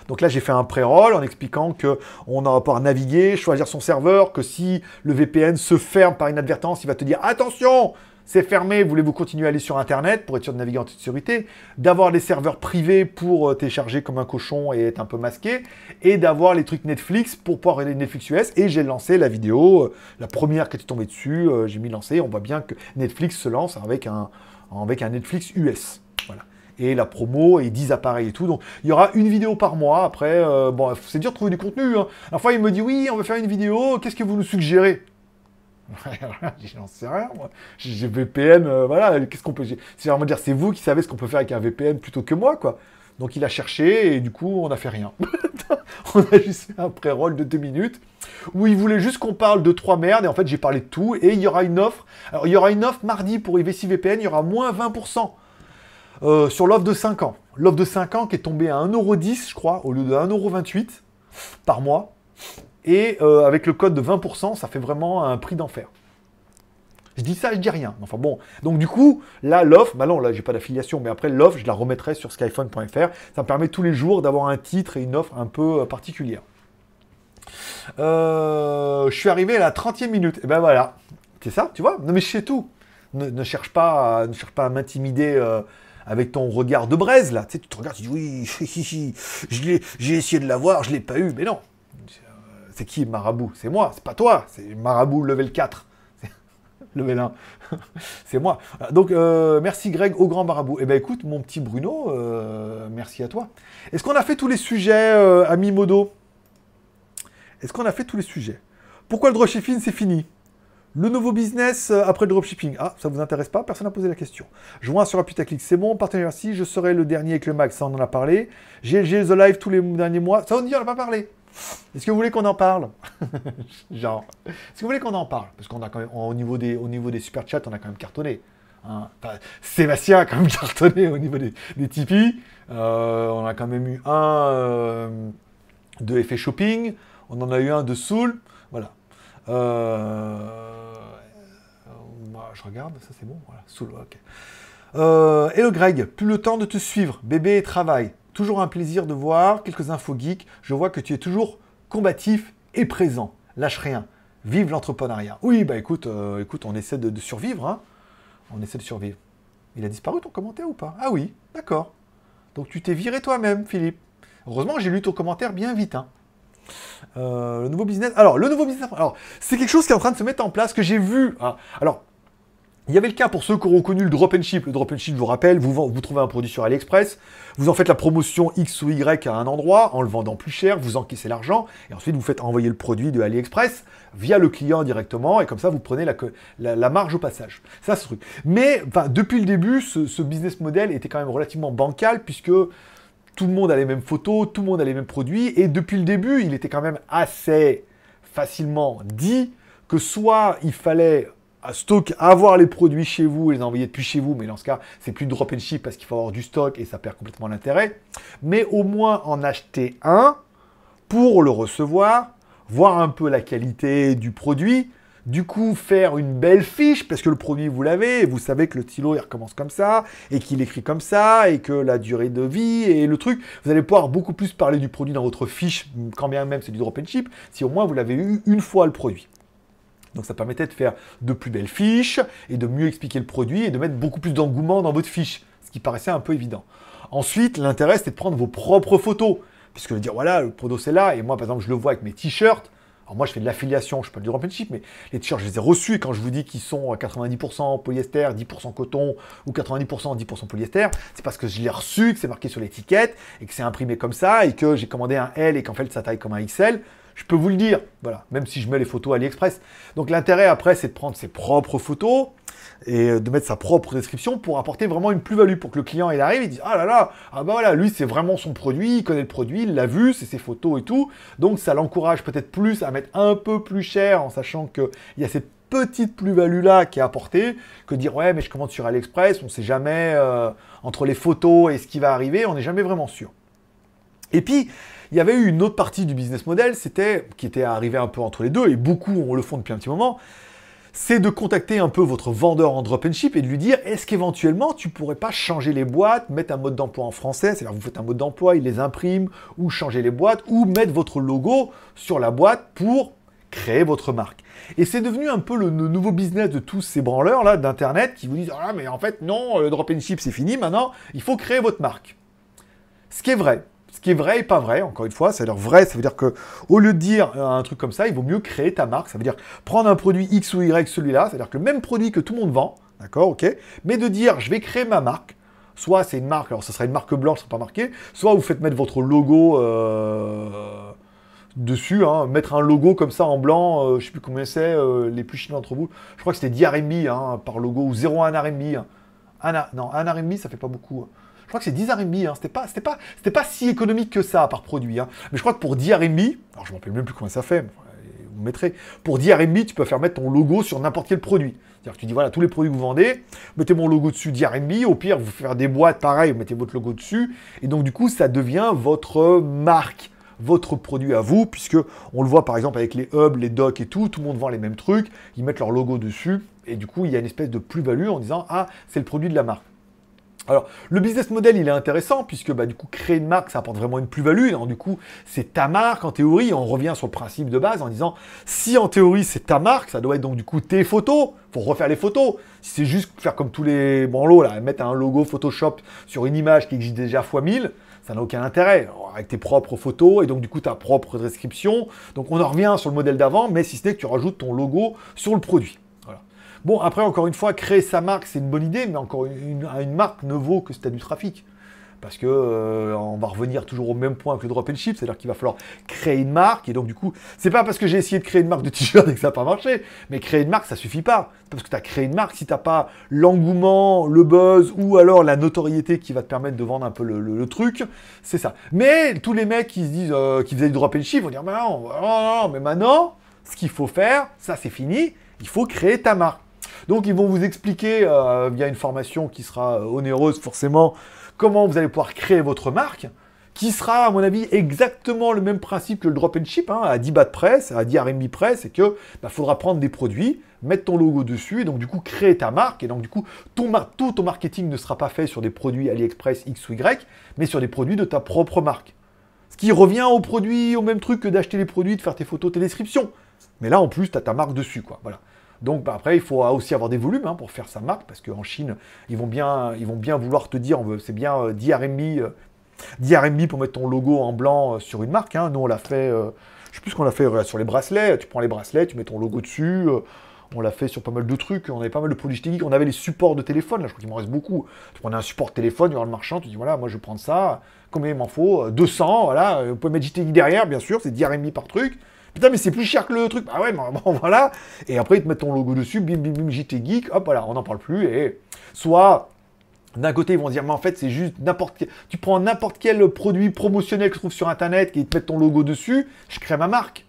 Donc là, j'ai fait un pré-roll en expliquant que on va pouvoir naviguer, choisir son serveur, que si le VPN se ferme par inadvertance, il va te dire attention, c'est fermé, voulez-vous continuer à aller sur Internet pour être sûr de naviguer en toute sécurité, d'avoir les serveurs privés pour euh, télécharger comme un cochon et être un peu masqué, et d'avoir les trucs Netflix pour pouvoir aller Netflix US. Et j'ai lancé la vidéo, euh, la première qui était tombée dessus, euh, j'ai mis lancé, on voit bien que Netflix se lance avec un, Netflix US. Voilà et la promo et 10 appareils et tout. Donc il y aura une vidéo par mois. Après, bon, c'est dur de trouver du contenu. Hein. La fois, il me dit oui, on va faire une vidéo. Qu'est-ce que vous nous suggérez? J'en sais rien, moi. J'ai VPN, euh, voilà, qu'est-ce qu'on peut. C'est vraiment dire, c'est vous qui savez ce qu'on peut faire avec un VPN plutôt que moi, quoi. Donc il a cherché et du coup, on n'a fait rien. on a juste fait un pré-roll de deux minutes où il voulait juste qu'on parle de trois merdes et en fait, j'ai parlé de tout et il y aura une offre. Alors, il y aura une offre mardi pour IVC VPN, il y aura moins 20% euh, sur l'offre de 5 ans. L'offre de 5 ans qui est tombée à 1,10€, je crois, au lieu de 1,28€ par mois. Et euh, avec le code de 20%, ça fait vraiment un prix d'enfer. Je dis ça, je dis rien. Enfin bon, donc du coup, là, l'offre, bah non, là, j'ai pas d'affiliation, mais après, l'offre, je la remettrai sur skyphone.fr. Ça me permet tous les jours d'avoir un titre et une offre un peu euh, particulière. Euh, je suis arrivé à la 30e minute. Et ben voilà. C'est ça, tu vois? Non, mais je sais tout. Ne, cherche pas à, ne cherche pas à m'intimider avec ton regard de braise, là. Tu, te regardes, tu dis oui, j'ai essayé de l'avoir, je l'ai pas eu. Mais non, c'est qui Marabout? C'est moi, c'est pas toi, c'est Marabout level 4. level 1. c'est moi. Donc, euh, merci Greg au grand marabout. Eh ben écoute, mon petit Bruno, euh, merci à toi. Est-ce qu'on a fait tous les sujets, euh, ami Modo Est-ce qu'on a fait tous les sujets? Pourquoi le dropshipping, c'est fini? Le nouveau business euh, après le dropshipping? Ah, ça vous intéresse pas? Personne n'a posé la question. Joins sur un putaclic, c'est bon. Partenaire si je serai le dernier avec le max, ça on en a parlé. GLG The Live tous les derniers mois, ça on dit, on n'a pas parlé. Est-ce que vous voulez qu'on en parle Genre, est-ce que vous voulez qu'on en parle? Parce qu'on a quand même, au niveau des, au niveau des super chats, on a quand même cartonné. Hein. Sébastien a quand même cartonné au niveau des, des Tipeee. Euh, on a quand même eu un euh, de effet shopping. On en a eu un de Soul. Voilà. Euh, je regarde, ça c'est bon. Voilà, Soul, ok. Hello Greg, plus le temps de te suivre, bébé et travail. Toujours un plaisir de voir quelques infos geeks. Je vois que tu es toujours combatif et présent. Lâche rien. Vive l'entrepreneuriat. Oui, bah écoute, euh, écoute, on essaie de, survivre. Hein. On essaie de survivre. Il a disparu ton commentaire ou pas? Ah oui, d'accord. Donc tu t'es viré toi-même, Philippe. Heureusement, j'ai lu ton commentaire bien vite. Hein. Euh, le nouveau business. Alors, le nouveau business. Alors, c'est quelque chose qui est en train de se mettre en place que j'ai vu. Ah, alors, il y avait le cas pour ceux qui auront connu le drop and ship. Le drop and ship, vous rappelle, vous, trouvez un produit sur AliExpress, vous en faites la promotion X ou Y à un endroit en le vendant plus cher, vous encaissez l'argent et ensuite vous faites envoyer le produit de AliExpress via le client directement et comme ça vous prenez la, marge au passage. Ça, ce truc. Mais depuis le début, ce, ce business model était quand même relativement bancal puisque tout le monde a les mêmes photos, tout le monde a les mêmes produits, et depuis le début, il était quand même assez facilement dit que soit il fallait stock avoir les produits chez vous et les envoyer depuis chez vous, mais dans ce cas, c'est plus drop and ship parce qu'il faut avoir du stock et ça perd complètement l'intérêt, mais au moins en acheter un pour le recevoir, voir un peu la qualité du produit, du coup faire une belle fiche parce que le produit vous l'avez, vous savez que le stylo il recommence comme ça et qu'il écrit comme ça et que la durée de vie et le truc, vous allez pouvoir beaucoup plus parler du produit dans votre fiche, quand bien même c'est du drop and ship, si au moins vous l'avez eu une fois le produit. Donc ça permettait de faire de plus belles fiches et de mieux expliquer le produit et de mettre beaucoup plus d'engouement dans votre fiche, ce qui paraissait un peu évident. Ensuite, l'intérêt c'était de prendre vos propres photos, puisque de dire voilà, le produit c'est là, et moi par exemple je le vois avec mes t-shirts. Alors moi je fais de l'affiliation, je fais pas du drop and ship, mais les t-shirts je les ai reçus quand je vous dis qu'ils sont à 90% polyester, 10% coton ou 90% 10% polyester, c'est parce que je l'ai reçu, que c'est marqué sur l'étiquette et que c'est imprimé comme ça et que j'ai commandé un L et qu'en fait ça taille comme un XL. Je peux vous le dire, voilà, même si je mets les photos AliExpress. Donc l'intérêt après, c'est de prendre ses propres photos et euh, de mettre sa propre description pour apporter vraiment une plus-value, pour que le client il arrive, il dise ah là là, ah bah voilà, lui c'est vraiment son produit, il connaît le produit, il l'a vu, c'est ses photos et tout. Donc ça l'encourage peut-être plus à mettre un peu plus cher en sachant qu'il y a cette petite plus-value là qui est apportée, que dire ouais mais je commande sur AliExpress, on sait jamais euh, entre les photos et ce qui va arriver, on n'est jamais vraiment sûr. Et puis, il y avait eu une autre partie du business model, c'était qui était arrivé un peu entre les deux, et beaucoup on le font depuis un petit moment, c'est de contacter un peu votre vendeur en drop and ship et de lui dire est-ce qu'éventuellement tu pourrais pas changer les boîtes, mettre un mode d'emploi en français, c'est-à-dire vous faites un mode d'emploi, il les imprime, ou changer les boîtes, ou mettre votre logo sur la boîte pour créer votre marque. Et c'est devenu un peu le, le nouveau business de tous ces branleurs là d'internet qui vous disent ah mais en fait non, le drop and ship c'est fini, maintenant il faut créer votre marque. Ce qui est vrai. Ce qui est vrai et pas vrai, encore une fois, c'est-à-dire vrai, ça veut dire que au lieu de dire euh, un truc comme ça, il vaut mieux créer ta marque. Ça veut dire prendre un produit X ou Y, celui-là, c'est-à-dire que le même produit que tout le monde vend, d'accord, ok, mais de dire je vais créer ma marque. Soit c'est une marque, alors ça sera une marque blanche, ça sera pas marqué, soit vous faites mettre votre logo euh, dessus, hein, mettre un logo comme ça en blanc, euh, je sais plus combien c'est, euh, les plus chinois d'entre vous, je crois que c'était 10 RMB hein, par logo, ou 0,1 RMB. hein. Un non, 1 RMB, ça fait pas beaucoup. hein. Je crois que c'est 10 RMB, hein. c'était pas, si économique que ça par produit. hein. Mais je crois que pour 10 RMB, alors je m'en rappelle même plus combien ça fait, euh, vous mettrez, pour 10 RMB, tu peux faire mettre ton logo sur n'importe quel produit. C'est-à-dire que tu dis, voilà, tous les produits que vous vendez, mettez mon logo dessus 10 RMB, au pire, vous faire des boîtes pareil, vous mettez votre logo dessus, et donc du coup, ça devient votre marque votre produit à vous, puisque on le voit par exemple avec les hubs, les docks et tout, tout le monde vend les mêmes trucs, ils mettent leur logo dessus, et du coup il y a une espèce de plus-value en disant ah c'est le produit de la marque. Alors, le business model, il est intéressant, puisque bah, du coup, créer une marque, ça apporte vraiment une plus-value. Du coup, c'est ta marque, en théorie, on revient sur le principe de base en disant, si en théorie, c'est ta marque, ça doit être donc du coup tes photos, faut refaire les photos. Si c'est juste faire comme tous les branlots, là, mettre un logo Photoshop sur une image qui existe déjà x 1000, ça n'a aucun intérêt. Avec tes propres photos, et donc du coup, ta propre description. Donc, on en revient sur le modèle d'avant, mais si ce n'est que tu rajoutes ton logo sur le produit. Bon, après, encore une fois, créer sa marque, c'est une bonne idée, mais encore une, marque ne vaut que si tu as du trafic parce que euh, va revenir toujours au même point que le drop and ship, c'est-à-dire qu'il va falloir créer une marque, et donc du coup, c'est pas parce que j'ai essayé de créer une marque de t-shirt et que ça n'a pas marché, mais créer une marque, ça suffit pas. Parce que tu as créé une marque, si tu pas l'engouement, le buzz, ou alors la notoriété qui va te permettre de vendre un peu le, truc, c'est ça. Mais tous les mecs qui se disent, euh, qui faisaient du drop and ship, vont dire, mais non, non, mais maintenant, ce qu'il faut faire, ça c'est fini, il faut créer ta marque. Donc ils vont vous expliquer euh, via une formation qui sera onéreuse forcément comment vous allez pouvoir créer votre marque, qui sera, à mon avis, exactement le même principe que le drop and ship, hein, à 10 bahts presse, à 10 RMB presse, et que bah, faudra prendre des produits, mettre ton logo dessus, et donc du coup créer ta marque, et donc du coup ton tout ton marketing ne sera pas fait sur des produits AliExpress X ou Y, mais sur des produits de ta propre marque. Ce qui revient au produit, au même truc que d'acheter les produits, de faire tes photos, tes descriptions. Mais là, en plus, tu as ta marque dessus, quoi. Voilà. Donc bah, après, il faut aussi avoir des volumes hein, pour faire sa marque, parce qu'en Chine, ils vont, bien, vouloir te dire, c'est bien 10 RMB, 10 RMB pour mettre ton logo en blanc euh, sur une marque. Hein. Nous, on l'a fait, euh, je sais plus ce qu'on l'a fait sur les bracelets. Tu prends les bracelets, tu mets ton logo dessus. Euh, on l'a fait sur pas mal de trucs. On avait pas mal de produits techniques. On avait les supports de téléphone. Là, je crois qu'il m'en reste beaucoup. Tu prenais un support de téléphone, il y aura le marchand. Tu dis voilà, moi je vais prendre ça. Combien il m'en faut? 200. Voilà. Vous pouvez mettre JTI derrière, bien sûr. C'est 10 RMB par truc. Putain, mais c'est plus cher que le truc. Ah ouais, bon, voilà. Et après, ils te mettent ton logo dessus, bim, bim, bim, JT Geek, hop, voilà, on n'en parle plus. Et soit, d'un côté, ils vont dire, mais en fait, c'est juste n'importe quel... Tu prends n'importe quel produit promotionnel que tu trouves sur Internet, qui te mettent ton logo dessus, je crée ma marque.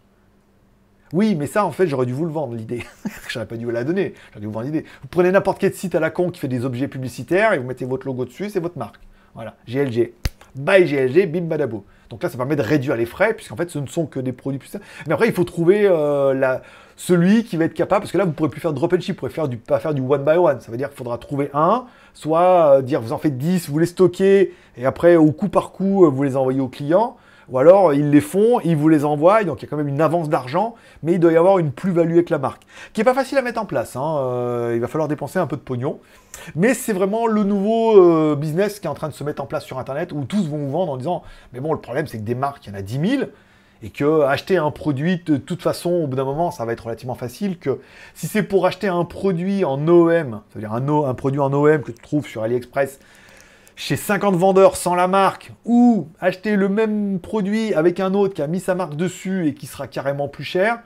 Oui, mais ça, en fait, j'aurais dû vous le vendre, l'idée. j'aurais pas dû vous la donner. J'aurais dû vous vendre l'idée. Vous prenez n'importe quel site à la con qui fait des objets publicitaires et vous mettez votre logo dessus, c'est votre marque. Voilà, GLG. Bye GLG, bim badabo. Donc là, ça permet de réduire les frais, puisqu'en fait, ce ne sont que des produits plus Mais après, il faut trouver euh, celui qui va être capable, parce que là, vous ne pourrez plus faire drop and ship, vous pourrez faire du, pas faire du one by one. Ça veut dire qu'il faudra trouver un, soit euh, dire vous en faites 10, vous les stockez, et après, au coup par coup, euh, vous les envoyez au client. Ou alors, ils les font, ils vous les envoient, donc il y a quand même une avance d'argent, mais il doit y avoir une plus-value avec la marque, qui n'est pas facile à mettre en place. Hein. il va falloir dépenser un peu de pognon. Mais c'est vraiment le nouveau euh, business qui est en train de se mettre en place sur Internet où tous vont vous vendre en disant Mais bon, le problème, c'est que des marques, il y en a 10 000 et que acheter un produit de toute façon, au bout d'un moment, ça va être relativement facile. Que si c'est pour acheter un produit en OM, c'est-à-dire un, un produit en OM que tu trouves sur AliExpress chez 50 vendeurs sans la marque, ou acheter le même produit avec un autre qui a mis sa marque dessus et qui sera carrément plus cher,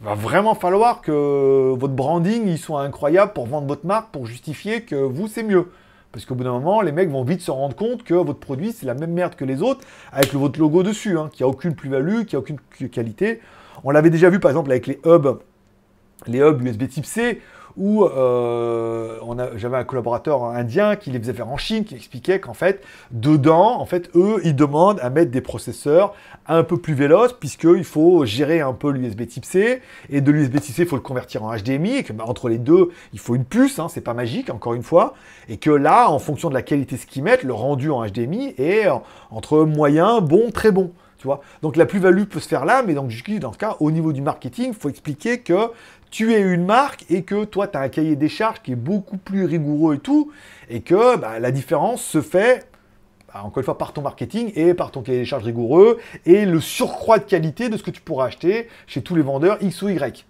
va vraiment falloir que votre branding il soit incroyable pour vendre votre marque, pour justifier que vous c'est mieux. Parce qu'au bout d'un moment, les mecs vont vite se rendre compte que votre produit c'est la même merde que les autres, avec votre logo dessus, hein, qui a aucune plus-value, qui a aucune qualité. On l'avait déjà vu par exemple avec les hubs, les hubs USB Type C, où euh, j'avais un collaborateur indien qui les faisait faire en Chine, qui expliquait qu'en fait, dedans, en fait, eux, ils demandent à mettre des processeurs un peu plus véloces, puisqu'il faut gérer un peu l'USB type C, et de l'USB type C, il faut le convertir en HDMI, et que bah, entre les deux, il faut une puce, hein, c'est pas magique, encore une fois, et que là, en fonction de la qualité de ce qu'ils mettent, le rendu en HDMI est entre moyen, bon, très bon. Tu vois Donc la plus-value peut se faire là, mais donc, dans ce cas, au niveau du marketing, il faut expliquer que tu es une marque et que toi, tu as un cahier des charges qui est beaucoup plus rigoureux et tout, et que bah, la différence se fait, bah, encore une fois, par ton marketing et par ton cahier des charges rigoureux, et le surcroît de qualité de ce que tu pourras acheter chez tous les vendeurs X ou Y.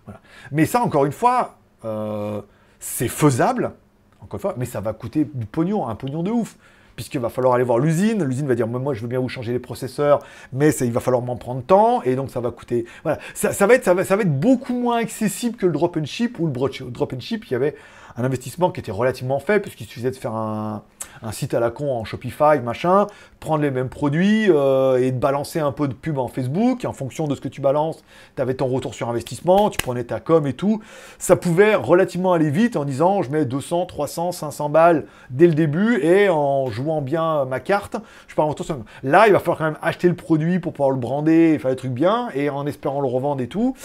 Mais ça, encore une fois, euh, c'est faisable, encore une fois, mais ça va coûter du pognon, un pognon de ouf puisqu'il va falloir aller voir l'usine. L'usine va dire, moi, je veux bien vous changer les processeurs, mais il va falloir m'en prendre temps, et donc ça va coûter... Voilà, ça, va être, ça, va, ça va être beaucoup moins accessible que le drop and ship, ou le drop and ship, il y avait un investissement qui était relativement faible, puisqu'il suffisait de faire un, site à la con en Shopify, machin, prendre les mêmes produits euh, et balancer un peu de pub en Facebook. En fonction de ce que tu balances, tu avais ton retour sur investissement, tu prenais ta com et tout. Ça pouvait relativement aller vite en disant je mets 200, 300, 500 balles dès le début et en jouant bien ma carte, je pars en retour sur... Là, il va falloir quand même acheter le produit pour pouvoir le brander et faire les trucs bien et en espérant le revendre et tout.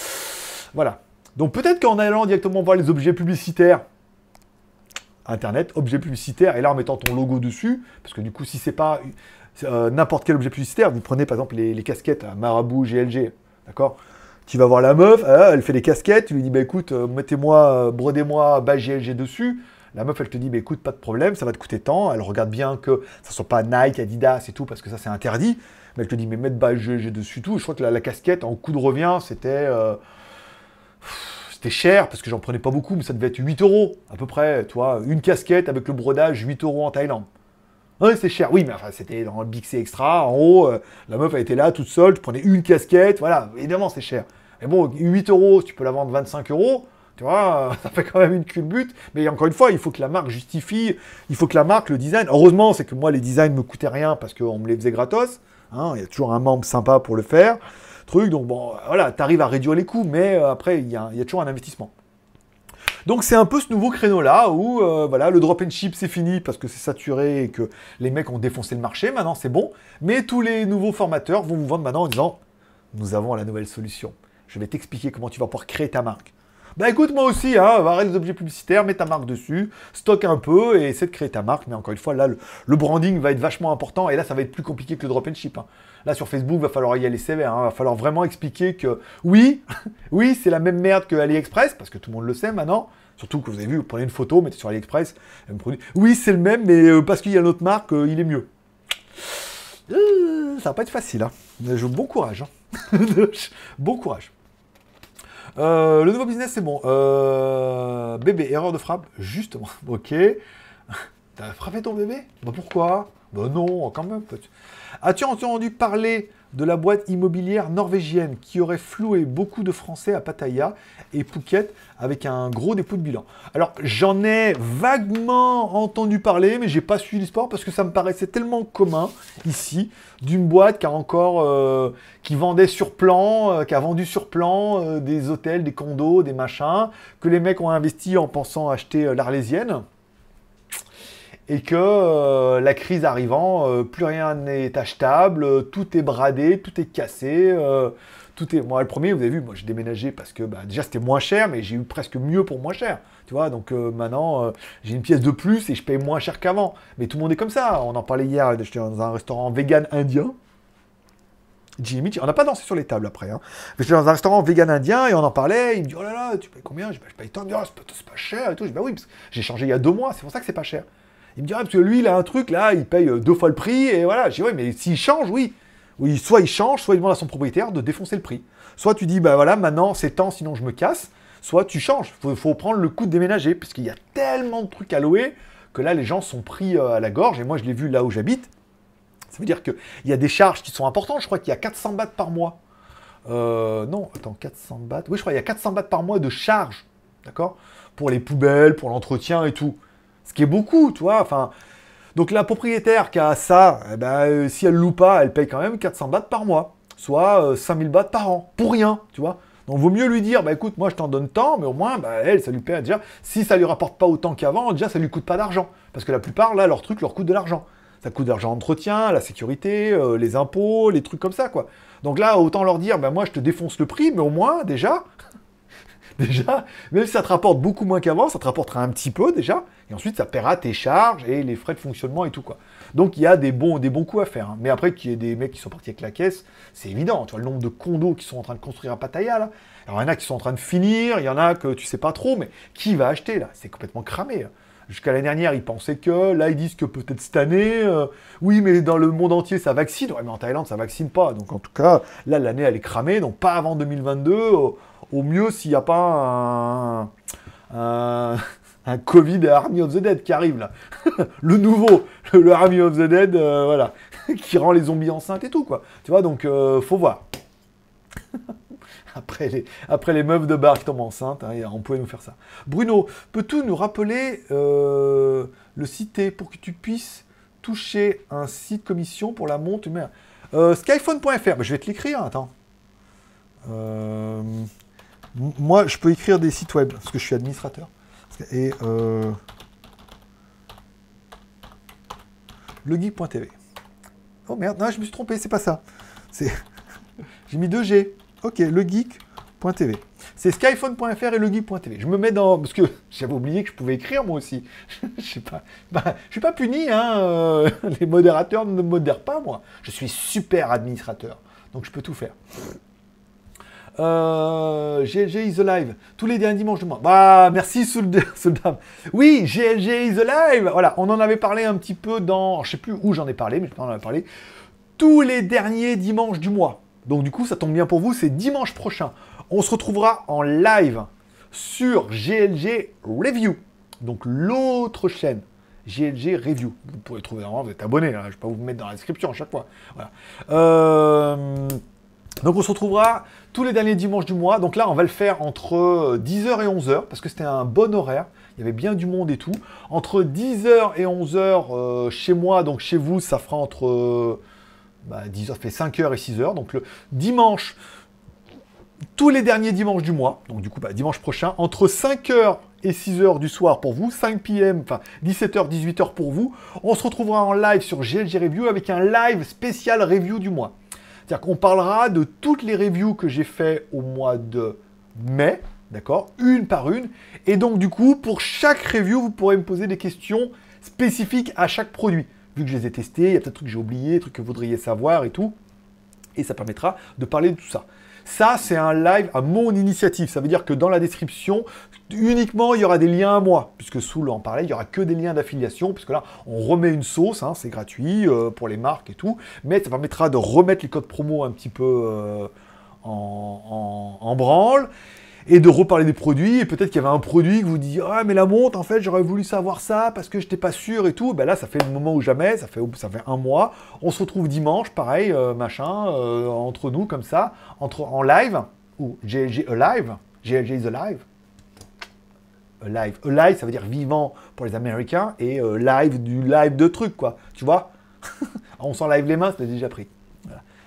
Voilà. Donc peut-être qu'en allant directement voir les objets publicitaires, Internet, objet publicitaire, et là en mettant ton logo dessus, parce que du coup, si c'est pas euh, n'importe quel objet publicitaire, vous prenez par exemple les, casquettes à Marabout, GLG, d'accord? Tu vas voir la meuf, euh, elle fait des casquettes, tu lui dis, bah écoute, euh, mettez-moi, brodez-moi bas GLG dessus. La meuf, elle te dit, bah écoute, pas de problème, ça va te coûter tant. Elle regarde bien que ça soit pas Nike, Adidas et tout, parce que ça c'est interdit. Mais elle te dit, mais mettre bas GLG dessus tout. Je crois que la casquette, en coup de revient, c'était c'était cher parce que j'en prenais pas beaucoup, mais ça devait être 8 euros à peu près. Tu vois, une casquette avec le brodage, 8 euros en Thaïlande. C'est cher. Oui, mais enfin, c'était dans le Bixé Extra. En haut, euh, la meuf, était là toute seule. Tu prenais une casquette. Voilà, évidemment, c'est cher. Mais bon, 8 euros, tu peux la vendre 25 euros. Tu vois, ça fait quand même une culbute. Mais encore une fois, il faut que la marque justifie. Il faut que la marque, le design. Heureusement, c'est que moi, les designs me coûtaient rien parce qu'on me les faisait gratos. Hein, il y a toujours un membre sympa pour le faire. Truc, donc bon, voilà, tu arrives à réduire les coûts, mais euh, après, il y, a, toujours un investissement. Donc c'est un peu ce nouveau créneau-là où euh, voilà, le drop and ship c'est fini parce que c'est saturé et que les mecs ont défoncé le marché, maintenant c'est bon. Mais tous les nouveaux formateurs vont vous vendre maintenant en disant nous avons la nouvelle solution. Je vais t'expliquer comment tu vas pouvoir créer ta marque. Bah écoute, moi aussi, hein, arrête les objets publicitaires, mets ta marque dessus, stocke un peu et essaie de créer ta marque. Mais encore une fois, là, le, branding va être vachement important et là, ça va être plus compliqué que le drop and ship. Hein. Là, sur Facebook, va falloir y aller sévère. Hein. Va falloir vraiment expliquer que oui, oui, c'est la même merde que AliExpress, parce que tout le monde le sait maintenant. Surtout que vous avez vu, vous prenez une photo, mettez sur AliExpress, un produit. Oui, c'est le même, mais euh, parce qu'il y a notre marque, euh, il est mieux. Euh, ça va pas être facile. Hein. Bon courage. bon courage. Le nouveau business, c'est bon. bébé, erreur de frappe, justement. Ok. T'as frappé ton bébé? Bah pourquoi? Bah non, quand même. As-tu entendu parler de la boîte immobilière norvégienne qui aurait floué beaucoup de Français à Pattaya et Phuket avec un gros dépôt de bilan. Alors j'en ai vaguement entendu parler, mais j'ai pas suivi l'histoire parce que ça me paraissait tellement commun ici d'une boîte qui a encore euh, qui vendait sur plan, euh, qui a vendu sur plan euh, des hôtels, des condos, des machins, que les mecs ont investi en pensant acheter l'Arlésienne et que euh, la crise arrivant, euh, plus rien n'est achetable, tout est bradé, tout est cassé, euh, tout est. Moi, le premier, vous avez vu, moi j'ai déménagé parce que bah, déjà c'était moins cher, mais j'ai eu presque mieux pour moins cher. Tu vois, donc maintenant j'ai une pièce de plus et je paye moins cher qu'avant. Mais tout le monde est comme ça. On en parlait hier, j'étais dans un restaurant vegan indien. Jimmy, on n'a pas dansé sur les tables après. Hein. J'étais dans un restaurant vegan indien et on en parlait. Il me dit Oh là là, tu payes combien? Je, bah, je paye tant. Oh, c'est pas, cher et tout. Je dis Bah oui, j'ai changé il y a deux mois, c'est pour ça que c'est pas cher. Il me dit, ah, parce que lui, il a un truc, là, il paye euh, deux fois le prix, et voilà. Je dis, oui, mais s'il change, oui. Oui, soit il change, soit il demande à son propriétaire de défoncer le prix. Soit tu dis, bah voilà, maintenant c'est temps, sinon je me casse. Soit tu changes. Il faut, prendre le coup de déménager, parce qu'il y a tellement de trucs à louer que là, les gens sont pris euh, à la gorge. Et moi, je l'ai vu là où j'habite. Ça veut dire qu'il y a des charges qui sont importantes. Je crois qu'il y a 400 bahts par mois. Euh, non, attends, 400 bahts. Oui, je crois qu'il y a 400 bahts par mois de charges. D'accord? Pour les poubelles, pour l'entretien et tout. Ce qui est beaucoup, tu vois. Donc la propriétaire qui a ça, eh ben, euh, si elle loue pas, elle paye quand même 400 bahts par mois, soit 5000 euh, bahts par an, pour rien, tu vois. Donc vaut mieux lui dire, bah écoute, moi je t'en donne tant, mais au moins, bah, elle, ça lui paye déjà. Si ça lui rapporte pas autant qu'avant, déjà ça lui coûte pas d'argent. Parce que la plupart, là, leur truc leur coûte de l'argent. Ça coûte de l'argent d'entretien, la sécurité, euh, les impôts, les trucs comme ça, quoi. Donc là, autant leur dire, bah moi je te défonce le prix, mais au moins, déjà, déjà, même si ça te rapporte beaucoup moins qu'avant, ça te rapportera un petit peu déjà, et ensuite ça paiera tes charges et les frais de fonctionnement et tout quoi. Donc il y a des bons, des bons coups à faire. Hein. Mais après qu'il y ait des mecs qui sont partis avec la caisse, c'est évident. Tu vois le nombre de condos qui sont en train de construire à Pattaya là. Alors il y en a qui sont en train de finir, il y en a que tu sais pas trop, mais qui va acheter là? C'est complètement cramé. Hein. Jusqu'à l'année dernière, ils pensaient que, là, ils disent que peut-être cette année, euh, oui, mais dans le monde entier, ça vaccine. Ouais, mais en Thaïlande, ça vaccine pas. Donc, en tout cas, là, l'année, elle est cramée. Donc, pas avant 2022 au mieux s'il n'y a pas un, un, Covid Army of the Dead qui arrive là. le nouveau, le, Army of the Dead, euh, voilà, qui rend les zombies enceintes et tout, quoi. Tu vois, donc euh, faut voir. après, les, après les meufs de bar qui tombent enceintes, hein, on pouvait nous faire ça. Bruno, peux-tu nous rappeler euh, le citer pour que tu puisses toucher un site commission pour la monte Skyphone.fr, je vais te l'écrire, attends. Moi, je peux écrire des sites web, parce que je suis administrateur. Et euh, legeek.tv. Oh merde, non, je me suis trompé, c'est pas ça. J'ai mis 2G. Ok, legeek.tv. C'est skyphone.fr et legeek.tv. Je me mets dans... Parce que j'avais oublié que je pouvais écrire moi aussi. je sais. Bah, suis pas puni, hein. Euh, les modérateurs ne modèrent pas, moi. Je suis super administrateur. Donc je peux tout faire. Euh, GLG is alive. Tous les derniers dimanches de mois. Bah, merci, Soldam. Oui, GLG is alive. Voilà, on en avait parlé un petit peu dans. Je sais plus où j'en ai parlé, mais je en avais parlé. Tous les derniers dimanches du mois. Donc, du coup, ça tombe bien pour vous, c'est dimanche prochain. On se retrouvera en live sur GLG Review. Donc l'autre chaîne. GLG Review. Vous pouvez trouver, normalement, vous êtes abonné, là. je ne vais pas vous mettre dans la description à chaque fois. Voilà. Euh, donc on se retrouvera tous les derniers dimanches du mois. Donc là, on va le faire entre 10h et 11h, parce que c'était un bon horaire. Il y avait bien du monde et tout. Entre 10h et 11h euh, chez moi, donc chez vous, ça fera entre... Euh, bah, 10h, fait 5h et 6h. Donc le dimanche, tous les derniers dimanches du mois, donc du coup bah, dimanche prochain, entre 5h et 6h du soir pour vous, 5 p.m., enfin 17h, 18h pour vous, on se retrouvera en live sur GLG Review avec un live spécial review du mois. C'est-à-dire qu'on parlera de toutes les reviews que j'ai fait au mois de mai, d'accord Une par une. Et donc du coup, pour chaque review, vous pourrez me poser des questions spécifiques à chaque produit. Vu que je les ai testés, il y a peut-être trucs que j'ai oubliés, des trucs que vous voudriez savoir et tout. Et ça permettra de parler de tout ça. Ça, c'est un live à mon initiative. Ça veut dire que dans la description, uniquement, il y aura des liens à moi. Puisque sous en parlait, il n'y aura que des liens d'affiliation. Puisque là, on remet une sauce, hein, c'est gratuit euh, pour les marques et tout. Mais ça permettra de remettre les codes promo un petit peu euh, en branle et de reparler des produits. Et peut-être qu'il y avait un produit que vous dites Ah, mais la montre, en fait, j'aurais voulu savoir ça parce que je n'étais pas sûr et tout. Ben là, ça fait le moment où jamais, ça fait, ça fait un mois. On se retrouve dimanche, pareil, euh, machin, entre nous, comme ça, entre, en live, ou GLG Alive. GLG is alive. Alive. Alive, ça veut dire vivant pour les Américains, et euh, live, du live de trucs, quoi. Tu vois? On s'en live les mains, c'était déjà pris.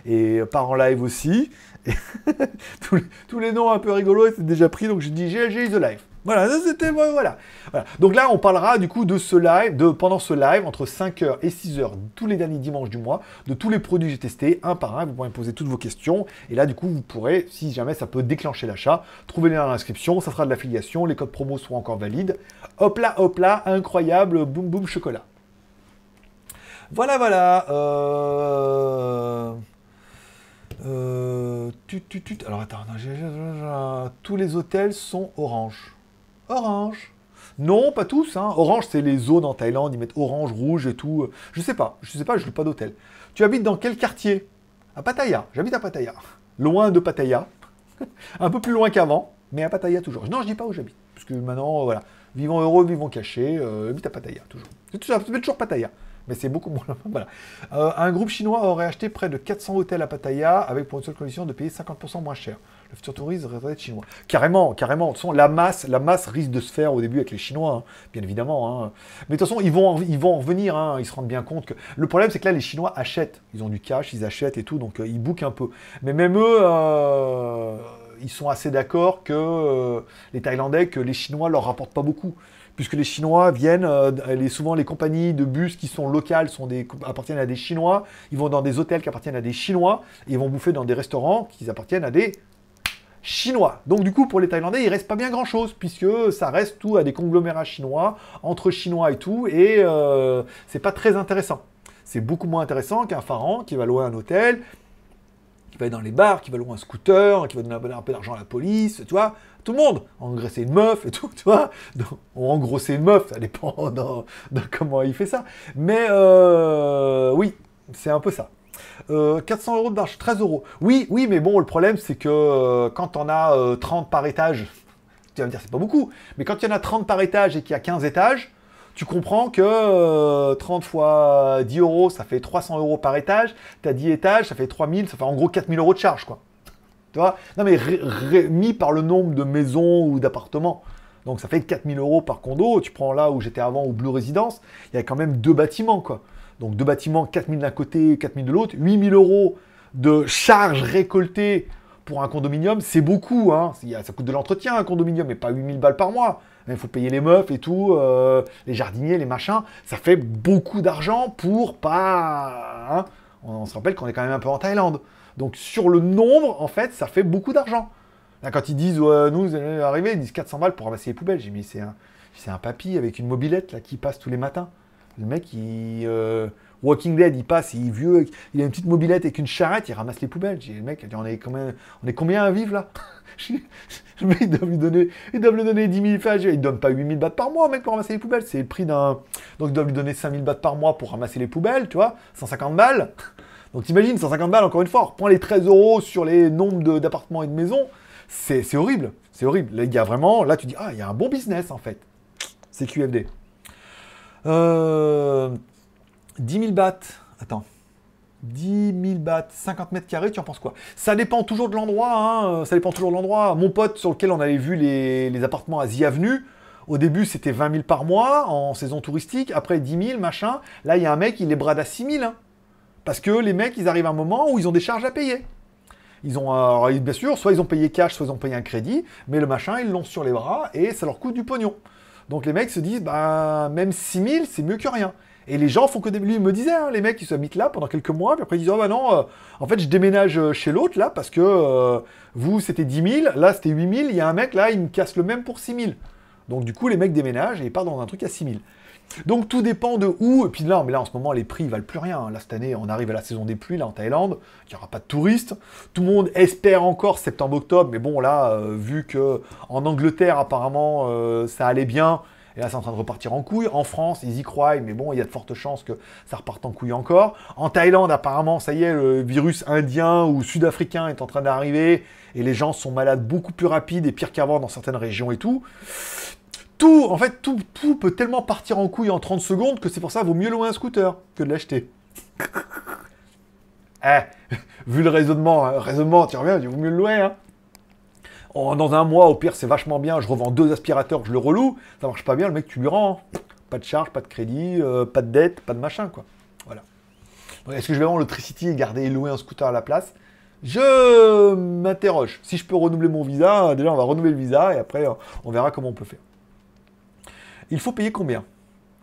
Et par en live aussi. tous, les, noms un peu rigolos étaient déjà pris, donc j'ai dit GLG is live. Voilà, c'était voilà. Donc là, on parlera du coup de ce live, de pendant ce live entre 5h et 6h tous les derniers dimanches du mois, de tous les produits que j'ai testés, un par un. Vous pourrez me poser toutes vos questions. Et là, du coup, vous pourrez, si jamais ça peut déclencher l'achat, trouver les liens dans l'inscription. Ça sera de l'affiliation. Les codes promo seront encore valides. Hop là, hop là, incroyable, boum boum chocolat. Voilà, voilà. Euh... Euh, Alors attends, tous les hôtels sont orange. Orange. Non, pas tous. Hein. Orange, c'est les zones en Thaïlande. Ils mettent orange, rouge et tout. Je sais pas. Je sais pas. Je n'ai pas d'hôtel. Tu habites dans quel quartier? À Pattaya. J'habite à Pattaya. Loin de Pattaya. Un peu plus loin qu'avant, mais à Pattaya toujours. Non, je dis pas où j'habite. Parce que maintenant, voilà. Vivons heureux, vivons cachés. Euh, à Pattaya toujours. C'est toujours Pattaya mais c'est beaucoup moins. voilà. Euh, un groupe chinois aurait acheté près de 400 hôtels à Pattaya avec pour une seule condition de payer 50% moins cher. Futur tourisme être chinois. Carrément, carrément. De toute façon, la masse, la masse risque de se faire au début avec les Chinois, hein, bien évidemment. Hein. Mais de toute façon, ils vont, en, ils vont en revenir. Hein. Ils se rendent bien compte que le problème, c'est que là, les Chinois achètent. Ils ont du cash, ils achètent et tout, donc euh, ils bookent un peu. Mais même eux. Euh, ils sont assez d'accord que les Thaïlandais, que les Chinois leur rapportent pas beaucoup puisque les Chinois viennent, euh, souvent les compagnies de bus qui sont locales sont des, appartiennent à des Chinois, ils vont dans des hôtels qui appartiennent à des Chinois, et ils vont bouffer dans des restaurants qui appartiennent à des Chinois. Donc du coup, pour les Thaïlandais, il reste pas bien grand-chose, puisque ça reste tout à des conglomérats chinois, entre Chinois et tout, et euh, c'est pas très intéressant. C'est beaucoup moins intéressant qu'un pharaon qui va louer un hôtel, qui va être dans les bars, qui va louer un scooter, qui va donner un peu d'argent à la police, tu vois tout le monde. Engraisser une meuf et tout, tu vois. ou engrosser une meuf, ça dépend de, comment il fait ça. Mais euh, oui, c'est un peu ça. 400 euh, euros de marge, 13 euros. Oui, oui, mais bon, le problème, c'est que euh, quand on a 30 par étage, tu vas me dire, c'est pas beaucoup, mais quand il y en a 30 par étage et qu'il y a 15 étages, tu comprends que 30 fois 10 euros, ça fait 300 euros par étage. Tu as 10 étages, ça fait 3000, ça fait en gros 4000 euros de charge, quoi. Non, mais mis par le nombre de maisons ou d'appartements. Donc ça fait 4000 euros par condo. Tu prends là où j'étais avant, au Blue Residence, il y a quand même deux bâtiments, quoi. Donc deux bâtiments, 4000 d'un côté, 4000 de l'autre, 8000 euros de charges récoltées pour un condominium, c'est beaucoup. Hein. Ça coûte de l'entretien un condominium, mais pas 8000 balles par mois. Il faut payer les meufs et tout, euh, les jardiniers, les machins. Ça fait beaucoup d'argent pour pas. Hein. on se rappelle qu'on est quand même un peu en Thaïlande. Donc sur le nombre, en fait, ça fait beaucoup d'argent. quand ils disent, nous, vous allez arriver, ils disent 400 balles pour ramasser les poubelles. J'ai mis, c'est un, c'est un papy avec une mobilette là, qui passe tous les matins. Le mec, il, euh, Walking Dead, il passe, il est vieux, il a une petite mobilette avec une charrette, il ramasse les poubelles. J'ai le mec, on est combien, on est combien à vivre là? Le mec, ils doivent lui donner, lui donner 10 000 fâches. Ils ne pas 8 000 bahts par mois, mec, pour ramasser les poubelles. C'est le prix d'un. Donc, ils doivent lui donner 5 000 bahts par mois pour ramasser les poubelles, tu vois, 150 balles. Donc t'imagines, 150 balles, encore une fois, reprend les 13 euros sur les nombres d'appartements et de maisons, c'est horrible. C'est horrible. Il y a vraiment, là, tu dis, ah, il y a un bon business, en fait. C'est QFD. Euh, 10 000 bahts. Attends. 10 000 bahts, 50 mètres carrés, tu en penses quoi? Ça dépend toujours de l'endroit, hein, ça dépend toujours de l'endroit. Mon pote sur lequel on avait vu les, appartements à The Avenue, au début c'était 20 000 par mois en saison touristique, après 10 000, machin. Là il y a un mec, il les brade à 6 000. hein. Parce que les mecs, ils arrivent à un moment où ils ont des charges à payer. Ils ont, alors, bien sûr, soit ils ont payé cash, soit ils ont payé un crédit, mais le machin, ils l'ont sur les bras et ça leur coûte du pognon. Donc les mecs se disent, bah, même 6 000, c'est mieux que rien. Et les gens font que des... Lui, il me disait, hein, les mecs, ils habitent là pendant quelques mois, puis après ils disent, oh bah non, euh, en fait, je déménage euh, chez l'autre, là, parce que euh, vous, c'était 10 000, là, c'était 8 000, il y a un mec, là, il me casse le même pour 6 000. Donc du coup, les mecs déménagent et ils partent dans un truc à 6 000. Donc tout dépend de où, et puis là, mais là, en ce moment, les prix, ils valent plus rien. Là, cette année, on arrive à la saison des pluies, là, en Thaïlande, il n'y aura pas de touristes. Tout le monde espère encore septembre-octobre, mais bon, là, euh, vu que en Angleterre, apparemment, euh, ça allait bien, et là, c'est en train de repartir en couille. En France, ils y croient, mais bon, il y a de fortes chances que ça reparte en couille encore. En Thaïlande, apparemment, ça y est, le virus indien ou sud-africain est en train d'arriver, et les gens sont malades beaucoup plus rapides et pire qu'avant dans certaines régions et tout. Tout, en fait, tout, peut tellement partir en couille en 30 secondes que c'est pour ça vaut mieux louer un scooter que de l'acheter. eh, vu le raisonnement, hein, raisonnement, tu reviens, il vaut mieux le louer, hein. Oh, dans un mois, au pire, c'est vachement bien. Je revends deux aspirateurs, je le reloue. Ça marche pas bien, le mec, tu lui rends. hein. Pas de charge, pas de crédit, euh, pas de dette, pas de machin, quoi. Voilà. Est-ce que je vais vendre le garder et louer un scooter à la place? Je m'interroge. Si je peux renouveler mon visa, déjà, on va renouveler le visa et après, euh, on verra comment on peut faire. Il faut payer combien?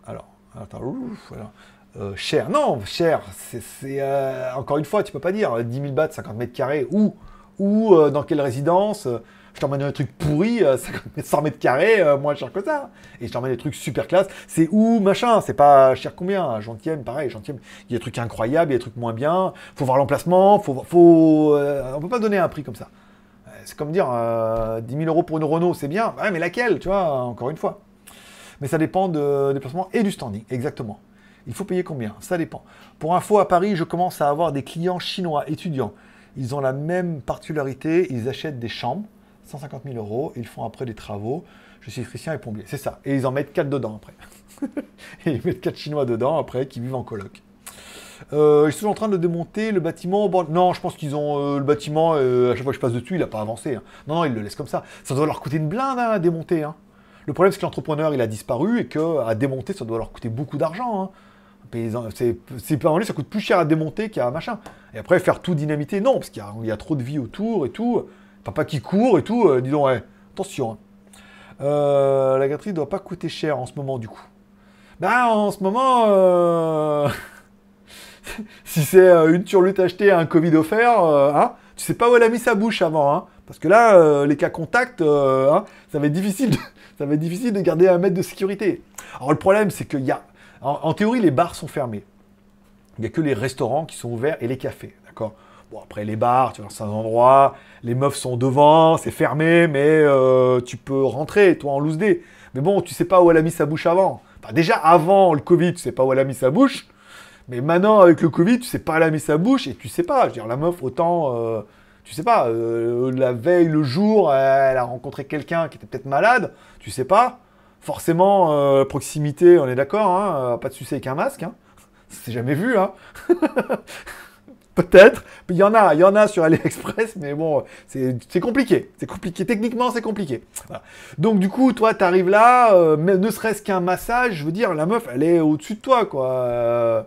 Alors, attends. Euh, cher, non, cher, c'est, euh, encore une fois, tu peux pas dire euh, 10 000 bahts, 50 mètres carrés, ou, ou euh, dans quelle résidence, euh, je t'emmène un truc pourri, euh, 50 mètres, 100 mètres carrés, euh, moins cher que ça, et je t'emmène des trucs super classe, c'est où, machin, c'est pas cher combien, Gentième, pareil, Gentième, il y a des trucs incroyables, il y a des trucs moins bien, faut voir l'emplacement, faut, faut, euh, on peut pas donner un prix comme ça. Euh, C'est comme dire euh, 10 000 euros pour une Renault, c'est bien, ouais, mais laquelle, tu vois, encore une fois. Mais ça dépend de, des placements et du standing, exactement. Il faut payer combien? Ça dépend. Pour info, à Paris, je commence à avoir des clients chinois étudiants. Ils ont la même particularité, ils achètent des chambres, 150 000 euros, ils font après des travaux. Je suis électricien et plombier, c'est ça. Et ils en mettent 4 dedans après. et ils mettent 4 chinois dedans après qui vivent en coloc. Euh, ils sont en train de démonter le bâtiment. Non, je pense qu'ils ont euh, le bâtiment. euh, à chaque fois que je passe dessus, il n'a pas avancé. hein. Non, non, ils le laissent comme ça. Ça doit leur coûter une blinde hein, à démonter. hein. Le problème, c'est que l'entrepreneur, il a disparu et que à démonter, ça doit leur coûter beaucoup d'argent. hein. C'est, pas en lui, ça coûte plus cher à démonter qu'à machin. Et après, faire tout dynamiter, non, parce qu'il y a, trop de vie autour et tout. Papa qui court et tout, euh, dis donc, ouais, attention. hein. Euh, la gâterie doit pas coûter cher en ce moment, du coup. Ben, en ce moment, euh, si c'est euh, une turlute achetée, un Covid offert, euh, hein, tu sais pas où elle a mis sa bouche avant, hein, parce que là, les cas contacts, hein, ça va être difficile, de, ça va être difficile de garder un mètre de sécurité. Alors le problème, c'est qu'il y a, en, théorie, les bars sont fermés. Il n'y a que les restaurants qui sont ouverts et les cafés, d'accord? Bon, après, les bars, tu vas dans certains endroits, les meufs sont devant, c'est fermé, mais euh, tu peux rentrer, toi, en loose day. Mais bon, tu sais pas où elle a mis sa bouche avant. Enfin, déjà, avant le Covid, tu sais pas où elle a mis sa bouche. Mais maintenant, avec le Covid, tu sais pas où elle a mis sa bouche et tu sais pas. Je veux dire, la meuf, autant, euh, tu sais pas, euh, la veille, le jour, elle a rencontré quelqu'un qui était peut-être malade, tu sais pas. Forcément, euh, proximité, on est d'accord, hein, euh, pas de sucer avec un masque, hein. C'est jamais vu, hein. Peut-être. Il y en a, il y en a sur AliExpress, mais bon, c'est compliqué. C'est compliqué. Techniquement, c'est compliqué. Donc, du coup, toi, t'arrives là, mais ne serait-ce qu'un massage, je veux dire, la meuf, elle est au-dessus de toi, quoi.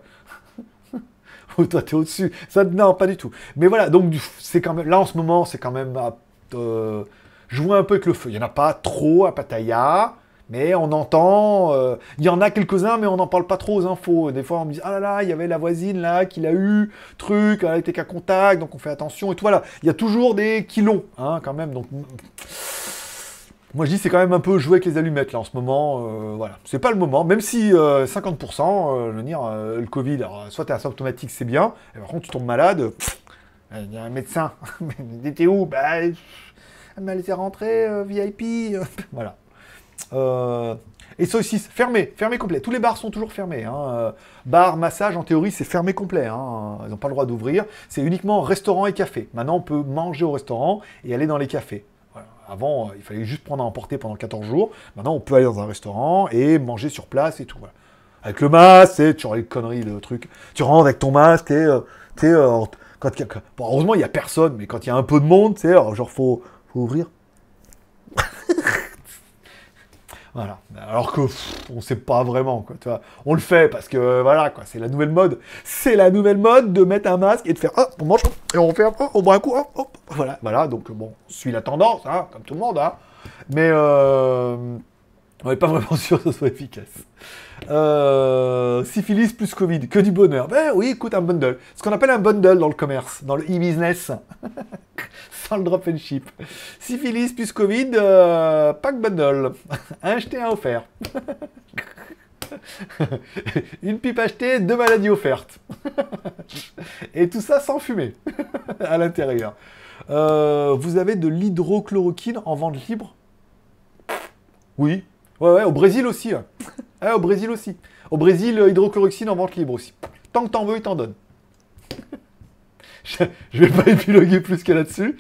Toi, t'es au-dessus. Ça, non, pas du tout. Mais voilà, donc, c'est quand même, là, en ce moment, c'est quand même à, euh, jouer un peu avec le feu. Il n'y en a pas trop à Pattaya. Mais on entend, euh, il y en a quelques-uns, mais on n'en parle pas trop aux infos. Des fois, on me dit, ah là là, il y avait la voisine là, qui l'a eu, truc, elle était qu'à contact, donc on fait attention et tout. Voilà, il y a toujours des kilons, hein, quand même. Donc, moi je dis, c'est quand même un peu jouer avec les allumettes là en ce moment. euh, voilà, c'est pas le moment, même si euh, 50%, euh, je veux dire, euh, le Covid, alors, soit t'es asymptomatique, c'est bien, et par contre, tu tombes malade, il y a un médecin, mais t'es où? Bah, elle m'a laissé rentrer, euh, VIP, euh, voilà. Euh, et saucisses, fermé, fermé complet. Tous les bars sont toujours fermés. Hein. Euh, Bar, massage, en théorie, c'est fermé complet. Hein. Ils n'ont pas le droit d'ouvrir. C'est uniquement restaurant et café. Maintenant, on peut manger au restaurant et aller dans les cafés. Avant, euh, il fallait juste prendre à emporter pendant 14 jours. Maintenant, on peut aller dans un restaurant et manger sur place et tout. Avec le masque, tu les conneries, le truc. Tu rentres avec ton masque et euh, tu euh, quand bon, heureusement, il n'y a personne, mais quand il y a un peu de monde, tu sais, genre, faut, faut ouvrir. Voilà. Alors que pff, on sait pas vraiment, quoi. On le fait parce que euh, voilà, quoi. C'est la nouvelle mode. C'est la nouvelle mode de mettre un masque et de faire hop, on mange et on fait on boit un coup, hop, hop. Voilà, voilà. Donc bon, on suit la tendance, hein, comme tout le monde, hein. Mais euh, on n'est pas vraiment sûr que ce soit efficace. Euh, syphilis plus Covid, que du bonheur. Ben oui, écoute, un bundle. Ce qu'on appelle un bundle dans le commerce, dans le e-business. Sans le drop and ship. Syphilis plus Covid, euh, pack bundle. un acheté, un offert. Une pipe achetée, deux maladies offertes. Et tout ça sans fumer à l'intérieur. Euh, vous avez de l'hydrochloroquine en vente libre? Oui. Ouais, ouais, au Brésil aussi. ouais. Ouais, au Brésil aussi. Au Brésil, euh, hydrochloroquine en vente libre aussi. Tant que t'en veux, ils t'en donnent. je, je vais pas épiloguer plus que là-dessus,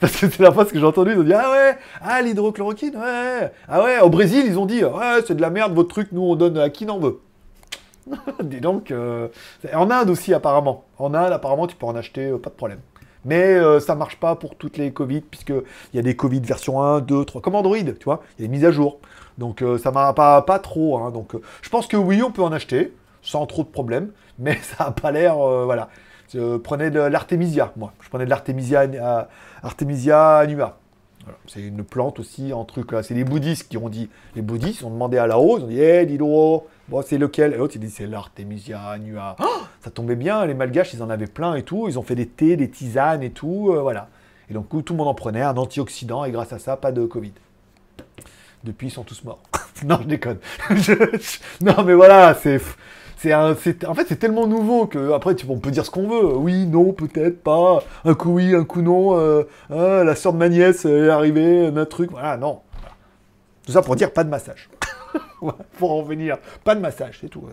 parce que c'est la phrase que j'ai entendue, ils ont dit Ah ouais, ah l'hydrochloroquine, ouais, ah ouais, au Brésil, ils ont dit Ouais, c'est de la merde votre truc, nous on donne à qui n'en veut. Dis donc, euh, en Inde aussi apparemment. En Inde, apparemment, tu peux en acheter, euh, pas de problème. Mais euh, ça marche pas pour toutes les Covid, puisqu'il y a des Covid version 1, 2, 3, comme Android, tu vois, il y a des mises à jour. Donc euh, ça m'a pas, pas trop. hein. donc euh, je pense que oui, on peut en acheter, sans trop de problèmes, mais ça a pas l'air. euh, voilà. Je prenais de l'artémisia, moi. Je prenais de l'artémisia euh, Artemisia annua. C'est une plante aussi en truc. C'est les bouddhistes qui ont dit. Les bouddhistes ont demandé à Lao, ils ont dit Eh, dis donc, bon, c'est lequel? Et l'autre, il dit C'est l'artémisia annua. Oh, ça tombait bien, les malgaches, ils en avaient plein et tout. Ils ont fait des thés, des tisanes et tout. euh, voilà. Et donc, tout le monde en prenait, un antioxydant, et grâce à ça, pas de Covid. Depuis, ils sont tous morts. non, je déconne. Non, mais voilà, c'est. C'est en fait, c'est tellement nouveau que après, tu, on peut dire ce qu'on veut. Oui, non, peut-être pas. Un coup oui, un coup non. euh, ah, la sœur de ma nièce est arrivée, un truc. Voilà, non. Tout ça pour dire pas de massage. Pour en venir, pas de massage, c'est tout.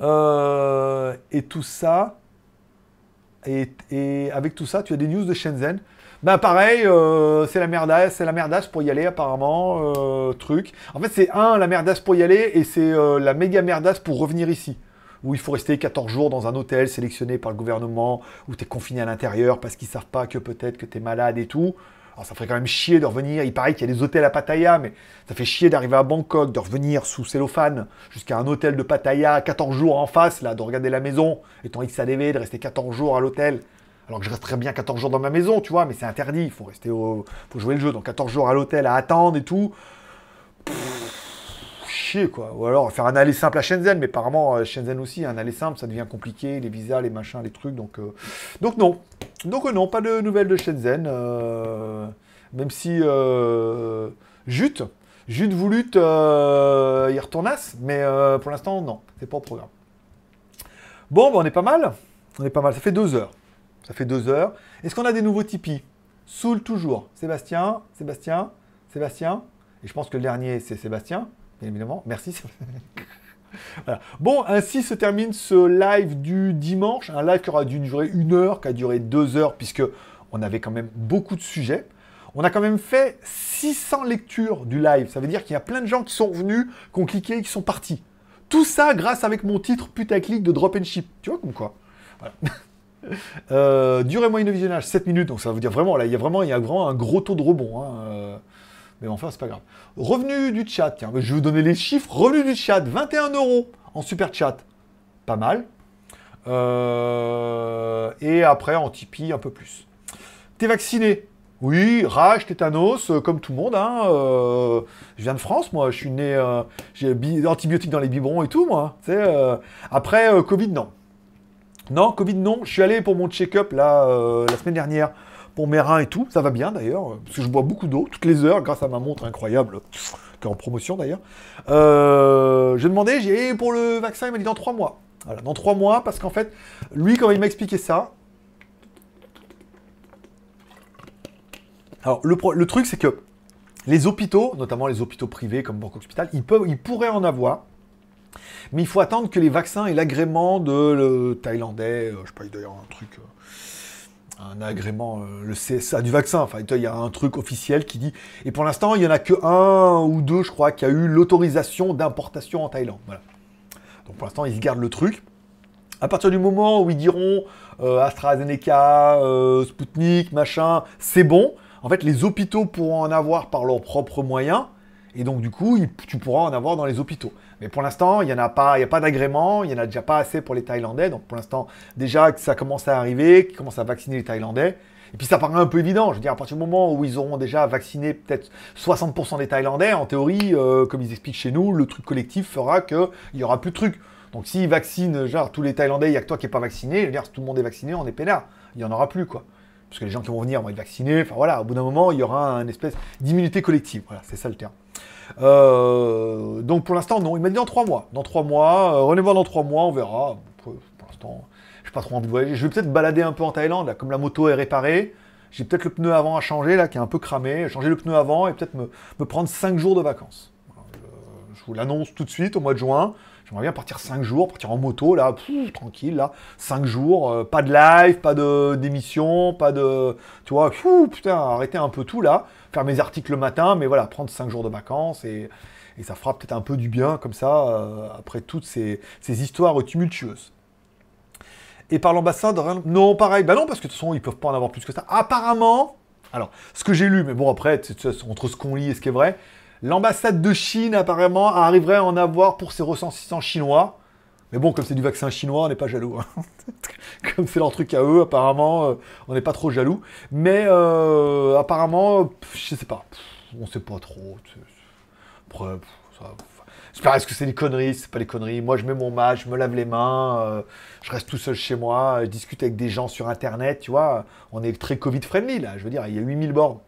Euh, et tout ça, et, et avec tout ça, tu as des news de Shenzhen. Ben pareil, euh, c'est la merdasse, c'est la merdasse pour y aller apparemment, euh, truc. En fait, c'est un la merdasse pour y aller et c'est euh, la méga merdasse pour revenir ici. Où il faut rester 14 jours dans un hôtel sélectionné par le gouvernement, où tu es confiné à l'intérieur parce qu'ils savent pas que peut-être que tu es malade et tout. Alors ça ferait quand même chier de revenir. Il paraît qu'il y a des hôtels à Pattaya, mais ça fait chier d'arriver à Bangkok, de revenir sous cellophane jusqu'à un hôtel de Pattaya, 14 jours en face, là, de regarder la maison, ton XADV, de rester 14 jours à l'hôtel. Alors que je resterais bien 14 jours dans ma maison, tu vois, mais c'est interdit, il faut rester au... faut jouer le jeu. Donc 14 jours à l'hôtel à attendre et tout. Chier quoi. Ou alors faire un aller simple à Shenzhen, mais apparemment euh, Shenzhen aussi, un aller simple, ça devient compliqué, les visas, les machins, les trucs. Donc, euh, donc non. Donc euh, non, pas de nouvelles de Shenzhen. Même si Jute, Jute voulut y retournasse, mais pour l'instant non, c'est pas au programme. Bon, bah, on est pas mal. On est pas mal. Ça fait deux heures. Ça fait deux heures. Est-ce qu'on a des nouveaux Tipeee Soul toujours. Sébastien, Sébastien, Sébastien. Et je pense que le dernier, c'est Sébastien, bien évidemment. Merci. Bon, ainsi se termine ce live du dimanche. Un live qui aura dû durer une heure, qui a duré deux heures, puisque on avait quand même beaucoup de sujets. On a quand même fait 600 lectures du live. Ça veut dire qu'il y a plein de gens qui sont revenus, qui ont cliqué, qui sont partis. Tout ça grâce avec mon titre putaclic de drop and ship. Tu vois comme quoi? Euh, durée moyenne de visionnage 7 minutes, donc ça veut dire vraiment, là, il y a vraiment, il y un gros taux de rebond. hein, euh, mais enfin, c'est pas grave. Revenu du chat, tiens, je vais vous donner les chiffres. Revenu du chat, 21 euros en super chat. Pas mal. Euh, et après, en Tipeee, un peu plus. T'es vacciné? Oui, rage, tétanos, euh, comme tout le monde. Hein, je viens de France, moi. Je suis né, j'ai bi- antibiotiques dans les biberons et tout, moi. après, Covid, non. Non, Covid, non. Je suis allé pour mon check-up, euh, la semaine dernière, pour mes reins et tout. Ça va bien, d'ailleurs, euh, parce que je bois beaucoup d'eau, toutes les heures, grâce à ma montre incroyable, qui est en promotion, d'ailleurs. Euh, je demandais, j'ai pour le vaccin, il m'a dit dans trois mois. Voilà, dans trois mois, parce qu'en fait, lui, quand il m'a expliqué ça, alors le, le truc, c'est que les hôpitaux, notamment les hôpitaux privés comme Bangkok Hospital, ils, ils pourraient en avoir, mais il faut attendre que les vaccins aient l'agrément de le thaïlandais, euh, je sais pas, d'ailleurs un truc, un agrément, euh, le CSA du vaccin. Enfin, il y a un truc officiel qui dit. Et pour l'instant, il y en a que un ou deux, je crois, qui a eu l'autorisation d'importation en Thaïlande. Voilà. Donc pour l'instant, ils gardent le truc. À partir du moment où ils diront euh, AstraZeneca, euh, Sputnik, machin, c'est bon. En fait, les hôpitaux pourront en avoir par leurs propres moyens. Et donc, du coup, tu pourras en avoir dans les hôpitaux. Mais pour l'instant, il n'y a pas, pas d'agrément, il n'y en a déjà pas assez pour les Thaïlandais. Donc, pour l'instant, déjà que ça commence à arriver, qu'ils commencent à vacciner les Thaïlandais. Et puis, ça paraît un peu évident. Je veux dire, à partir du moment où ils auront déjà vacciné peut-être 60% des Thaïlandais, en théorie, euh, comme ils expliquent chez nous, le truc collectif fera qu'il n'y aura plus de trucs. Donc, s'ils vaccinent, genre, tous les Thaïlandais, il n'y a que toi qui n'es pas vacciné, je veux dire, si tout le monde est vacciné, on est peinard. Il n'y en aura plus, quoi parce que les gens qui vont venir vont être vaccinés. Enfin voilà, au bout d'un moment, il y aura une espèce d'immunité collective. Voilà, c'est ça le terme. Euh, donc pour l'instant, non. Il m'a dit dans trois mois. Dans trois mois, euh, revenez dans trois mois, on verra. Pour, l'instant, j'ai pas trop envie de voyager. Je vais peut-être balader un peu en Thaïlande, comme la moto est réparée. J'ai peut-être le pneu avant à changer, là, qui est un peu cramé. Changer le pneu avant et peut-être me, prendre cinq jours de vacances. Euh, je vous l'annonce tout de suite au mois de juin. J'aimerais bien partir 5 jours, partir en moto, là, tranquille, là, 5 jours, euh, pas de live, pas d'émission, pas de. Tu vois, putain, arrêter un peu tout là, faire mes articles le matin, mais voilà, prendre 5 jours de vacances et, ça fera peut-être un peu du bien comme ça, euh, après toutes ces, histoires tumultueuses. Et par l'ambassade, non, pareil, bah non, parce que de toute façon, ils peuvent pas en avoir plus que ça. Apparemment, alors, ce que j'ai lu, mais bon, après, entre ce qu'on lit et ce qui est vrai, L'ambassade de Chine, apparemment, arriverait à en avoir pour ses ressortissants chinois. Mais bon, comme c'est du vaccin chinois, on n'est pas jaloux. Hein. comme c'est leur truc à eux, apparemment, euh, on n'est pas trop jaloux. Mais euh, apparemment, je sais pas. on sait pas trop. Après, J'espère est-ce que c'est des conneries, c'est pas des conneries. Moi, je mets mon masque, je me lave les mains, euh, je reste tout seul chez moi, je discute avec des gens sur Internet, tu vois. On est très Covid-friendly, là. Je veux dire, il y a 8000 bornes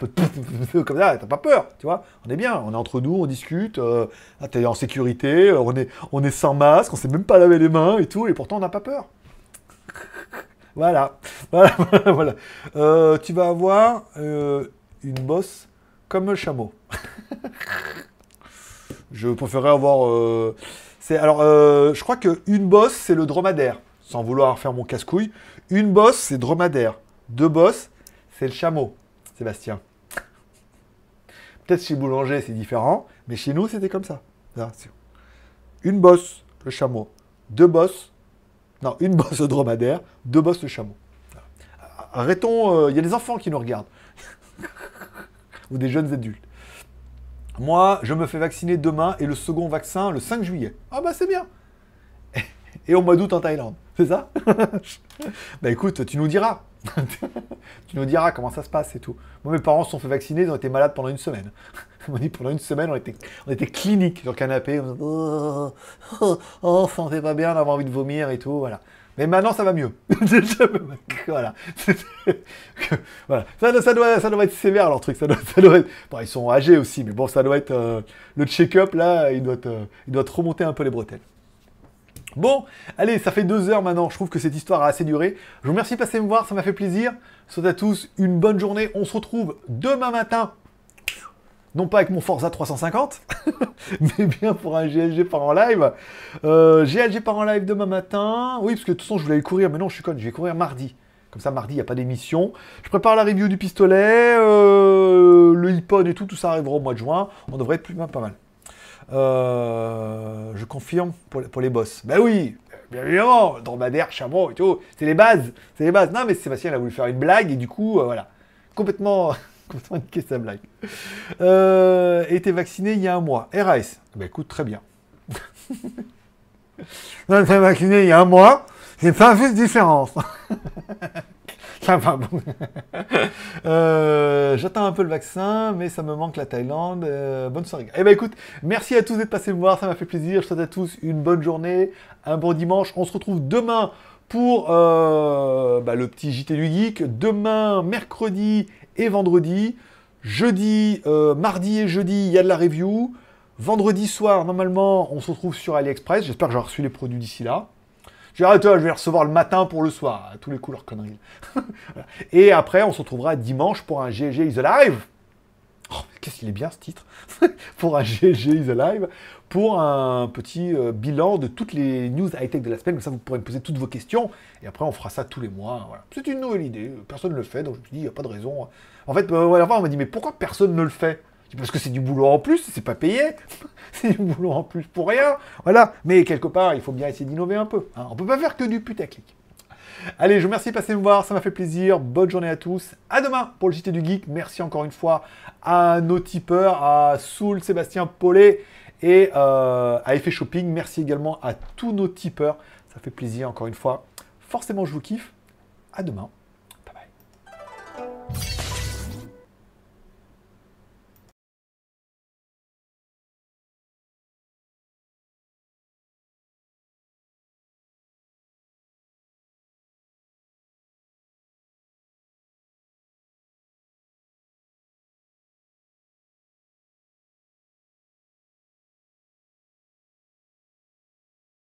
je peux comme ça, t'as pas peur, tu vois. On est bien, on est entre nous, on discute, euh, ah, t'es en sécurité, euh, on est, sans masque, on sait même pas laver les mains et tout, et pourtant on n'a pas peur. voilà, voilà, voilà. Euh, tu vas avoir une bosse comme un chameau. je préférerais avoir. alors, je crois que une bosse c'est le dromadaire, sans vouloir faire mon casse-couille. Une bosse c'est dromadaire, deux bosses c'est le chameau. Sébastien. Peut-être chez Boulanger, c'est différent, mais chez nous, c'était comme ça. Une bosse, le chameau. Deux bosses, non, une bosse le dromadaire, deux bosses le chameau. Arrêtons, euh, il y a des enfants qui nous regardent. Ou des jeunes adultes. Moi, je me fais vacciner demain et le second vaccin le 5 juillet. Ah bah c'est bien. Et au mois d'août en Thaïlande. C'est ça Bah écoute, tu nous diras. tu nous diras comment ça se passe et tout. Moi, mes parents se sont fait vacciner, ils ont été malades pendant une semaine. On dit pendant une semaine, on était, on était clinique sur le canapé. On oh, oh, oh, fait pas bien, d'avoir envie de vomir et tout, voilà. Mais maintenant, ça va mieux. voilà. voilà. Ça, doit, être sévère, leur truc. Ça doit, ça doit être... bon, ils sont âgés aussi, mais bon, ça doit être... Euh, le check-up, là, il doit, euh, il doit remonter un peu les bretelles. Bon, allez, ça fait deux heures maintenant. Je trouve que cette histoire a assez duré. Je vous remercie de passer me voir, ça m'a fait plaisir. Souhaite à tous une bonne journée. On se retrouve demain matin. Non pas avec mon Forza 350, mais bien pour un GLG par en live. Euh, GLG par en live demain matin. Oui, parce que de toute façon, je voulais aller courir, mais non, je suis con, je vais courir mardi. Comme ça, mardi, il n'y a pas d'émission. Je prépare la review du pistolet, euh, le iPod et tout, tout ça arrivera au mois de juin. On devrait être plus, pas mal. Euh, je confirme pour, les boss. Ben oui, bien évidemment, dromadaire, chameau et tout, c'est les bases, c'est les bases. Non, mais Sébastien a voulu faire une blague et du coup, euh, voilà, complètement, complètement niqué sa blague. Euh, été vacciné il y a un mois. RAS, ben écoute, très bien. été vacciné il y a un mois, c'est pas juste différence. Euh, j'attends un peu le vaccin, mais ça me manque la Thaïlande. Euh, bonne soirée. Eh ben écoute, merci à tous d'être passés me voir, ça m'a fait plaisir. Je souhaite à tous une bonne journée, un bon dimanche. On se retrouve demain pour euh, bah, le petit JT du Geek. Demain, mercredi et vendredi. Jeudi, mardi et jeudi, il y a de la review. Vendredi soir, normalement, on se retrouve sur AliExpress. J'espère que j'aurai reçu les produits d'ici là. Je vais, toi, je vais recevoir le matin pour le soir, à tous les coups, leur conneries. Et après, on se retrouvera dimanche pour un GG is Alive. Oh, qu'est-ce qu'il est bien ce titre Pour un GG is Alive, pour un petit euh, bilan de toutes les news high-tech de la semaine. Comme ça, vous pourrez me poser toutes vos questions. Et après, on fera ça tous les mois. C'est une nouvelle idée. Personne ne le fait. Donc, je me dit, il n'y a pas de raison. En fait, euh, on m'a dit, mais pourquoi personne ne le fait? Parce que c'est du boulot en plus, c'est pas payé, c'est du boulot en plus pour rien, voilà. Mais quelque part, il faut bien essayer d'innover un peu. Hein. On peut pas faire que du putaclic. Allez, je vous remercie de passer me voir, ça m'a fait plaisir. Bonne journée à tous. À demain pour le JT du Geek. Merci encore une fois à nos tipeurs, à Soul, Sébastien Paulet et euh, à Effet Shopping. Merci également à tous nos tipeurs. Ça fait plaisir encore une fois. Forcément, je vous kiffe. À demain.